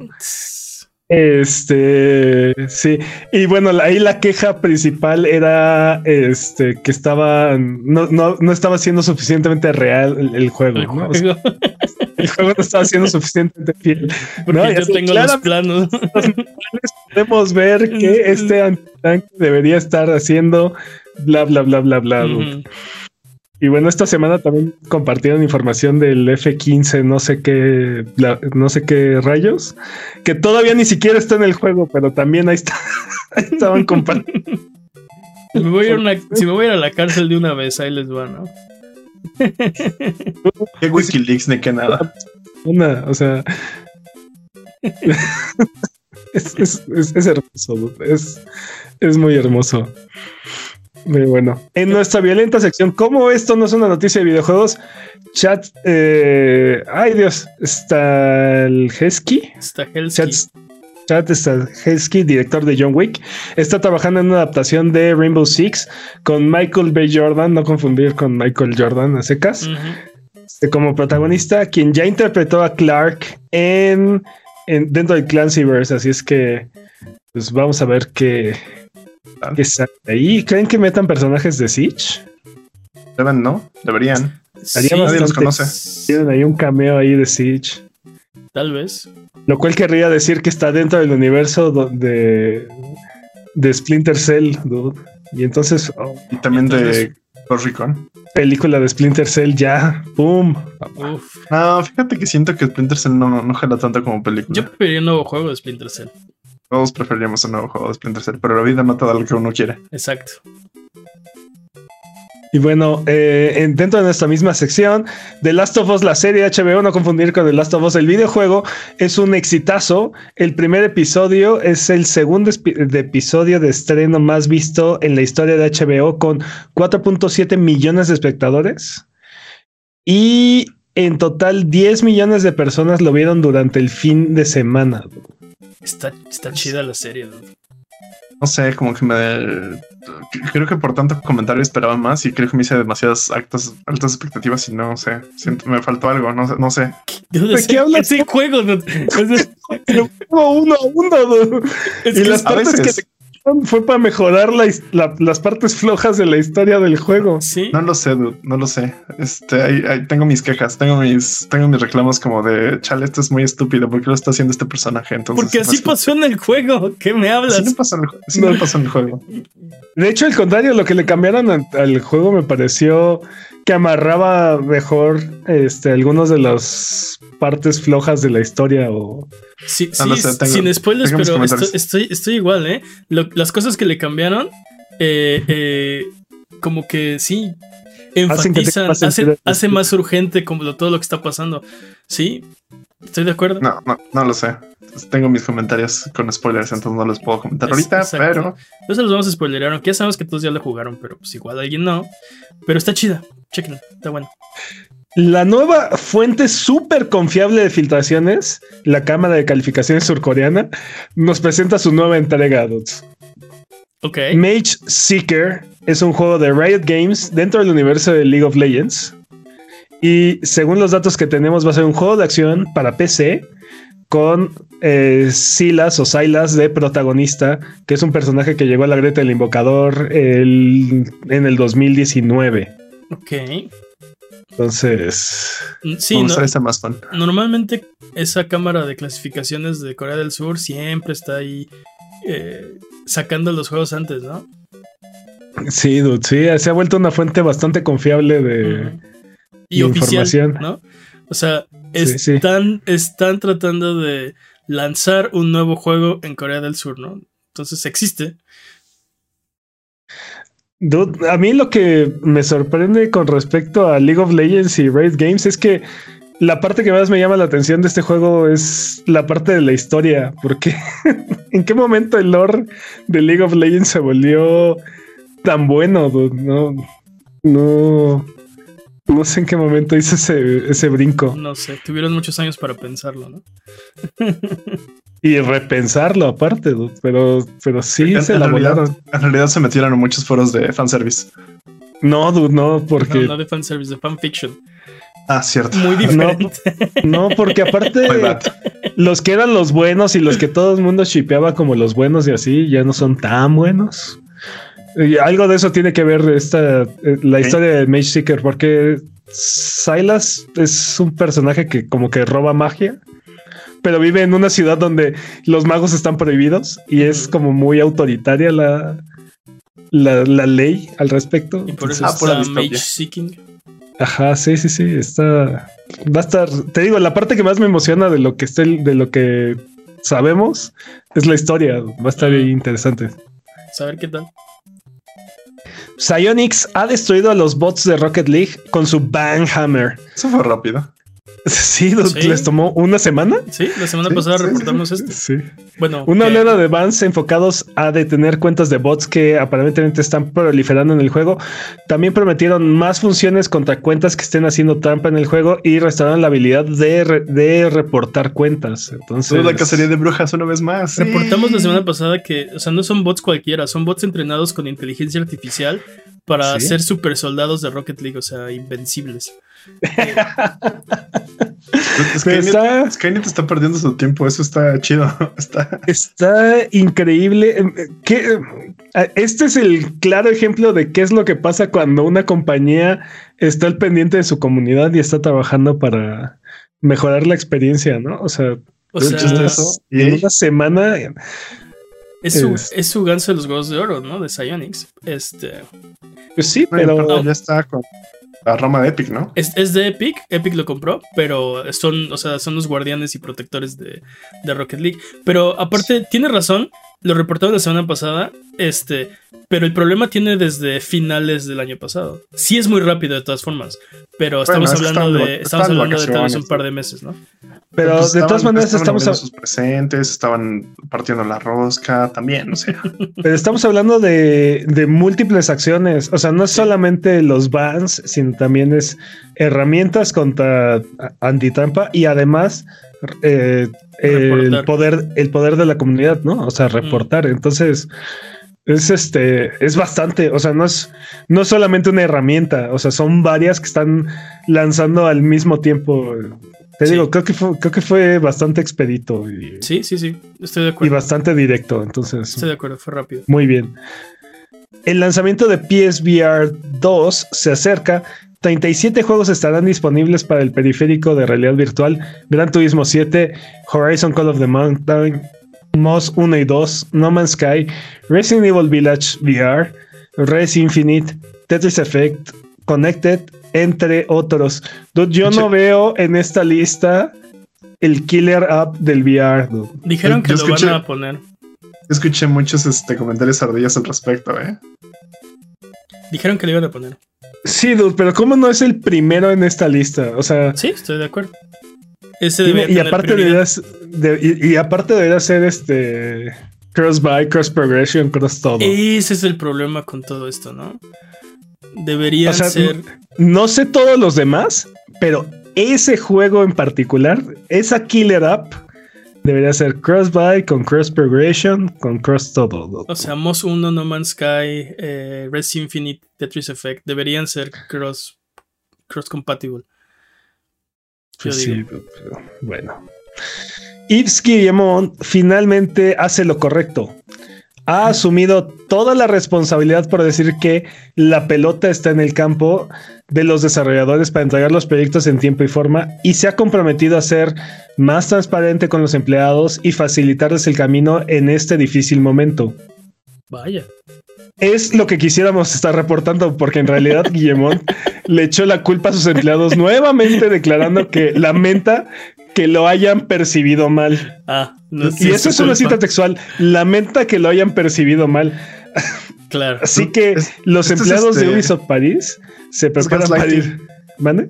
Este, sí. Y bueno, ahí la queja principal era este que estaba no, no, no estaba siendo suficientemente real el, el juego, El ¿no? O sea, juego, el juego no estaba siendo suficientemente fiel. porque No, yo así, tengo los planos. podemos ver que este antitanque debería estar haciendo bla bla bla bla bla. Y bueno, esta semana también compartieron información del F15, no sé qué, no sé qué rayos, que todavía ni siquiera está en el juego, pero también ahí, está, ahí estaban compartiendo. Si me, voy a ir a una- si me voy a ir a la cárcel de una vez, ahí les va, ¿no? Qué Wikileaks ni que nada. Una, o sea. es, es- es- es hermoso, es, es muy hermoso. Muy bueno. En nuestra violenta sección, como esto no es una noticia de videojuegos, chat. eh, ay Dios, está el Hesky. Está Hellsky. Chat, Chat Stahelski, director de John Wick, está trabajando en una adaptación de Rainbow Six con Michael B. Jordan, no confundir con Michael Jordan a secas, este, como protagonista, quien ya interpretó a Clark en, en- dentro del Clancyverse, así es que pues vamos a ver qué, sale ahí. ¿Creen que metan personajes de Siege? Deben, ¿no? Deberían. Sí, Nadie los conoce. Tienen ahí un cameo ahí de Siege. Tal vez. Lo cual querría decir que está dentro del universo do- de, de Splinter Cell, dude. Y entonces, oh, Y también de Ghost Recon. película de Splinter Cell ya, ¡pum! Uf. No, fíjate que siento que Splinter Cell no, no, no jala tanto como película. Yo preferiría un nuevo juego de Splinter Cell. Todos preferiríamos un nuevo juego de Splinter Cell, pero la vida no te da lo que uno quiere. Exacto. Y bueno, eh, en- dentro de nuestra misma sección, The Last of Us, la serie HBO, no confundir con The Last of Us, el videojuego, es un exitazo. El primer episodio es el segundo de episodio de estreno más visto en la historia de HBO con 4.7 millones de espectadores. Y en total 10 millones de personas lo vieron durante el fin de semana. Está, está chida la serie. ¿no? No sé, como que me. Creo que por tanto comentario esperaba más y creo que me hice demasiadas altas, altas expectativas y no sé. Siento, me faltó algo, no sé. No sé. ¿De qué hablas? Ese juego. Pero uno, uno, uno. dude. es y que las es- a partes veces- que quitaron fue para mejorar la las partes flojas de la historia del juego. Sí. No lo sé, dude, no lo sé. Este, ahí, ahí tengo mis quejas, tengo mis, tengo mis reclamos como de chale, esto es muy estúpido, ¿por qué lo está haciendo este personaje? Entonces, Porque así pasó en el juego. ¿Qué me hablas? Así no pasó en el, así No. no pasó en el juego. De hecho, al contrario, lo que le cambiaron al, al juego me pareció que amarraba mejor este, algunos de las partes flojas de la historia o Sí, Ah, sí, no sé, tengo- sin spoilers, pero estoy, estoy, estoy igual, ¿eh? Lo- las cosas que le cambiaron, eh, eh, como que sí. enfatizan, hace, hace, más urgente como todo lo que está pasando. Sí, estoy de acuerdo. No, no, no lo sé. Tengo mis comentarios con spoilers, entonces no los puedo comentar ahorita, pero. No se los vamos a spoilerar, aunque ya sabemos que todos ya lo jugaron, pero pues igual alguien no. Pero está chida, chequen, está bueno. La nueva fuente súper confiable de filtraciones, la cámara de calificaciones surcoreana, nos presenta su nueva entrega, dudes. Ok. Mage Seeker es un juego de Riot Games dentro del universo de League of Legends. Y según los datos que tenemos, va a ser un juego de acción para PC con eh, Silas o Silas de protagonista, que es un personaje que llegó a la Greta del Invocador en el 2019. Ok. Entonces, mm, sí, más Normalmente esa cámara de clasificaciones de Corea del Sur siempre está ahí eh, sacando los juegos antes, ¿no? Sí, dude, sí, se ha vuelto una fuente bastante confiable de, y información, ¿no? O sea, están, están tratando de lanzar un nuevo juego en Corea del Sur, ¿no? Entonces existe a mí lo que me sorprende con respecto a League of Legends y Raid Games es que la parte que más me llama la atención de este juego es la parte de la historia, porque en qué momento el lore de League of Legends se volvió tan bueno, no, no, no sé en qué momento hice ese, ese brinco. No sé, tuvieron muchos años para pensarlo, ¿no? y repensarlo aparte, pero, pero sí se la volaron. En realidad se metieron en muchos foros de fanservice. No, dude, no, porque. No, no de fanservice, de fanfiction. Ah, cierto. Muy diferente. No, porque aparte los que eran los buenos y los que todo el mundo shipeaba como los buenos y así ya no son tan buenos. Y algo de eso tiene que ver esta eh, la historia de Mage Seeker, porque Silas es un personaje que como que roba magia pero vive en una ciudad donde los magos están prohibidos y es como muy autoritaria la, la, ley al respecto. Y por eso está Mage Seeking. Ajá, sí, sí, sí. Está. Va a estar. Te digo, la parte que más me emociona de lo que esté, de lo que sabemos es la historia. Va a estar interesante. Saber qué tal. Psyonix ha destruido a los bots de Rocket League con su Bang Hammer. Eso fue rápido. Sí, les tomó una semana. Sí, la semana pasada reportamos esto. Sí. Bueno, una oleada de bans enfocados a detener cuentas de bots que aparentemente están proliferando en el juego. También prometieron más funciones contra cuentas que estén haciendo trampa en el juego y restauraron la habilidad de, de reportar cuentas. Entonces, la cacería de brujas una vez más. Reportamos la semana pasada que, o sea, no son bots cualquiera, son bots entrenados con inteligencia artificial para ser super soldados de Rocket League, o sea, invencibles. Skynet, está... perdiendo su tiempo, eso está chido. Está, está increíble. Em, eh, este es el claro ejemplo de qué es lo que pasa cuando una compañía está al pendiente de su comunidad y está trabajando para mejorar la experiencia, ¿no? O sea, en una semana. Es su, es su ganso de los huevos de oro, ¿no? De Psyonix. Este. Pues sí, pero. Ya está con la rama de Epic, ¿no? Es, de Epic, Epic lo compró, pero son, o sea, son los guardianes y protectores de, de Rocket League. Pero aparte, tiene razón, lo reportaron la semana pasada, este, pero el problema tiene desde finales del año pasado. Sí es muy rápido de todas formas, pero estamos hablando de estamos hablando de tal vez un par de meses, ¿no? Pero pues de todas maneras estamos a... sus presentes, estaban partiendo la rosca también, o sea. Pero estamos hablando de, de múltiples acciones, o sea, no es solamente los bans, sino también es herramientas contra antitrampa y además eh, el poder, el poder de la comunidad, ¿no? O sea, reportar. Entonces, es este, es bastante, o sea, no es, no solamente una herramienta, o sea, son varias que están lanzando al mismo tiempo. Te digo, creo que fue, creo que fue bastante expedito. Y, sí, sí, sí, estoy de acuerdo. Y bastante directo, entonces. Estoy de acuerdo, fue rápido. Muy bien. El lanzamiento de PSVR 2 se acerca 37 juegos estarán disponibles para el periférico de realidad virtual, Gran Turismo 7, Horizon Call of the Mountain, Moss 1 y 2, No Man's Sky, Resident Evil Village VR, Res Infinite, Tetris Effect, Connected, entre otros. Yo no veo en esta lista el killer app del VR. Dijeron que lo van a poner. Escuché muchos este, comentarios ardillas al respecto, ¿eh? Dijeron que lo iban a poner. Sí, dude, pero ¿cómo no es el primero en esta lista? O sea, Sí, estoy de acuerdo. Ese y, debería y tener aparte deberías, de- y, y aparte debería ser este cross buy, cross progression, cross todo. Ese es el problema con todo esto, ¿no? O sea, ser. No sé todos los demás, pero ese juego en particular, esa killer app, debería ser cross buy con cross progression con cross todo. O sea, Moss 1, No Man's Sky, eh, Res Infinite, Tetris Effect deberían ser cross, cross compatible. Yo Pues digo. sí, bueno. Yves Guillemot finalmente hace lo correcto. Ha asumido toda la responsabilidad por decir que la pelota está en el campo de los desarrolladores para entregar los proyectos en tiempo y forma y se ha comprometido a ser más transparente con los empleados y facilitarles el camino en este difícil momento. Vaya. Es lo que quisiéramos estar reportando, porque en realidad Guillemot le echó la culpa a sus empleados nuevamente declarando que lamenta que lo hayan percibido mal. Ah, no y eso es una cita textual. Lamenta que lo hayan percibido mal. Claro. Así que Es- los esto es empleados de este- Ubisoft París se preparan para ir. ¿Mande?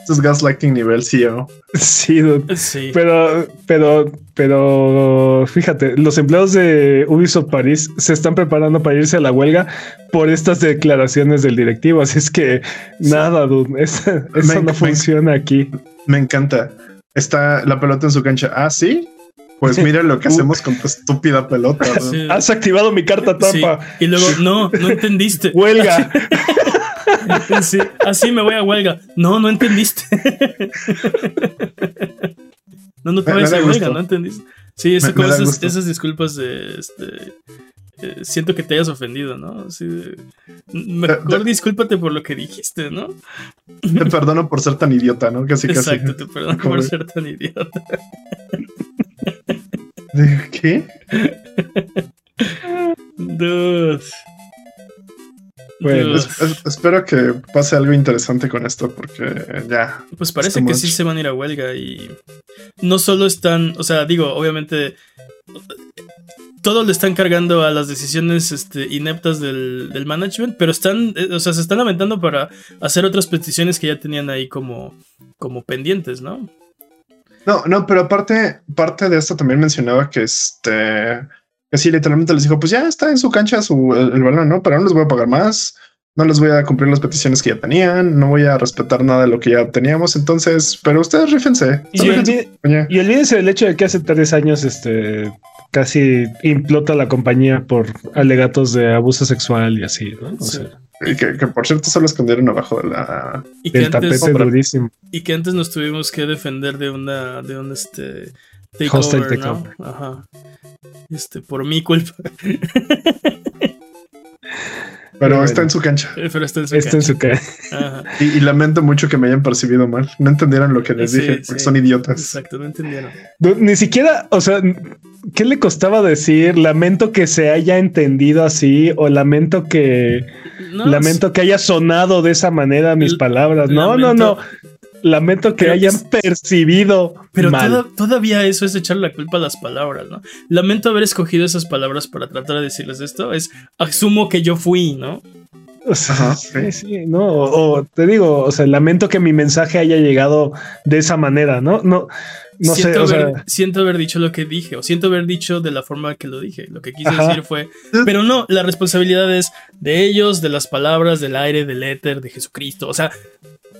Esto es gaslighting nivel CEO. Sí, dude. Sí. Pero, pero, pero, fíjate, los empleados de Ubisoft París se están preparando para irse a la huelga por estas declaraciones del directivo. Así es que nada, dude, esa- eso Me- no me- funciona aquí. Me encanta. Está la pelota en su cancha. Ah, sí. Pues mira lo que hacemos con tu estúpida pelota. ¿no? Sí. Has activado mi carta Sí. trampa. Y luego, no, no entendiste. Huelga. Sí, así me voy a huelga. No, no entendiste. No, no te vayas a huelga, gusto. no entendiste. Sí, eso, Me- como me esas, disculpas de este. eh, siento que te hayas ofendido, ¿no? Así de, mejor discúlpate por lo que dijiste, ¿no? Te perdono por ser tan idiota, ¿no? Casi, casi. Exacto, te perdono por ser tan idiota. ¿De ¿Qué? Dude. Bueno, Dude. Es- es- espero que pase algo interesante con esto porque ya. Pues parece que much. sí se van a ir a huelga y no solo están, o sea, digo, obviamente todo le están cargando a las decisiones este, ineptas del, del management, pero están, eh, o sea, se están lamentando para hacer otras peticiones que ya tenían ahí como, como pendientes, ¿no? No, no, pero aparte, parte de esto también mencionaba que este, que sí, literalmente les dijo, pues ya está en su cancha su, el, el balón, ¿no? Pero no les voy a pagar más, no les voy a cumplir las peticiones que ya tenían, no voy a respetar nada de lo que ya teníamos, entonces, pero ustedes rífense. Y, Solo olvi- compañía. y olvídense del hecho de que hace tres años este casi implota la compañía por alegatos de abuso sexual y así, ¿no? O Sí. sea, Y que, que, por cierto solo escondieron abajo de la... Y que, el antes, tapete durísimo. y que antes nos tuvimos que defender de una, de un este takeover, ¿no? takeover. Ajá. Este, por mi culpa. Pero Bueno. está en su cancha. Pero está en su Está en su cancha. Y, y lamento mucho que me hayan percibido mal. No entendieron lo que les Sí, dije, sí. porque son idiotas. Exacto, no entendieron. No, Ni siquiera, o sea, ¿qué le costaba decir? Lamento que se haya entendido así o lamento que No, lamento que haya sonado de esa manera mis palabras. No, no, lamento- no. Lamento que Pero hayan es- percibido Pero mal. toda- todavía eso es echarle la culpa a las palabras, ¿no? Lamento haber escogido esas palabras para tratar de decirles esto. Es asumo que yo fui, ¿no? O sea, sí, sí, no, o, o te digo, o sea, lamento que mi mensaje haya llegado de esa manera, ¿no? No, no sé, siento, o haber, sea, siento haber dicho lo que dije, o siento haber dicho de la forma que lo dije. Lo que quise Ajá. decir fue. Pero no, la responsabilidad es de ellos, de las palabras, del aire, del éter, de Jesucristo. O sea,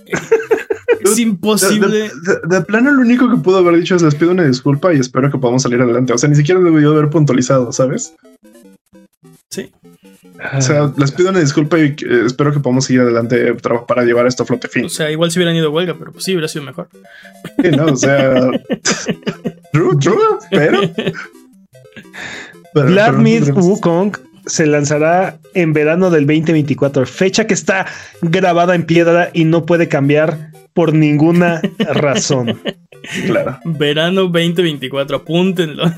es De, imposible. de- de- de plano, lo único que pudo haber dicho es les pido una disculpa y espero que podamos salir adelante. O sea, ni siquiera debió haber puntualizado, ¿sabes? Sí. O sea, les pido una disculpa y eh, espero que podamos seguir adelante eh, para llevar esto a flote fin. O sea, igual se hubieran ido a huelga, pero pues sí, hubiera sido mejor. Sí, ¿no? O sea, true, true, pero. pero- Myth pero- Wukong se lanzará en verano del 2024, fecha que está grabada en piedra y no puede cambiar por ninguna razón. Claro. Verano 2024, apúntenlo.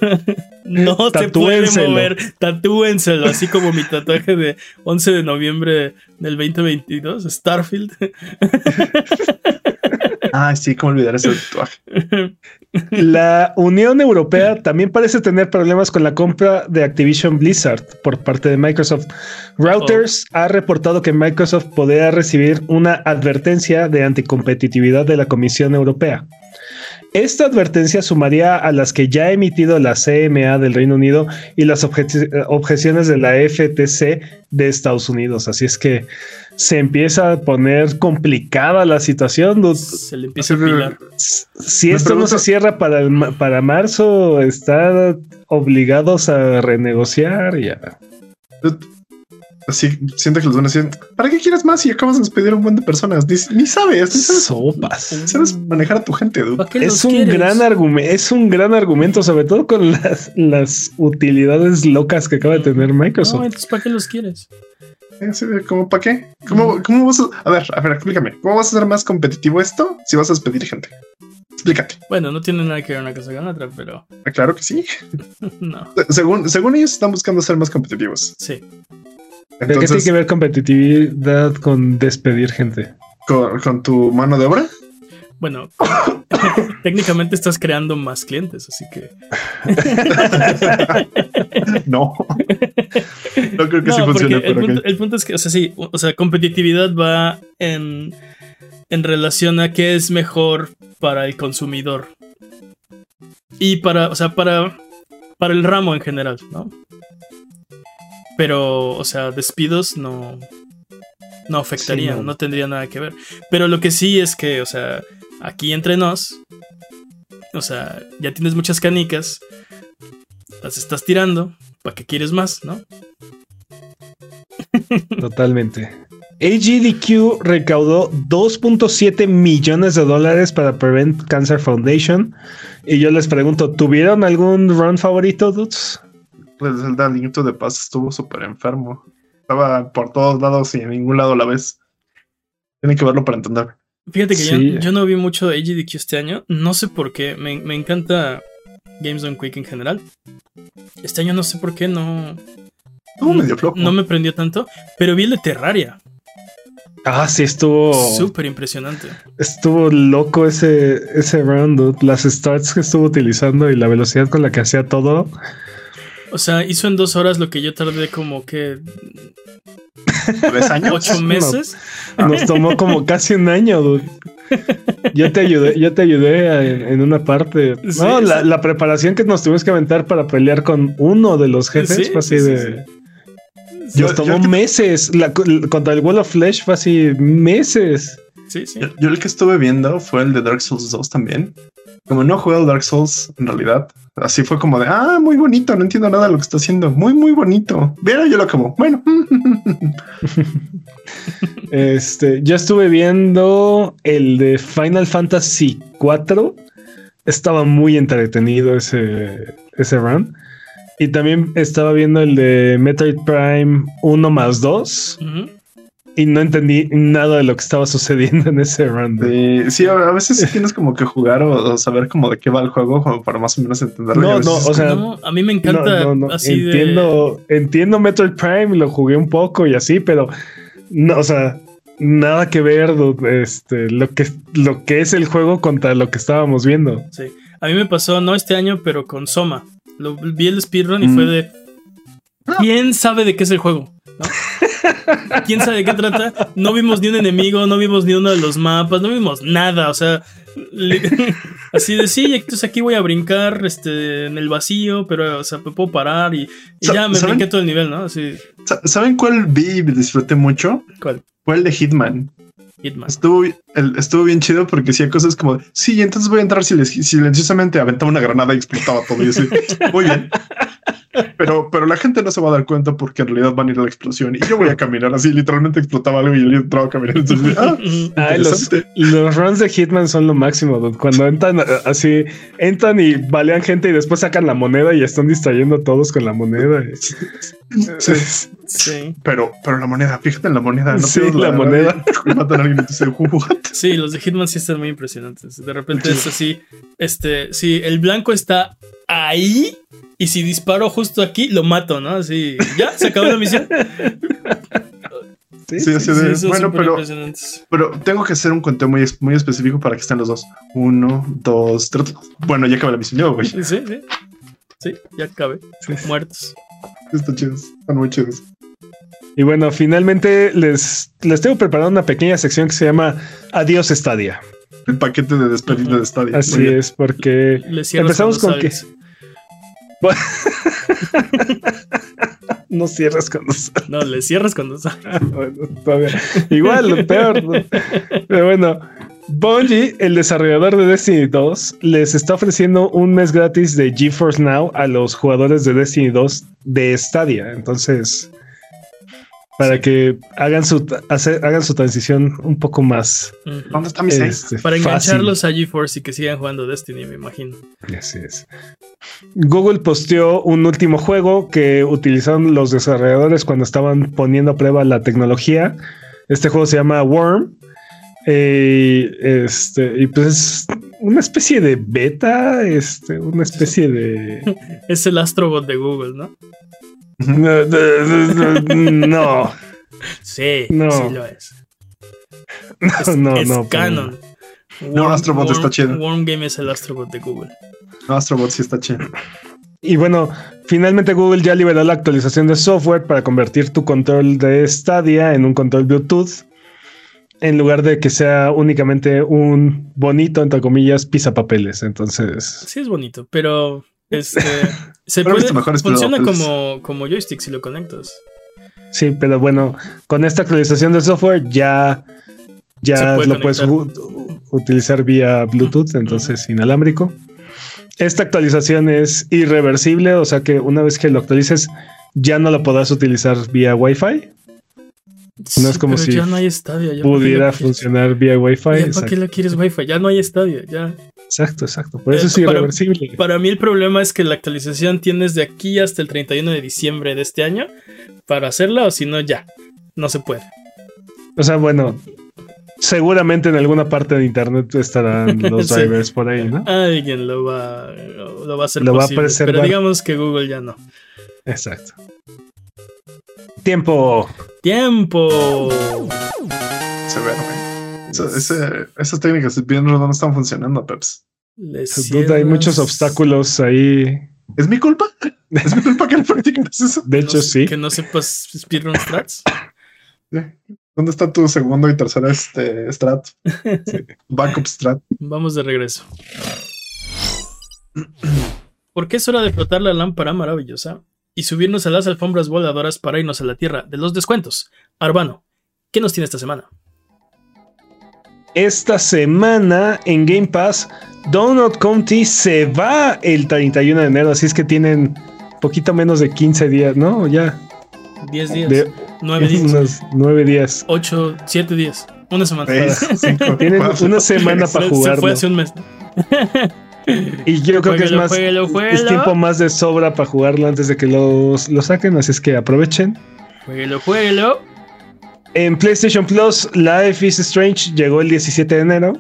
No se puede mover, tatúenselo, así como mi tatuaje de 11 de noviembre del 2022, Starfield. Ay, sí, cómo olvidar ese tatuaje. La Unión Europea también parece tener problemas con la compra de Activision Blizzard por parte de Microsoft. Reuters ha reportado que Microsoft podría recibir una advertencia de anticompetitividad de la Comisión Europea. Esta advertencia sumaría a las que ya ha emitido la CMA del Reino Unido y las objeciones de la FTC de Estados Unidos. Así es que se empieza a poner complicada la situación. Se le empieza a pilar. Si esto no se cierra para, para marzo, están obligados a renegociar ya. Así siento que los van a decir, ¿para qué quieres más si acabas de despedir a un buen de personas? Ni, sabes, Sopas. Sabes manejar a tu gente, dude. Es un gran argumento, es un gran argumento, sobre todo con las, las utilidades locas que acaba de tener Microsoft. No, entonces ¿para qué los quieres? ¿Cómo para qué? ¿Cómo, ¿Cómo vas a.? A ver, a ver, explícame. ¿Cómo vas a hacer más competitivo esto si vas a despedir gente? Explícate. Bueno, no tiene nada que ver una cosa con otra, pero. Ah, claro que sí. no. Según, según ellos están buscando ser más competitivos. Sí. ¿Pero qué tiene que ver competitividad con despedir gente? ¿Con, tu mano de obra? Bueno, técnicamente estás creando más clientes, así que. no. No creo que sí funcione. El punto, el punto, es que, o sea, sí, o sea, competitividad va en, en relación a qué es mejor para el consumidor. Y para, o sea, para, para el ramo en general, ¿no? Pero, o sea, despidos no. No afectarían, no. tendría nada que ver. Pero lo que sí es que, o sea, aquí entre nos. O sea, ya tienes muchas canicas. Las estás tirando. ¿Para qué quieres más, no? Totalmente. AGDQ recaudó 2.7 millones de dólares para Prevent Cancer Foundation. Y yo les pregunto, ¿tuvieron algún run favorito, dudes? El Link de Paz estuvo súper enfermo. Estaba por todos lados y en ningún lado a la vez. Tienen que verlo para entender. Fíjate que yo, no vi mucho de AGDQ este año. No sé por qué. Me, encanta Games on Quick en general. Este año no sé por qué no. Estuvo medio flojo. No me prendió tanto. Pero vi el de Terraria. Ah, sí, estuvo. Súper impresionante. Estuvo loco ese, ese round. Las starts que estuvo utilizando y la velocidad con la que hacía todo. O sea, hizo en dos horas lo que yo tardé como que. ¿Tres años? ¿Ocho meses? Nos tomó como casi un año, dude. Yo te ayudé, yo te ayudé en, una parte. no, la, preparación que nos tuvimos que aventar para pelear con uno de los jefes fue así de. Nos tomó meses. contra el Wall of Flesh fue así meses. Sí, sí. Yo, el que estuve viendo fue el de Dark Souls 2 también. Como no juego Dark Souls en realidad, Así fue como de, ah, muy bonito, no entiendo nada de lo que está haciendo. Muy, muy bonito. Viera, yo lo acabo. Bueno. este, ya estuve viendo el de Final Fantasy 4. Estaba muy entretenido ese, ese run. Y también estaba viendo el de Metroid Prime 1 más 2 y no entendí nada de lo que estaba sucediendo en ese round. Sí, sí a veces tienes como que jugar o, saber como de qué va el juego como para más o menos entenderlo. No, no, o sea, a mí me encanta así entiendo, entiendo Metroid Prime, lo jugué un poco y así, pero no, o sea, nada que ver este, lo que lo que es el juego contra lo que estábamos viendo. Sí, a mí me pasó no este año, pero con Soma. Lo vi el speedrun y fue mm. de ah. ¿Quién sabe de qué es el juego? ¿Quién sabe de qué trata? No vimos ni un enemigo, no vimos ni uno de los mapas, no vimos nada, o sea, así de sí, entonces aquí voy a brincar este, en el vacío, pero o sea, me puedo parar y, ya me brinqué todo el nivel, ¿no? Así. ¿Saben cuál vi y disfruté mucho? ¿Cuál? Fue el de Hitman. Hitman. Estuvo, estuvo bien chido porque hacía cosas como, sí, entonces voy a entrar silenciosamente, aventaba una granada y explotaba todo. Y así, muy bien. Pero, pero la gente no se va a dar cuenta porque en realidad van a ir a la explosión y yo voy a caminar así, literalmente explotaba algo y yo entraba a caminar. Entonces, ah, los, los, runs de Hitman son lo máximo. Cuando entran así, entran y balean gente y después sacan la moneda y están distrayendo a todos con la moneda. Sí. Pero, pero la moneda, fíjate en la moneda. No sí, la, moneda. sí, los de Hitman sí están muy impresionantes. De repente es así, este, si el blanco está ahí y si disparo justo aquí, lo mato, ¿no? Así, ya, se acabó la misión. Sí, Sí, son bueno, pero, pero tengo que hacer un conteo muy, muy específico para que estén los dos. Uno, dos, tres. Bueno, ya acabé la misión yo, güey. Sí, sí. Sí, ya. Sí, sí. Muertos. Están chidos, están muy chidos. Y bueno, finalmente les, les tengo preparado una pequeña sección que se llama Adiós Stadia. El paquete de despedida de estadio. Así es, porque Empezamos con sales. no cierras cuando sale. No, le cierras cuando sales. Bueno, todavía. Igual, lo peor. Pero bueno, Bungie, el desarrollador de Destiny 2, les está ofreciendo un mes gratis de GeForce Now a los jugadores de Destiny 2 de Stadia. Entonces, para Sí. que hagan su, hagan su transición un poco más. ¿Dónde está mi este, Para fácil. engancharlos a GeForce y que sigan jugando Destiny, me imagino. Así es. Google posteó un último juego que utilizaron los desarrolladores cuando estaban poniendo a prueba la tecnología. Este juego se llama Worm. Eh, este, y pues es una especie de beta, este, una especie de. Es el Astrobot de Google, ¿no? No, Sí, No. sí lo es. Es, no, es no. canon. No, Astrobot está chido. Worm Game es el Astrobot de Google. No, Astrobot sí está chido. Y bueno, finalmente Google ya liberó la actualización de software para convertir tu control de Stadia en un control Bluetooth. En lugar de que sea únicamente un bonito, entre comillas, pisapapeles. Entonces, Sí es bonito, pero este se puede, funciona como, como joystick si lo conectas. sí, pero bueno, con esta actualización de software ya, ya puede lo puedes conectar. utilizar vía Bluetooth, entonces inalámbrico. Esta actualización es irreversible, o sea que una vez que lo actualices, ya no lo podrás utilizar vía Wi-Fi. No es como si ya no hay estadio. ya para qué Pudiera funcionar vía Wi-Fi. ya ¿Para qué lo quieres Wi-Fi? Ya no hay estadio. Ya. exacto, exacto. Por eso Eh, es para- irreversible. Para mí el problema es que la actualización tienes de aquí hasta el 31 de diciembre de este año para hacerla o si no ya. No se puede. O sea, bueno, seguramente en alguna parte de internet estarán los Sí. drivers por ahí, ¿no? Alguien lo va, lo va a hacer Lo va a preservar. pero digamos que Google ya no. Exacto. Tiempo. ¡Tiempo! Se ve, güey. Eso- ese- esas técnicas de bien no están funcionando, Peps. Dude, hay muchos obstáculos ahí. ¿Es mi culpa? ¿Es mi culpa que no practicas eso? De hecho, no- sí. Que no sepas speedrun strats. ¿Dónde está tu segundo y tercera este, strat? Backup strat. Vamos de regreso. Porque es hora de flotar la lámpara maravillosa y subirnos a las alfombras voladoras para irnos a la tierra de los descuentos. Arbano, ¿qué nos tiene esta semana? Esta semana en Game Pass, Donut County se va el 31 de enero, así es que tienen poquito menos de 15 días, ¿no? Ya. 10 días, De 9 días, unos 9 días. 8, 7 días, una semana. Cinco, Tienen una semana Se, para se fue hace un mes. Y yo creo que es más jueguelo, es tiempo más de sobra para jugarlo antes de que los, lo saquen, así es que aprovechen. Jueguelo, jueguelo. En PlayStation Plus, Life is Strange llegó el 17 de enero.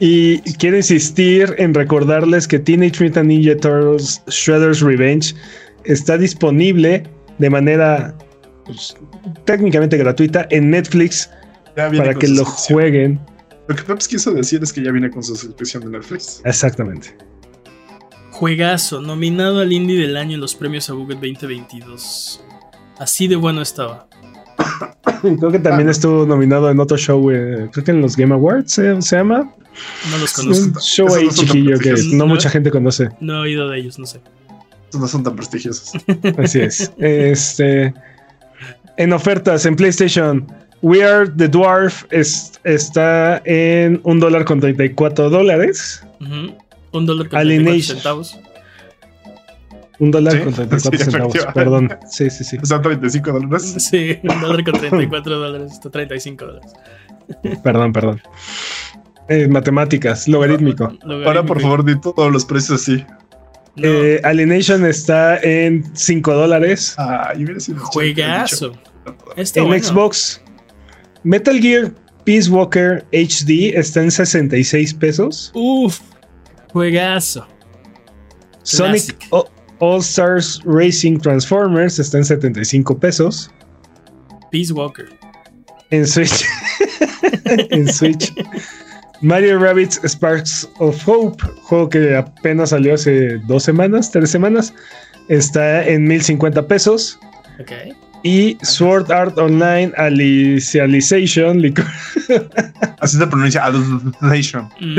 Y quiero insistir en recordarles que Teenage Mutant Ninja Turtles Shredder's Revenge está disponible de manera pues, técnicamente gratuita en Netflix para que lo jueguen. Lo que Peps quiso decir es que ya viene con su suscripción de Netflix. Exactamente. Juegazo, nominado al Indie del año en los premios a Google 2022. Así de bueno estaba. Creo que también estuvo nominado en otro show, eh, creo que en los Game Awards eh, se llama. No los Un conozco. show esos ahí no chiquillo que no ¿No? mucha gente conoce. No he oído de ellos, no sé. Estos no son tan prestigiosos. Así es. Este. En ofertas en PlayStation, We Are the Dwarf es- está en un dólar con 34 dólares. Ujú. Un dólar con Alienation. 34 centavos. Un dólar Sí, con 34 sí, centavos. Perdón. Sí, sí, sí. O sea, 35 dólares. Sí, un dólar con 34 dólares. Está 35 dólares. Perdón, perdón. Eh, matemáticas, logarítmico. Ahora, por favor, di todos los precios así. No, Eh, Alienation está en 5 dólares. Ah, juegazo. Está en bueno. Xbox, Metal Gear Peace Walker HD está en 66 pesos. Uf, juegazo. Sonic All Stars Racing Transformers está en 75 pesos. Peace Walker. En Switch. en Switch. Mario Rabbits Sparks of Hope, juego que apenas salió hace dos semanas, tres semanas, está en 1050 pesos. Ok. Y Sword Art Online Alicization, así se pronuncia, Alicization. Mm.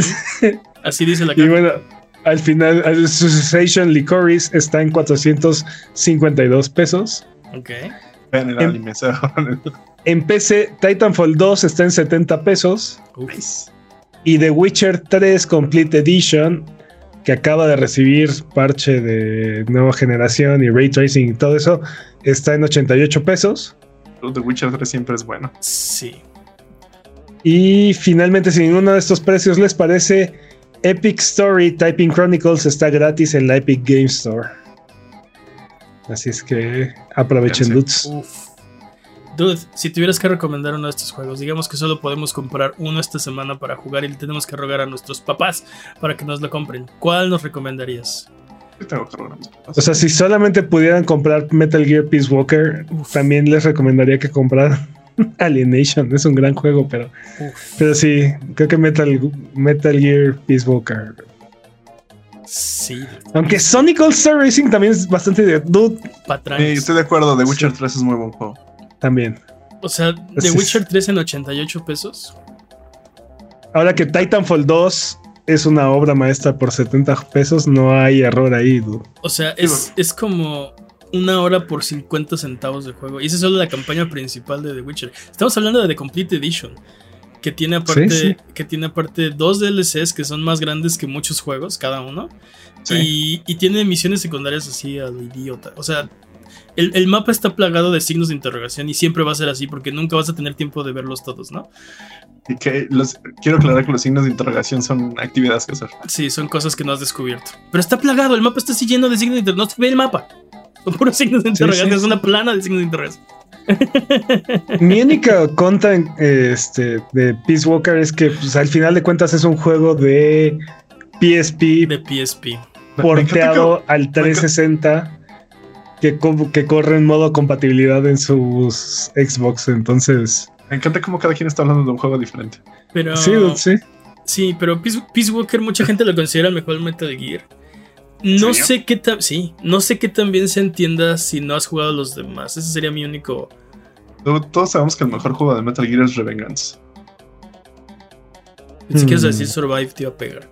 Así dice la Y bueno, al final, Alicization Licorice está en 452 pesos. Ok. Vean el En- a- En PC, Titanfall 2 está en 70 pesos. Uf. Y The Witcher 3 Complete Edition, que acaba de recibir parche de nueva generación y ray tracing y todo eso, está en 88 pesos. The Witcher 3 siempre es bueno. Sí. Y finalmente, si ninguno de estos precios les parece, Epic Story Typing Chronicles está gratis en la Epic Game Store. Así es que aprovechen, dudes. Dude, si tuvieras que recomendar uno de estos juegos, digamos que solo podemos comprar uno esta semana para jugar y le tenemos que rogar a nuestros papás para que nos lo compren. ¿Cuál nos recomendarías? Yo tengo que rogar a mis papás. O sea, si solamente pudieran comprar Metal Gear Peace Walker, Uf. también les recomendaría que compraran Alienation. Es un gran juego, pero, Uf. pero sí, creo que Metal, Metal Gear Peace Walker. Sí. Aunque Sonic All Star Racing también es bastante de dude. Sí, estoy de acuerdo, The Witcher Sí. 3 es muy buen juego. También. O sea, The Sí. Witcher 3 en 88 pesos. Ahora que Titanfall 2 es una obra maestra por 70 pesos, no hay error ahí, dude. O sea, es, es como una hora por 50 centavos de juego. Y esa es solo la campaña principal de The Witcher. Estamos hablando de The Complete Edition. Que tiene aparte, Sí, sí. que tiene aparte dos DLCs que son más grandes que muchos juegos, cada uno. Sí. Y, y tiene misiones secundarias así a lo idiota. O sea, el, el mapa está plagado de signos de interrogación y siempre va a ser así porque nunca vas a tener tiempo de verlos todos, ¿no? Y que los, quiero aclarar que los signos de interrogación son actividades que hacer. Sí, son cosas que no has descubierto. Pero está plagado, el mapa está así lleno de signos de interrogación. No se ve el mapa. Son puros signos de interrogación, sí, es sí. una plana de signos de interrogación. Mi única conta este, de Peace Walker es que pues, al final de cuentas es un juego de PSP De PSP. Porteado al 360 que, que corre en modo compatibilidad en sus Xbox. Entonces, Me encanta cómo cada quien está hablando de un juego diferente. Pero. sí, sí. Sí, pero Peace, Peace Walker mucha gente lo considera el mejor Metal Gear. No ¿Serio? sé qué tan. Sí, no sé qué tan bien se entienda si no has jugado los demás. Ese sería mi único. Todos sabemos que el mejor juego de Metal Gear es Revengeance. Si quieres Hmm. decir Survive, te iba a pegar.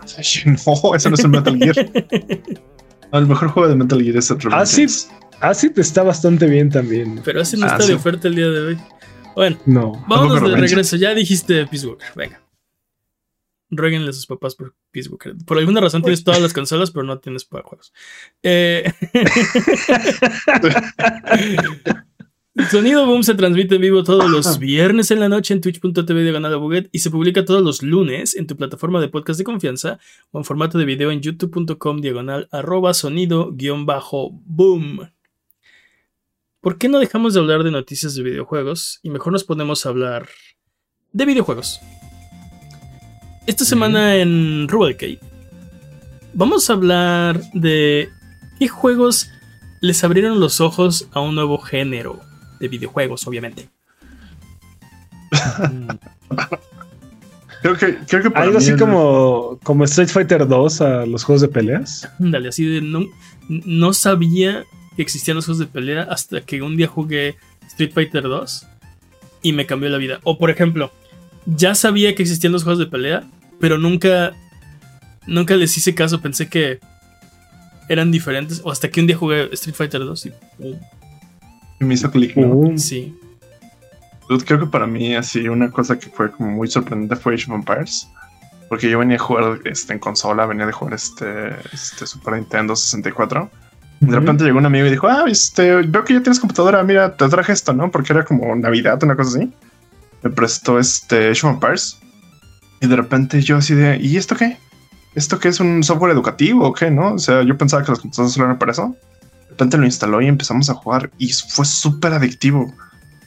No, ese no es el Metal Gear. No, el mejor juego de Metal Gear es el Ah, sí. Revengeance. Acid está bastante bien también. Pero ese no Ah, está de oferta el día de hoy. Bueno, No. vámonos de regreso. Ya dijiste Peace Walker. Venga. Ruéguenle a sus papás por Peace Walker. Por alguna razón tienes todas las consolas, pero no tienes para juegos. Eh, Sonido Boom se transmite en vivo todos los viernes en la noche en twitch.tv diagonal Buget y se publica todos los lunes en tu plataforma de podcast de confianza o en formato de video en youtube.com diagonal arroba sonido guion bajo boom. ¿Por qué no dejamos de hablar de noticias de videojuegos y mejor nos ponemos a hablar de videojuegos? Esta semana en Rubalcade vamos a hablar de qué juegos les abrieron los ojos a un nuevo género de videojuegos, obviamente. Creo que, creo que para Algo mí así el- como, como Street Fighter 2 a los juegos de peleas. Dale, así de no, no sabía que existían los juegos de pelea hasta que un día jugué Street Fighter 2 y me cambió la vida. O por ejemplo, ya sabía que existían los juegos de pelea, pero nunca nunca les hice caso, pensé que eran diferentes o hasta que un día jugué Street Fighter 2 y pum, me hizo clic, ¿no? Um, sí. Dude, Creo que para mí así una cosa que fue como muy sorprendente fue Age of Empires. Porque yo venía a jugar este, en consola, venía de jugar este, este Super Nintendo 64. Y de Ujú. repente llegó un amigo y dijo, ah, este, veo que ya tienes computadora, mira, te traje esto, ¿no? Porque era como Navidad, una cosa así. Me prestó este Age of Empires. Y de repente yo así de, ¿y esto qué? ¿Esto qué es un software educativo o qué, no? O sea, yo pensaba que las computadoras solo eran para eso. Repente lo instaló y empezamos a jugar y fue súper adictivo.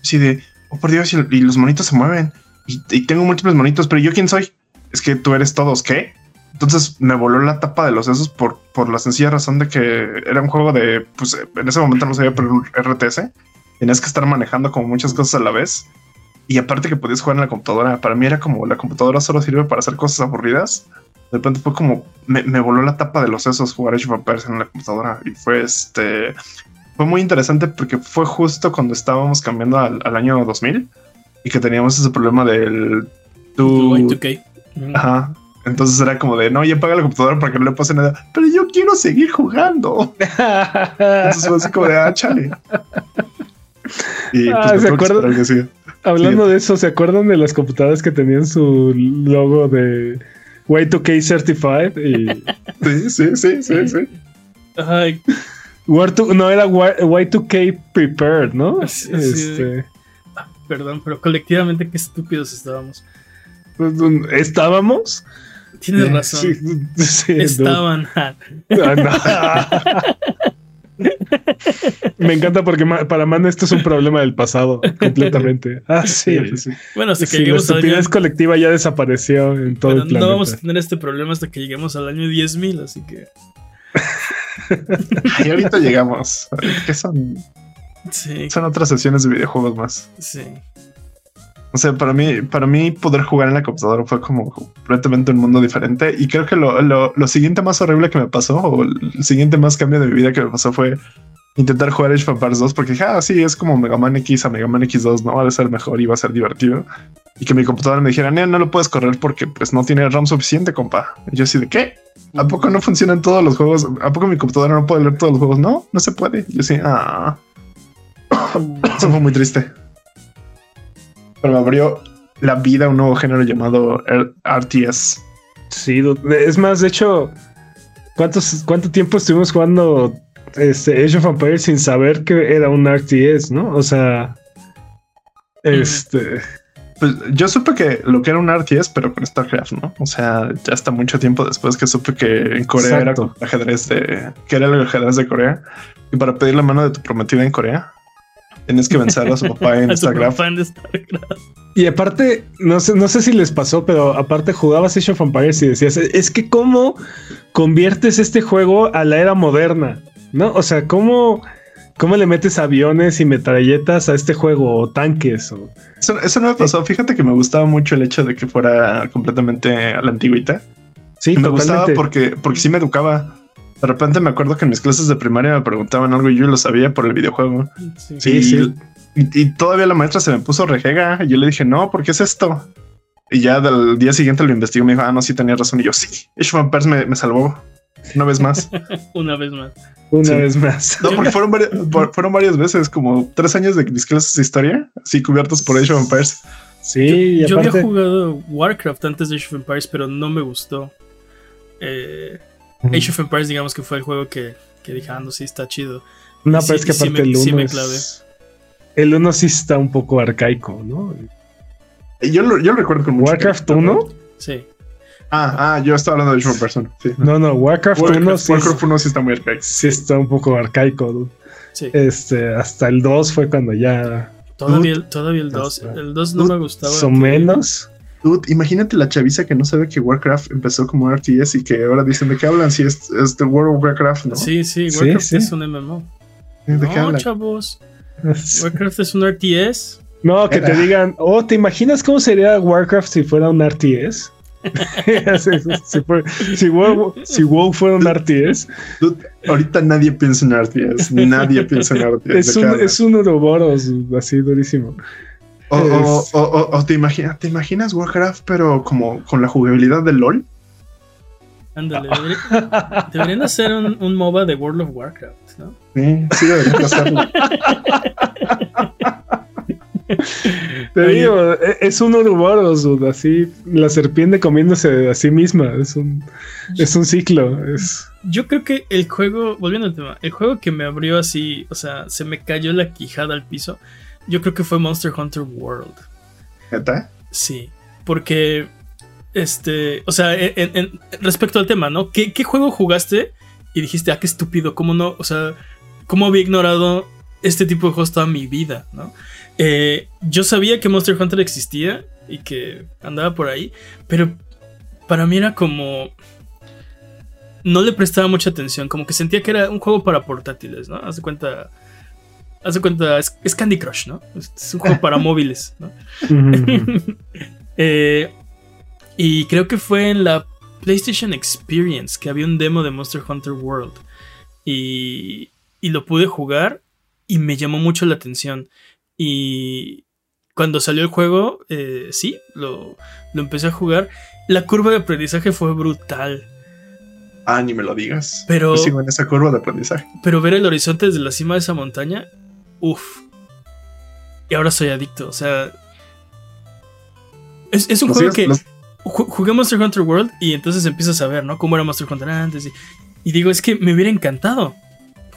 Así de, oh por Dios, y, y los monitos se mueven. Y, y tengo múltiples monitos, pero ¿yo quién soy? Es que tú eres todos, ¿qué? Entonces me voló la tapa de los sesos por, por la sencilla razón de que era un juego de, pues en ese momento no sabía, pero un RTS. tenías que estar manejando como muchas cosas a la vez. Y aparte que podías jugar en la computadora, para mí era como la computadora solo sirve para hacer cosas aburridas. De repente fue como me, me voló la tapa de los sesos jugar Age of Empires en la computadora y fue este fue muy interesante porque fue justo cuando estábamos cambiando al, al año 2000 y que teníamos ese problema del tu, Y2K. Ajá. Entonces era como de no, ya apaga la computadora para que no le pase nada. Pero yo quiero seguir jugando. Entonces fue así como de ah, chale. Y pues, ah, ¿se acuerdan? Hablando de eso, ¿se acuerdan de las computadoras que tenían su logo de Y2K Certified? Y... sí, sí, sí, sí, sí. Ay. no era Y2K Prepared, ¿no? Este... Ah, perdón, pero colectivamente qué estúpidos estábamos. ¿Estábamos? Tienes razón. Estaban. Ah, Me encanta porque para Man esto es un problema del pasado, completamente. Ah, sí. Bueno, hasta que la estupidez colectiva ya desapareció en todo el planeta. No vamos a tener este problema hasta que lleguemos al año 10.000, así que... y ahorita llegamos. ¿Qué son? Sí. Son otras sesiones de videojuegos más. Sí. O sea, para mí, para mí poder jugar en la computadora fue como completamente un mundo diferente. Y creo que lo, lo, lo, siguiente más horrible que me pasó, o el siguiente más cambio de mi vida que me pasó fue intentar jugar Age of Empires 2 porque dije, ah, sí, es como Mega Man X a Mega Man X2, no va a ser mejor y va a ser divertido. Y que mi computadora me dijera, no, no lo puedes correr porque pues no tiene RAM suficiente, compa. Y yo así de qué? ¿A poco no funcionan todos los juegos? ¿A poco mi computadora no puede leer todos los juegos? No, no se puede. Yo sí, ah. Eso fue muy triste pero me abrió la vida un nuevo género llamado RTS. Sí, es más, de hecho, ¿cuántos, ¿cuánto tiempo estuvimos jugando este Age of Empires sin saber que era un RTS, no? O sea, este. Pues yo supe que lo que era un RTS, pero con StarCraft, ¿no? O sea, ya hasta mucho tiempo después que supe que en Corea era ajedrez de. que era el ajedrez de Corea. Y para pedir la mano de tu prometida en Corea, Tienes que vencer a su papá en Starcraft. Y aparte, no sé, no sé si les pasó, pero aparte jugabas Age of Empires y decías, es que cómo conviertes este juego a la era moderna, ¿no? O sea, cómo, cómo le metes aviones y metralletas a este juego o tanques. O... Eso, no me pasó. Fíjate que me gustaba mucho el hecho de que fuera completamente a la antigüita. Sí, me gustaba porque, porque sí me educaba. De repente me acuerdo que en mis clases de primaria me preguntaban algo y yo lo sabía por el videojuego. Sí, sí. Y, todavía la maestra se me puso rejega y yo le dije, no, ¿por qué es esto? Y ya del día siguiente lo investigó y me dijo, ah, no, sí tenía razón. Y yo, sí, Age of me, me salvó. Una vez más. Una vez más. Una vez más. No, porque fueron, varias, fueron varias veces, como tres años de mis clases de historia, así cubiertos por Age of Empires. Sí, yo, yo había jugado Warcraft antes de Age of Empires, pero no me gustó. Eh, Age of Empires, digamos que fue el juego que, que dije, ah, no, sí está chido. No, pero es que aparte el 1 es... El 1 sí está un poco arcaico, ¿no? Yo lo, yo recuerdo con Warcraft 1. Sí. Ah, ah, yo estaba hablando de Age of Empires Sí. No, no, Warcraft, 1 sí. Warcraft 1 sí está muy arcaico. Sí está un poco arcaico. Sí. Este, hasta el 2 fue cuando ya. Todavía, todavía el 2. El 2 no me gustaba. O menos. Dude, imagínate la chaviza que no sabe que Warcraft empezó como RTS y que ahora dicen de qué hablan si es, es The World of Warcraft, ¿no? Sí, sí, Warcraft es un MMO. ¿De qué hablan? chavos. Warcraft es un RTS. No, que te digan, oh, ¿te imaginas cómo sería Warcraft si fuera un RTS? si, WoW, fuera un RTS. Dude, ahorita nadie piensa en RTS. Nadie piensa en RTS. Es un, es un Ouroboros así durísimo. O, te, imaginas, te imaginas Warcraft, pero como con la jugabilidad de LOL. Ándale, deberían, hacer un, un, MOBA de World of Warcraft, ¿no? Sí, sí deberían hacerlo. Te digo, e, es un Ouroboros, así la serpiente comiéndose a sí misma, es un, es un ciclo. Es... Yo creo que el juego, volviendo al tema, el juego que me abrió así, o sea, se me cayó la quijada al piso, yo creo que fue Monster Hunter World. ¿Está? Sí, porque, este, o sea, en, respecto al tema, ¿no? ¿Qué, juego jugaste y dijiste, ah, qué estúpido, cómo no, o sea, cómo había ignorado este tipo de juegos toda mi vida, ¿no? Eh, yo sabía que Monster Hunter existía y que andaba por ahí, pero para mí era como... No le prestaba mucha atención, como que sentía que era un juego para portátiles, ¿no? Haz de cuenta haz de cuenta, es, es Candy Crush, ¿no? Es, es un juego para móviles, ¿no? Eh, y creo que fue en la PlayStation Experience que había un demo de Monster Hunter World. Y, y lo pude jugar y me llamó mucho la atención. Y cuando salió el juego, eh, sí, lo, lo empecé a jugar. La curva de aprendizaje fue brutal. Ah, ni me lo digas. Pero- Yo sigo en esa curva de aprendizaje. Pero ver el horizonte desde la cima de esa montaña, uff. Y ahora soy adicto. O sea. Es, es un juego que. Jugué Monster Hunter World y entonces empiezas a ver, ¿no? Cómo era Monster Hunter antes. Y, y digo, es que me hubiera encantado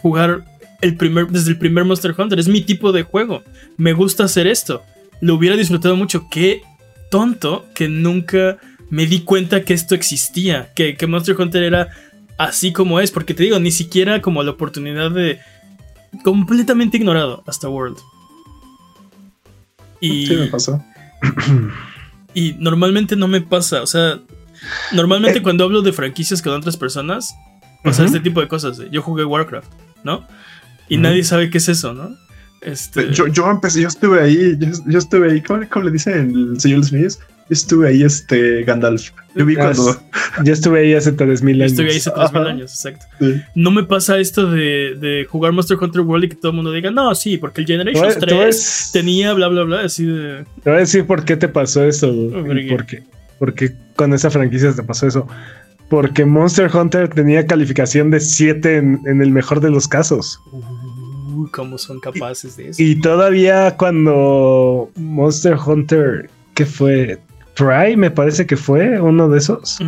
jugar el primer, desde el primer Monster Hunter. Es mi tipo de juego. Me gusta hacer esto. Lo hubiera disfrutado mucho. Qué tonto que nunca me di cuenta que esto existía. Que, que Monster Hunter era así como es. Porque te digo, ni siquiera como la oportunidad de. Completamente ignorado hasta World. Y, Sí, me pasó. y normalmente no me pasa. O sea, normalmente Eh. cuando hablo de franquicias con otras personas, pasa Ujú. este tipo de cosas. Yo jugué Warcraft, ¿no? Y nadie sabe qué es eso, ¿no? Este, Yo, yo empecé, yo estuve ahí, yo, yo estuve ahí, ¿cómo, cómo le dice el señor Smith? Yo estuve ahí, este, Gandalf. Yo vi cuando... Yo estuve ahí hace 3000 yo años. estuve ahí hace 3000 Ajá. años, exacto. Sí. No me pasa esto de, de jugar Monster Hunter World y que todo el mundo diga, no, sí, porque el Generations a 3 tenía bla, bla, bla, así de. te voy a decir por qué te pasó eso. ¿Por y qué? ¿Por qué? Porque con esa franquicia te pasó eso. Porque Monster Hunter tenía calificación de 7 en, en el mejor de los casos. Uh, ¿Cómo son capaces de eso? Y todavía cuando Monster Hunter, ¿qué fue? Try, me parece que fue uno de esos.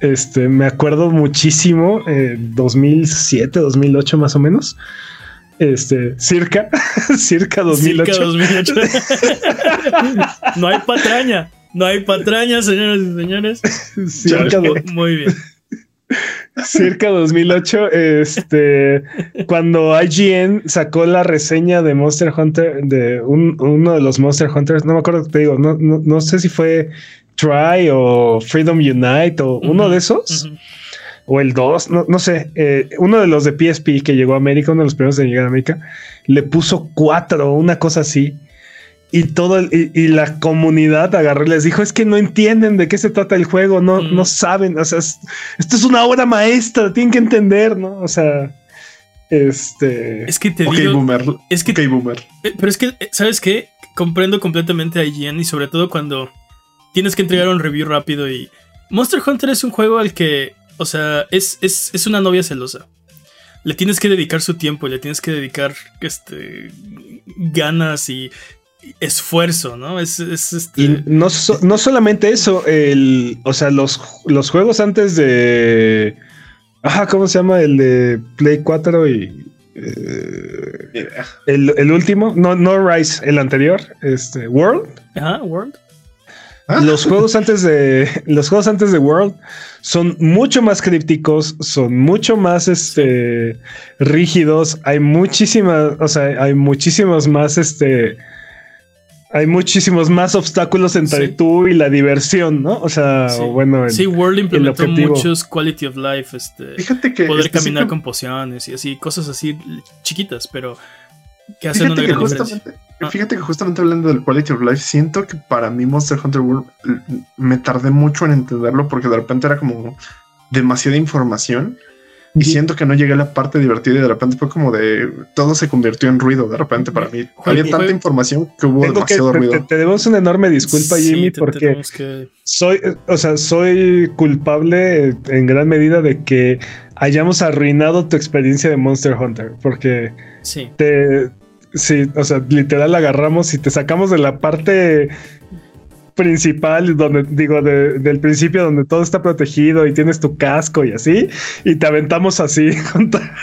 Este, me acuerdo muchísimo, eh, 2007, 2008 más o menos. Este, circa, circa 2008. Circa 2008. no hay patraña. No hay patraña, señoras y señores. Circa, Muy bien. Circa 2008, este, cuando IGN sacó la reseña de Monster Hunter, de un- uno de los Monster Hunters, no me acuerdo, te digo, no, no, no sé si fue Try o Freedom Unite o uno de esos. o el 2, no, no sé, eh, uno de los de PSP que llegó a América, uno de los primeros de llegar a América, le puso 4 o una cosa así. Y todo el- y, y la comunidad agarró y les dijo: Es que no entienden de qué se trata el juego, no, Mm. no saben. O sea, es- esto es una obra maestra, tienen que entender, ¿no? O sea, este. Es que te Ok, digo. boomer. Es que Ok, boomer. Eh, Pero es que, eh, ¿sabes qué? Comprendo completamente a IGN y sobre todo cuando tienes que entregar un review rápido y... Monster Hunter es un juego al que, o sea, es, es, es una novia celosa. Le tienes que dedicar su tiempo, le tienes que dedicar este, ganas y esfuerzo, ¿no? Es, es este... Y no, so- no solamente eso, el, o sea, los, los juegos antes de. Ajá, ¿cómo se llama? El de Play 4 y. eh, el, el último, no, no Rise, el anterior, este, World. Ajá, World. ¿Ah? Los juegos antes de. Los juegos antes de World son mucho más crípticos, son mucho más este rígidos. Hay muchísimas, o sea, hay muchísimos más este. Hay muchísimos más obstáculos entre Sí. tú y la diversión, ¿no? O sea, Sí. bueno, el- Sí, World implementó muchos quality of life, este... Fíjate que... Poder este, sí caminar que- con pociones y así, cosas así chiquitas, pero que hacen Fíjate que, gran justamente, Ah. fíjate que justamente hablando del quality of life, siento que para mí Monster Hunter World l- me tardé mucho en entenderlo porque de repente era como demasiada información y siento que no llegué a la parte divertida y de repente fue como de todo se convirtió en ruido de repente para mí. Había tanta información que hubo que, demasiado ruido. te- te debemos una enorme disculpa, Sí, Jimmy, te- porque que- soy, o sea, soy culpable en gran medida de que hayamos arruinado tu experiencia de Monster Hunter, porque Sí. te, sí, o sea, literal agarramos y te sacamos de la parte principal, donde digo, de- del principio donde todo está protegido y tienes tu casco y así, y te aventamos así contra,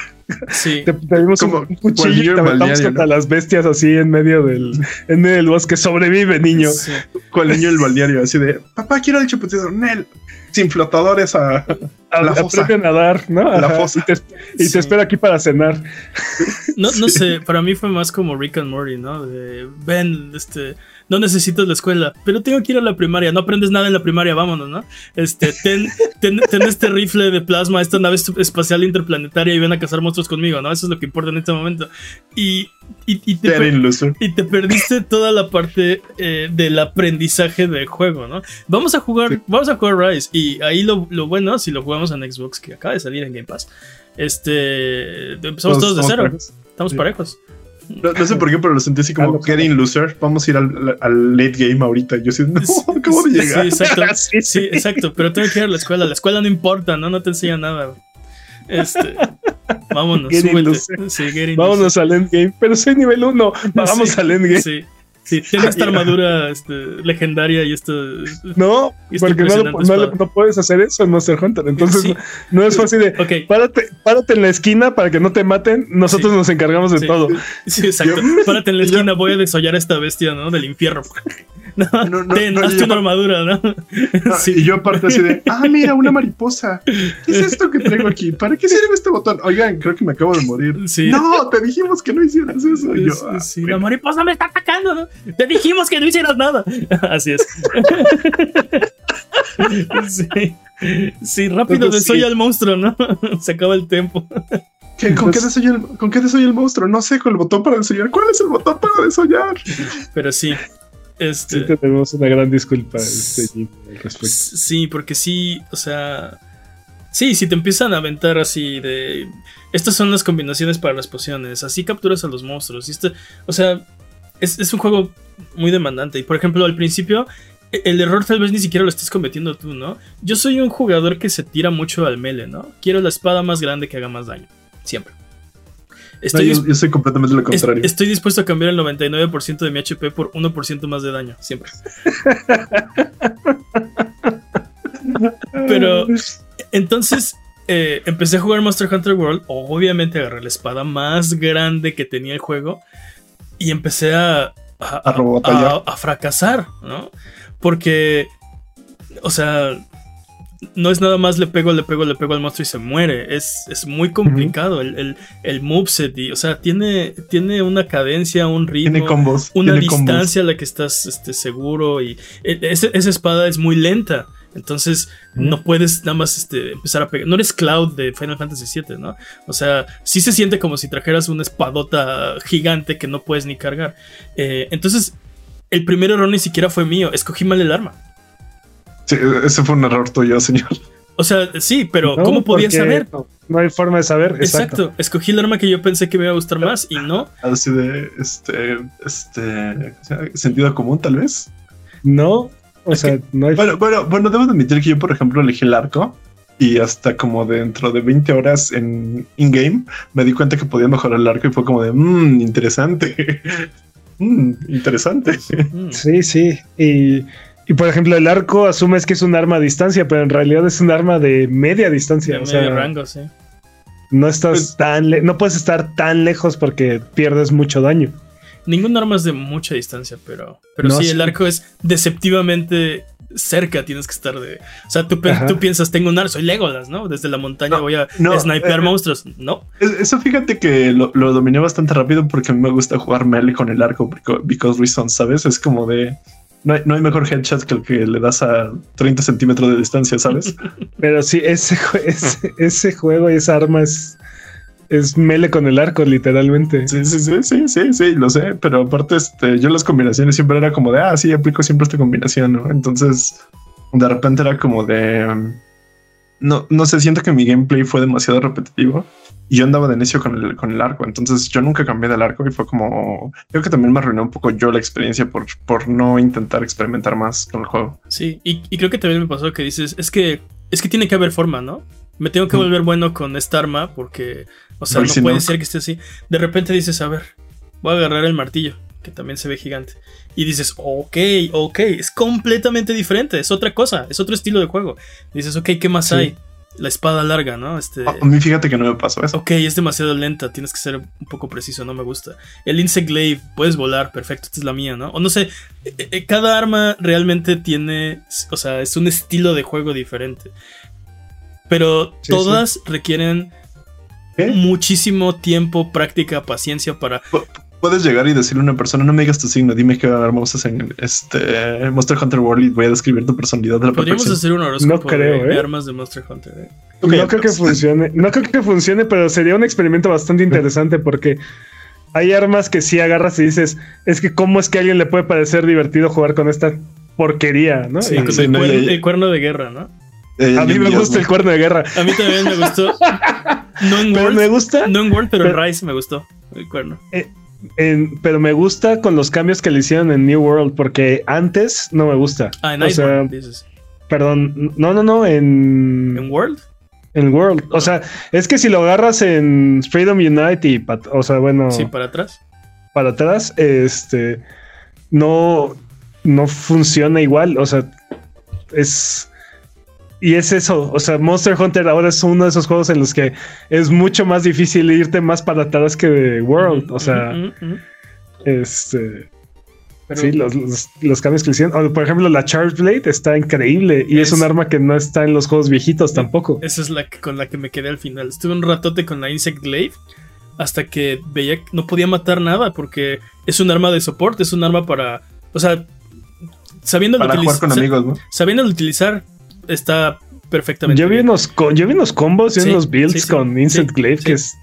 Sí. te, te dimos un, Como un cuchillo y te aventamos contra ¿no? las bestias así en medio del, en medio del bosque. Sobrevive, niño. Sí. Con el niño del balneario así de papá quiero el chupetito Nel sin flotadores a A- la fosa. a nadar, ¿no? La fosa. Y te, y Sí. te espero aquí para cenar. No, no sé, para mí fue más como Rick and Morty, ¿no? De, ven, este, no necesitas la escuela, pero tengo que ir a la primaria, no aprendes nada en la primaria, vámonos, ¿no? Este, ten, ten, ten este rifle de plasma, esta nave espacial interplanetaria y ven a cazar monstruos conmigo, ¿no? Eso es lo que importa en este momento. Y, y, y te, y te perdiste toda la parte eh, del aprendizaje del juego, ¿no? Vamos a jugar, Sí. vamos a jugar Rise. Y ahí lo, lo bueno, si lo jugamos en Xbox, que acaba de salir en Game Pass. Este. Empezamos todos de cero. parejos. Estamos Sí. parejos. No, no sé por qué, pero lo sentí así como getting loser. Vamos a ir al, al late game ahorita. Yo sí, no, acabo de Sí, llegar. exacto. Sí, Sí, exacto. Pero tengo que ir a la escuela. La escuela no importa, ¿no? No te enseña nada. Este. Vámonos, Getting súbete. loser. Sí, getting Vámonos al endgame. Pero soy nivel 1. Vamos Sí, al endgame. Sí. Sí, tiene esta armadura este, legendaria y esto. No, Y esta porque no, no no puedes hacer eso en Monster Hunter. Entonces Sí. no es fácil de. Párate, párate en la esquina para que no te maten. Nosotros Sí. nos encargamos de Sí. todo. sí, exacto. Yo- Párate en la esquina, voy a desollar a esta bestia, ¿no? Del infierno. No, No, no, ten, no, hazte yo- una armadura, ¿no? No, Sí. Y yo aparte así de, ah, mira, una mariposa. ¿Qué es esto que traigo aquí? ¿Para qué sirve este botón? Oigan, creo que me acabo de morir. Sí. No, te dijimos que no hicieras eso. Y yo, Sí, ah, sí, bueno. la mariposa me está atacando, ¿no? Te dijimos que no hicieras nada. Así es. sí. Sí, rápido Entonces, desoya sí. al monstruo, ¿no? Se acaba el tiempo. ¿Qué- ¿Con, qué Entonces- el, ¿Con qué desolla el monstruo? No sé, con el botón para desollar. ¿Cuál es el botón para desollar? Pero sí. Este. Sí, tenemos una gran disculpa este, Jim, al respecto. Sí, porque sí, o sea. Sí, si te empiezan a aventar así de. Estas son las combinaciones para las pociones. Así capturas a los monstruos. Y esto, o sea, es, es un juego muy demandante. Y por ejemplo, al principio, e- el error tal vez ni siquiera lo estés cometiendo tú, ¿no? Yo soy un jugador que se tira mucho al mele, ¿no? Quiero la espada más grande que haga más daño. Siempre. No, Estoy, yo, soy completamente lo es- contrario. estoy dispuesto a cambiar el 99% de mi HP por 1% más de daño. Siempre. Pero entonces eh, empecé a jugar Monster Hunter World. Obviamente agarré la espada más grande que tenía el juego. Y empecé a, a, A robotallar. a- a fracasar, ¿no? Porque, o sea, no es nada más le pego, le pego, le pego al monstruo y se muere. Es, es muy complicado el, el, el moveset. Y, o sea, tiene, tiene una cadencia, un ritmo Tiene combos. una tiene combos. distancia a la que estás este, seguro y e- ese- esa espada es muy lenta. Entonces no puedes nada más este, empezar a pegar. No eres Cloud de Final Fantasy VII, ¿no? O sea, sí se siente como si trajeras una espadota gigante que no puedes ni cargar. Eh, entonces, el primer error ni siquiera fue mío. Escogí mal el arma. Sí, ese fue un error tuyo, señor. O sea, sí, pero No, ¿cómo podía saber? No, no hay forma de saber. Exacto. Exacto. Escogí el arma que yo pensé que me iba a gustar más y no. Así de, este, este, sentido común, tal vez. No, o sea, no hay Bueno, bueno, bueno, debo de admitir que yo, por ejemplo, elegí el arco y hasta como dentro de 20 horas en in-game me di cuenta que podía mejorar el arco y fue como de, mmm, interesante. Mmm, interesante. Mm. Sí, sí. Y, y, por ejemplo, el arco asumes que es un arma a distancia, pero en realidad es un arma de media distancia. De o sea, medio rango, sí. no estás Pues- tan le- no puedes estar tan lejos porque pierdes mucho daño. Ningún arma es de mucha distancia, pero, pero No, sí, sí. el arco es deceptivamente cerca, tienes que estar de... O sea, tú, tú piensas, tengo un arco, soy Legolas, ¿no? Desde la montaña No, voy a no, snipear eh, monstruos. No, Es- Eso fíjate que lo, lo dominé bastante rápido porque a mí me gusta jugar melee con el arco porque, because reasons, ¿sabes? Es como de... No hay, no hay mejor headshot que el que le das a 30 centímetros de distancia, ¿sabes? Pero sí, ese, ese juego y esa arma es, es mele con el arco, literalmente. Sí, sí, sí, sí, sí, sí, lo sé, pero aparte, este, yo las combinaciones siempre era como de, ah, sí, aplico siempre esta combinación, ¿no? Entonces, de repente era como de, um, no, no sé, siento que mi gameplay fue demasiado repetitivo y yo andaba de necio con el, con el arco, entonces yo nunca cambié del arco y fue como, creo que también me arruinó un poco yo la experiencia por, por no intentar experimentar más con el juego. sí. Y, y creo que también me pasó que dices, es que, es que tiene que haber forma, ¿no? Me tengo que volver bueno con esta arma porque, o sea, no si puede no- ser que esté así. De repente dices, a ver, voy a agarrar el martillo, que también se ve gigante. Y dices, ok, ok, es completamente diferente, es otra cosa, es otro estilo de juego. Y dices, ok, ¿qué más Sí. hay? La espada larga, ¿no? Este... A a mí fíjate que no me pasó eso. Ok, es demasiado lenta, tienes que ser un poco preciso, no me gusta. El Insect Glaive, puedes volar, perfecto, esta es la mía, ¿no? O no sé, eh, eh, cada arma realmente tiene, o sea, es un estilo de juego diferente. Pero Sí, todas requieren muchísimo tiempo, práctica, paciencia para... puedes llegar y decirle a una persona, no me digas tu signo, dime qué armas usas en este Monster Hunter World y voy a describir tu personalidad de la Podríamos perfección. hacer un horóscopo No creo, de, de ¿eh? armas de Monster Hunter. ¿eh? No creo que funcione. No creo que funcione, pero sería un experimento bastante interesante porque hay armas que sí agarras y dices, es que cómo es que a alguien le puede parecer divertido jugar con esta porquería, ¿no? Sí, Y- con sí, el, no, cuerno, ya- ya. el cuerno de guerra, ¿no? Eh, a mí me gusta el cuerno de guerra. A mí también me gustó. No en Pero World, me gusta, no en World, pero en pero- Rise me gustó el cuerno. en- pero me gusta con los cambios que le hicieron en New World, porque antes no me gusta. Ah, en o sea, dices. perdón, no, no, no, en, ¿En World? en World. O sea, es que si lo agarras en Freedom Unite y, o sea, bueno, Sí, para atrás. para atrás, este, no, no funciona igual. O sea, es. Y es eso. O sea, Monster Hunter ahora es uno de esos juegos en los que es mucho más difícil irte más para atrás que de World. O sea, este. Pero- sí, los, los- los cambios que hicieron. O, por ejemplo, la Charge Blade está increíble y es, Es- un arma que no está en los juegos viejitos tampoco. Esa es la que- con la que me quedé al final. Estuve un ratote con la Insect Glaive hasta que veía que no podía matar nada porque es un arma de soporte, es un arma para. O sea, sabiendo Para jugar con amigos, ¿no? Sabiendo utilizar, está perfectamente. Yo vi, bien. unos, yo vi unos combos y Sí, unos builds sí, sí, con Insect sí, Glaive sí. que es.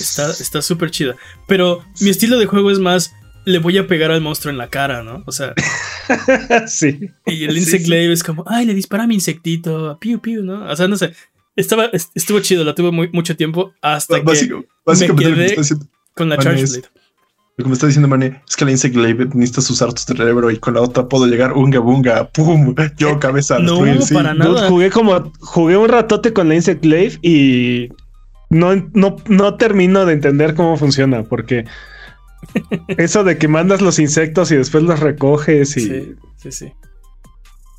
Está está súper chida. Pero mi estilo de juego es más. Le voy a pegar al monstruo en la cara, ¿no? O sea, sí. y el Insect sí. Glaive es como, ay, le dispara a mi insectito, piu, piu, ¿no? O sea, no sé. Estaba, est- estuvo chido, la tuve muy, mucho tiempo hasta que Básico- básicamente me quedé- con la Charge Blade. Lo que me está diciendo Mane es que la Insect Glaive necesitas usar tu cerebro y con la otra puedo llegar unga bunga, pum, yo cabeza a No, destruir, sí. para Dude, nada. jugué como jugué un ratote con la Insect Glaive y no, no, no termino de entender cómo funciona porque eso de que mandas los insectos y después los recoges y Sí, sí, sí.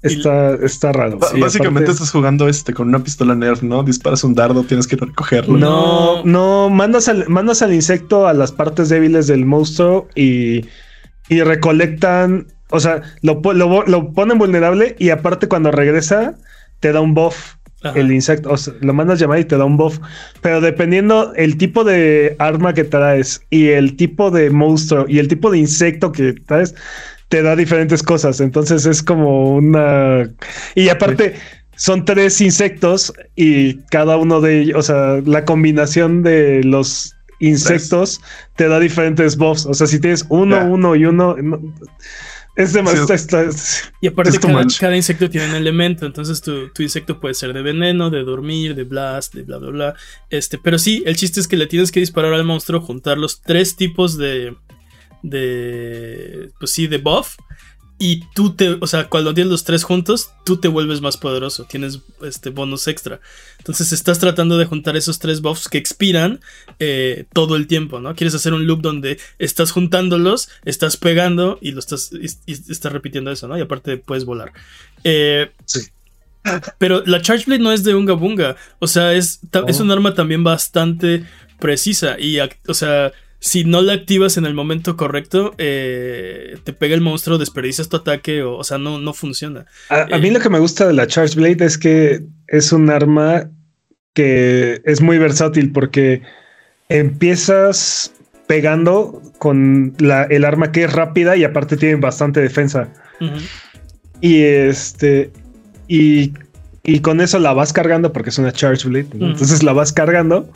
Está, está raro. Sí, básicamente aparte- estás jugando este con una pistola Nerf, ¿no? Disparas un dardo, tienes que recogerlo. no, no, mandas al, mandas al insecto a las partes débiles del monstruo y, y recolectan, o sea, lo, lo, lo ponen vulnerable y aparte cuando regresa te da un buff. Ajá. el insecto, o sea, lo mandas llamar y te da un buff. Pero dependiendo el tipo de arma que traes y el tipo de monstruo y el tipo de insecto que traes, te da diferentes cosas. Entonces es como una. Y aparte. Son tres insectos y cada uno de ellos, o sea, la combinación de los insectos te da diferentes buffs. O sea, si tienes uno, uno y uno, no- es demasiado. Sí. Y aparte, cada, cada insecto tiene un elemento. Entonces, tu, tu insecto puede ser de veneno, de dormir, de blast, de bla, bla, bla. Este, pero sí, el chiste es que le tienes que disparar al monstruo, juntar los tres tipos de. De. Pues sí, de buff. Y tú te. O sea, cuando tienes los tres juntos, tú te vuelves más poderoso. Tienes este bonus extra. Entonces, estás tratando de juntar esos tres buffs que expiran eh, todo el tiempo, ¿no? Quieres hacer un loop donde estás juntándolos, estás pegando y lo estás, y, y estás repitiendo eso, ¿no? Y aparte puedes volar. Eh, Sí. Pero la Charge Blade no es de Unga Bunga. O sea, es, es un arma también bastante precisa. Y, o sea, si no la activas en el momento correcto, eh, te pega el monstruo, desperdicias tu ataque, o, o sea, no, no funciona. A, a Eh. mí lo que me gusta de la Charge Blade es que es un arma que es muy versátil porque empiezas pegando con la- el arma que es rápida y aparte tiene bastante defensa. Y este. Y, y con eso la vas cargando porque es una Charge Blade. Entonces la vas cargando.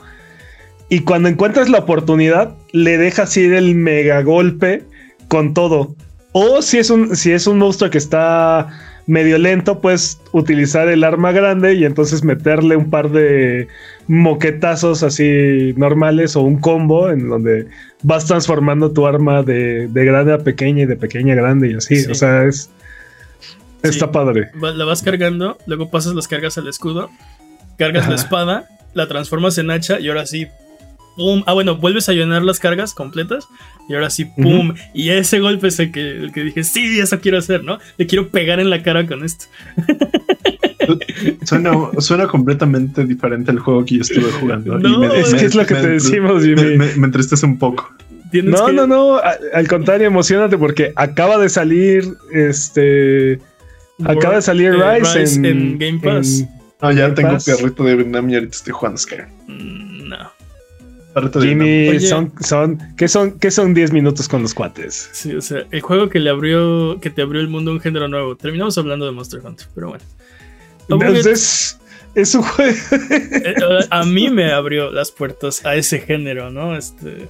Y cuando encuentras la oportunidad, le dejas ir el mega golpe con todo. O si es un, si es un monstruo que está medio lento, puedes utilizar el arma grande y entonces meterle un par de moquetazos así normales o un combo en donde vas transformando tu arma de, de grande a pequeña y de pequeña a grande y así. Sí. O sea, es. Está padre. La vas cargando, luego pasas las cargas al escudo, cargas la espada, la transformas en hacha y ahora sí, ¡pum! Ah, bueno, vuelves a llenar las cargas completas y ahora sí, ¡pum! Y ese golpe es el que, el que dije, sí, eso quiero hacer, ¿no? Le quiero pegar en la cara con esto. Suena, suena completamente diferente al juego que yo estuve jugando. No, Es que es lo que te decimos, Jimmy. Me, me- me entristece un poco. No, que- no, no. a- al contrario, emocionate porque acaba de salir este. Acaba de salir Eh, Rise, Rise en, en Game Pass. en- No, ya Game tengo Pass. perrito de Vietnam y ahorita estoy jugando Skyrim. Mm, Jimmy, Oye. son, son, ¿qué son, qué son 10 minutos con los cuates? Sí, o sea, el juego que le abrió, que te abrió el mundo a un género nuevo. Terminamos hablando de Monster Hunter, pero bueno. Entonces, es un juego. eh, a mí me abrió las puertas a ese género, ¿no? Este,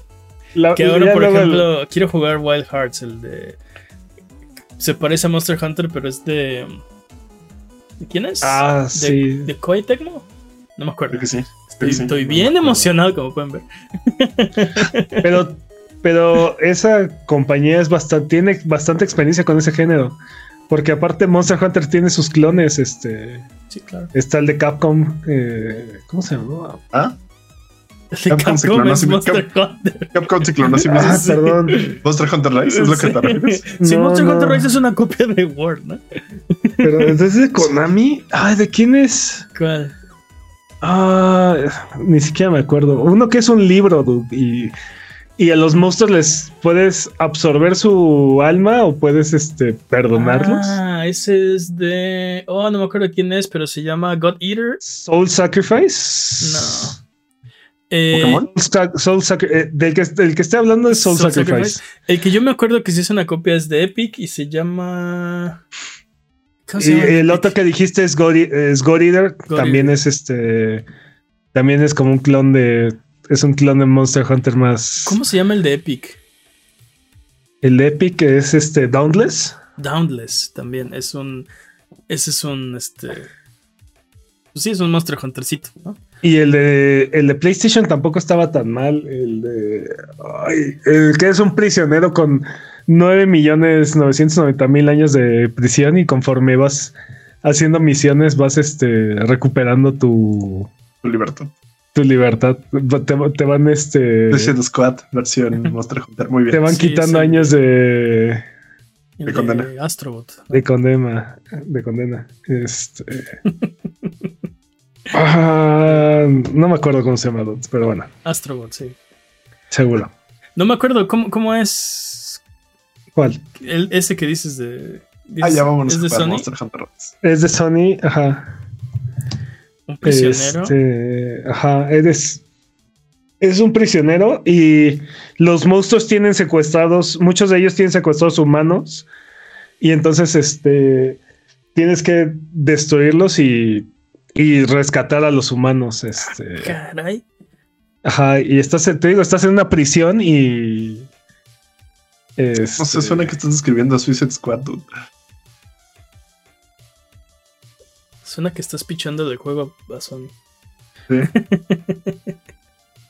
La- que ahora, por el- ejemplo, quiero jugar Wild Hearts, el de. Se parece a Monster Hunter, pero es de. ¿De quién es? Ah, ¿De, sí. ¿De Koei Tecmo? No me acuerdo. Creo que sí. Estoy, Sí, bien emocionado, como pueden ver. Pero, pero esa compañía es bastante, tiene bastante experiencia con ese género. Porque aparte Monster Hunter tiene sus clones, este. Sí, claro. Está el de Capcom. eh, ¿Cómo se llama? ¿Ah? El de Capcom Capcom es. Monster Hunter. Capcom se clonó a sí. Ah, perdón. Monster Hunter Rise, es lo que te refieres. Sí, No, Monster no. Hunter Rise es una copia de Word, ¿no? Pero entonces de Konami. Ay, ¿de quién es? ¿Cuál? Ah, ni siquiera me acuerdo. Uno que es un libro, dude, y, y a los monstruos les puedes absorber su alma o puedes este perdonarlos. Ah, ese es de. Oh, no me acuerdo quién es, pero se llama God Eater. Soul Sacrifice. No. Eh, ¿Pokémon? Soul Sacri- eh, del, que, del que esté hablando es Soul, Soul Sacrifice. El que yo me acuerdo que sí es una copia es de Epic y se llama. ¿Cómo se Y el otro que dijiste es God, E- es también es este. También es como un clon de. Es un clon de Monster Hunter más. ¿Cómo se llama el de Epic? El de Epic es este Dauntless. Dauntless también. Es un. Ese es un. Este. Pues sí, es un Monster Huntercito, ¿no? Y el de, el de PlayStation tampoco estaba tan mal. El de. ay, el que es un prisionero con 9 millones 990 mil años de prisión y conforme vas haciendo misiones vas este, recuperando tu, Tu libertad. tu libertad. Te, te van este. Suicide Squad, versión Monster Hunter. Muy bien. Te van Sí, quitando sí. años de, De condena. Astrobot. de condena. De condena. Este. Ah, no me acuerdo cómo se llama, pero bueno, Astrobot, sí. seguro. No me acuerdo cómo, cómo es. ¿Cuál? El, ese que dices de. Ah, ya vámonos ¿Es a de Sony? Monster Hunter Rise. Es de Sony, ajá. Un prisionero. Este, ajá, eres. Es un prisionero y los monstruos tienen secuestrados, muchos de ellos tienen secuestrados humanos y entonces este tienes que destruirlos y, y rescatar a los humanos. Este, Caray. ajá, y estás, te digo, estás en una prisión y. No este, sé, suena que estás escribiendo a Suicide Squad, dude. Suena que estás pichando del juego a Sony. Sí.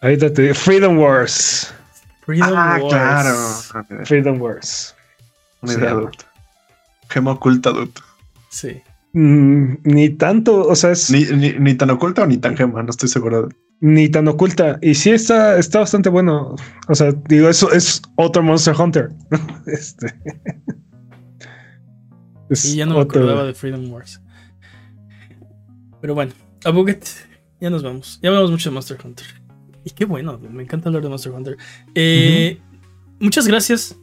Ahorita te digo, Freedom Wars. Freedom Ah, Wars. claro. Freedom Wars. Una Se idea, dude. Gema oculta, dude. Sí. Mm, ni tanto, o sea, es. Ni, ni, ni tan oculta o ni tan gema, no estoy seguro. Ni tan oculta. Y sí está, está bastante bueno. O sea, digo, eso es otro Monster Hunter. este. Es Y ya no me acordaba de Freedom Wars. Pero bueno, a Buget, ya nos vamos. Ya hablamos mucho de Monster Hunter. Y qué bueno, me encanta hablar de Monster Hunter. Eh, Muchas gracias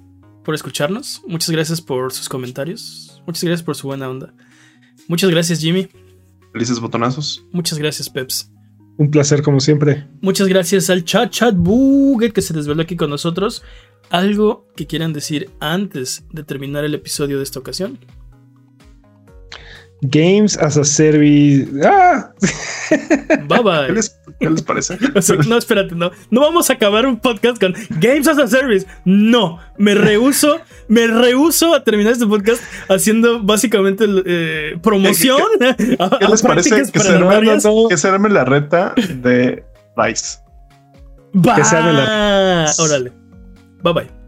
por escucharnos. Muchas gracias por sus comentarios. Muchas gracias por su buena onda. Muchas gracias, Jimmy. Felices botonazos. Muchas gracias, Peps. Un placer, como siempre. Muchas gracias al chat chat Buget que se desveló aquí con nosotros. ¿Algo que quieran decir antes de terminar el episodio de esta ocasión? Games as a Service. ¡Ah! Bye ¿Qué bye. les, qué les parece? O sea, no, espérate, no. No vamos a acabar un podcast con Games as a Service. No, me rehuso, me rehuso a terminar este podcast haciendo básicamente eh, promoción. ¿Qué a les parece que se, predatorias. no, no. que se arme la reta de Vice? Que se la- Órale. Bye bye.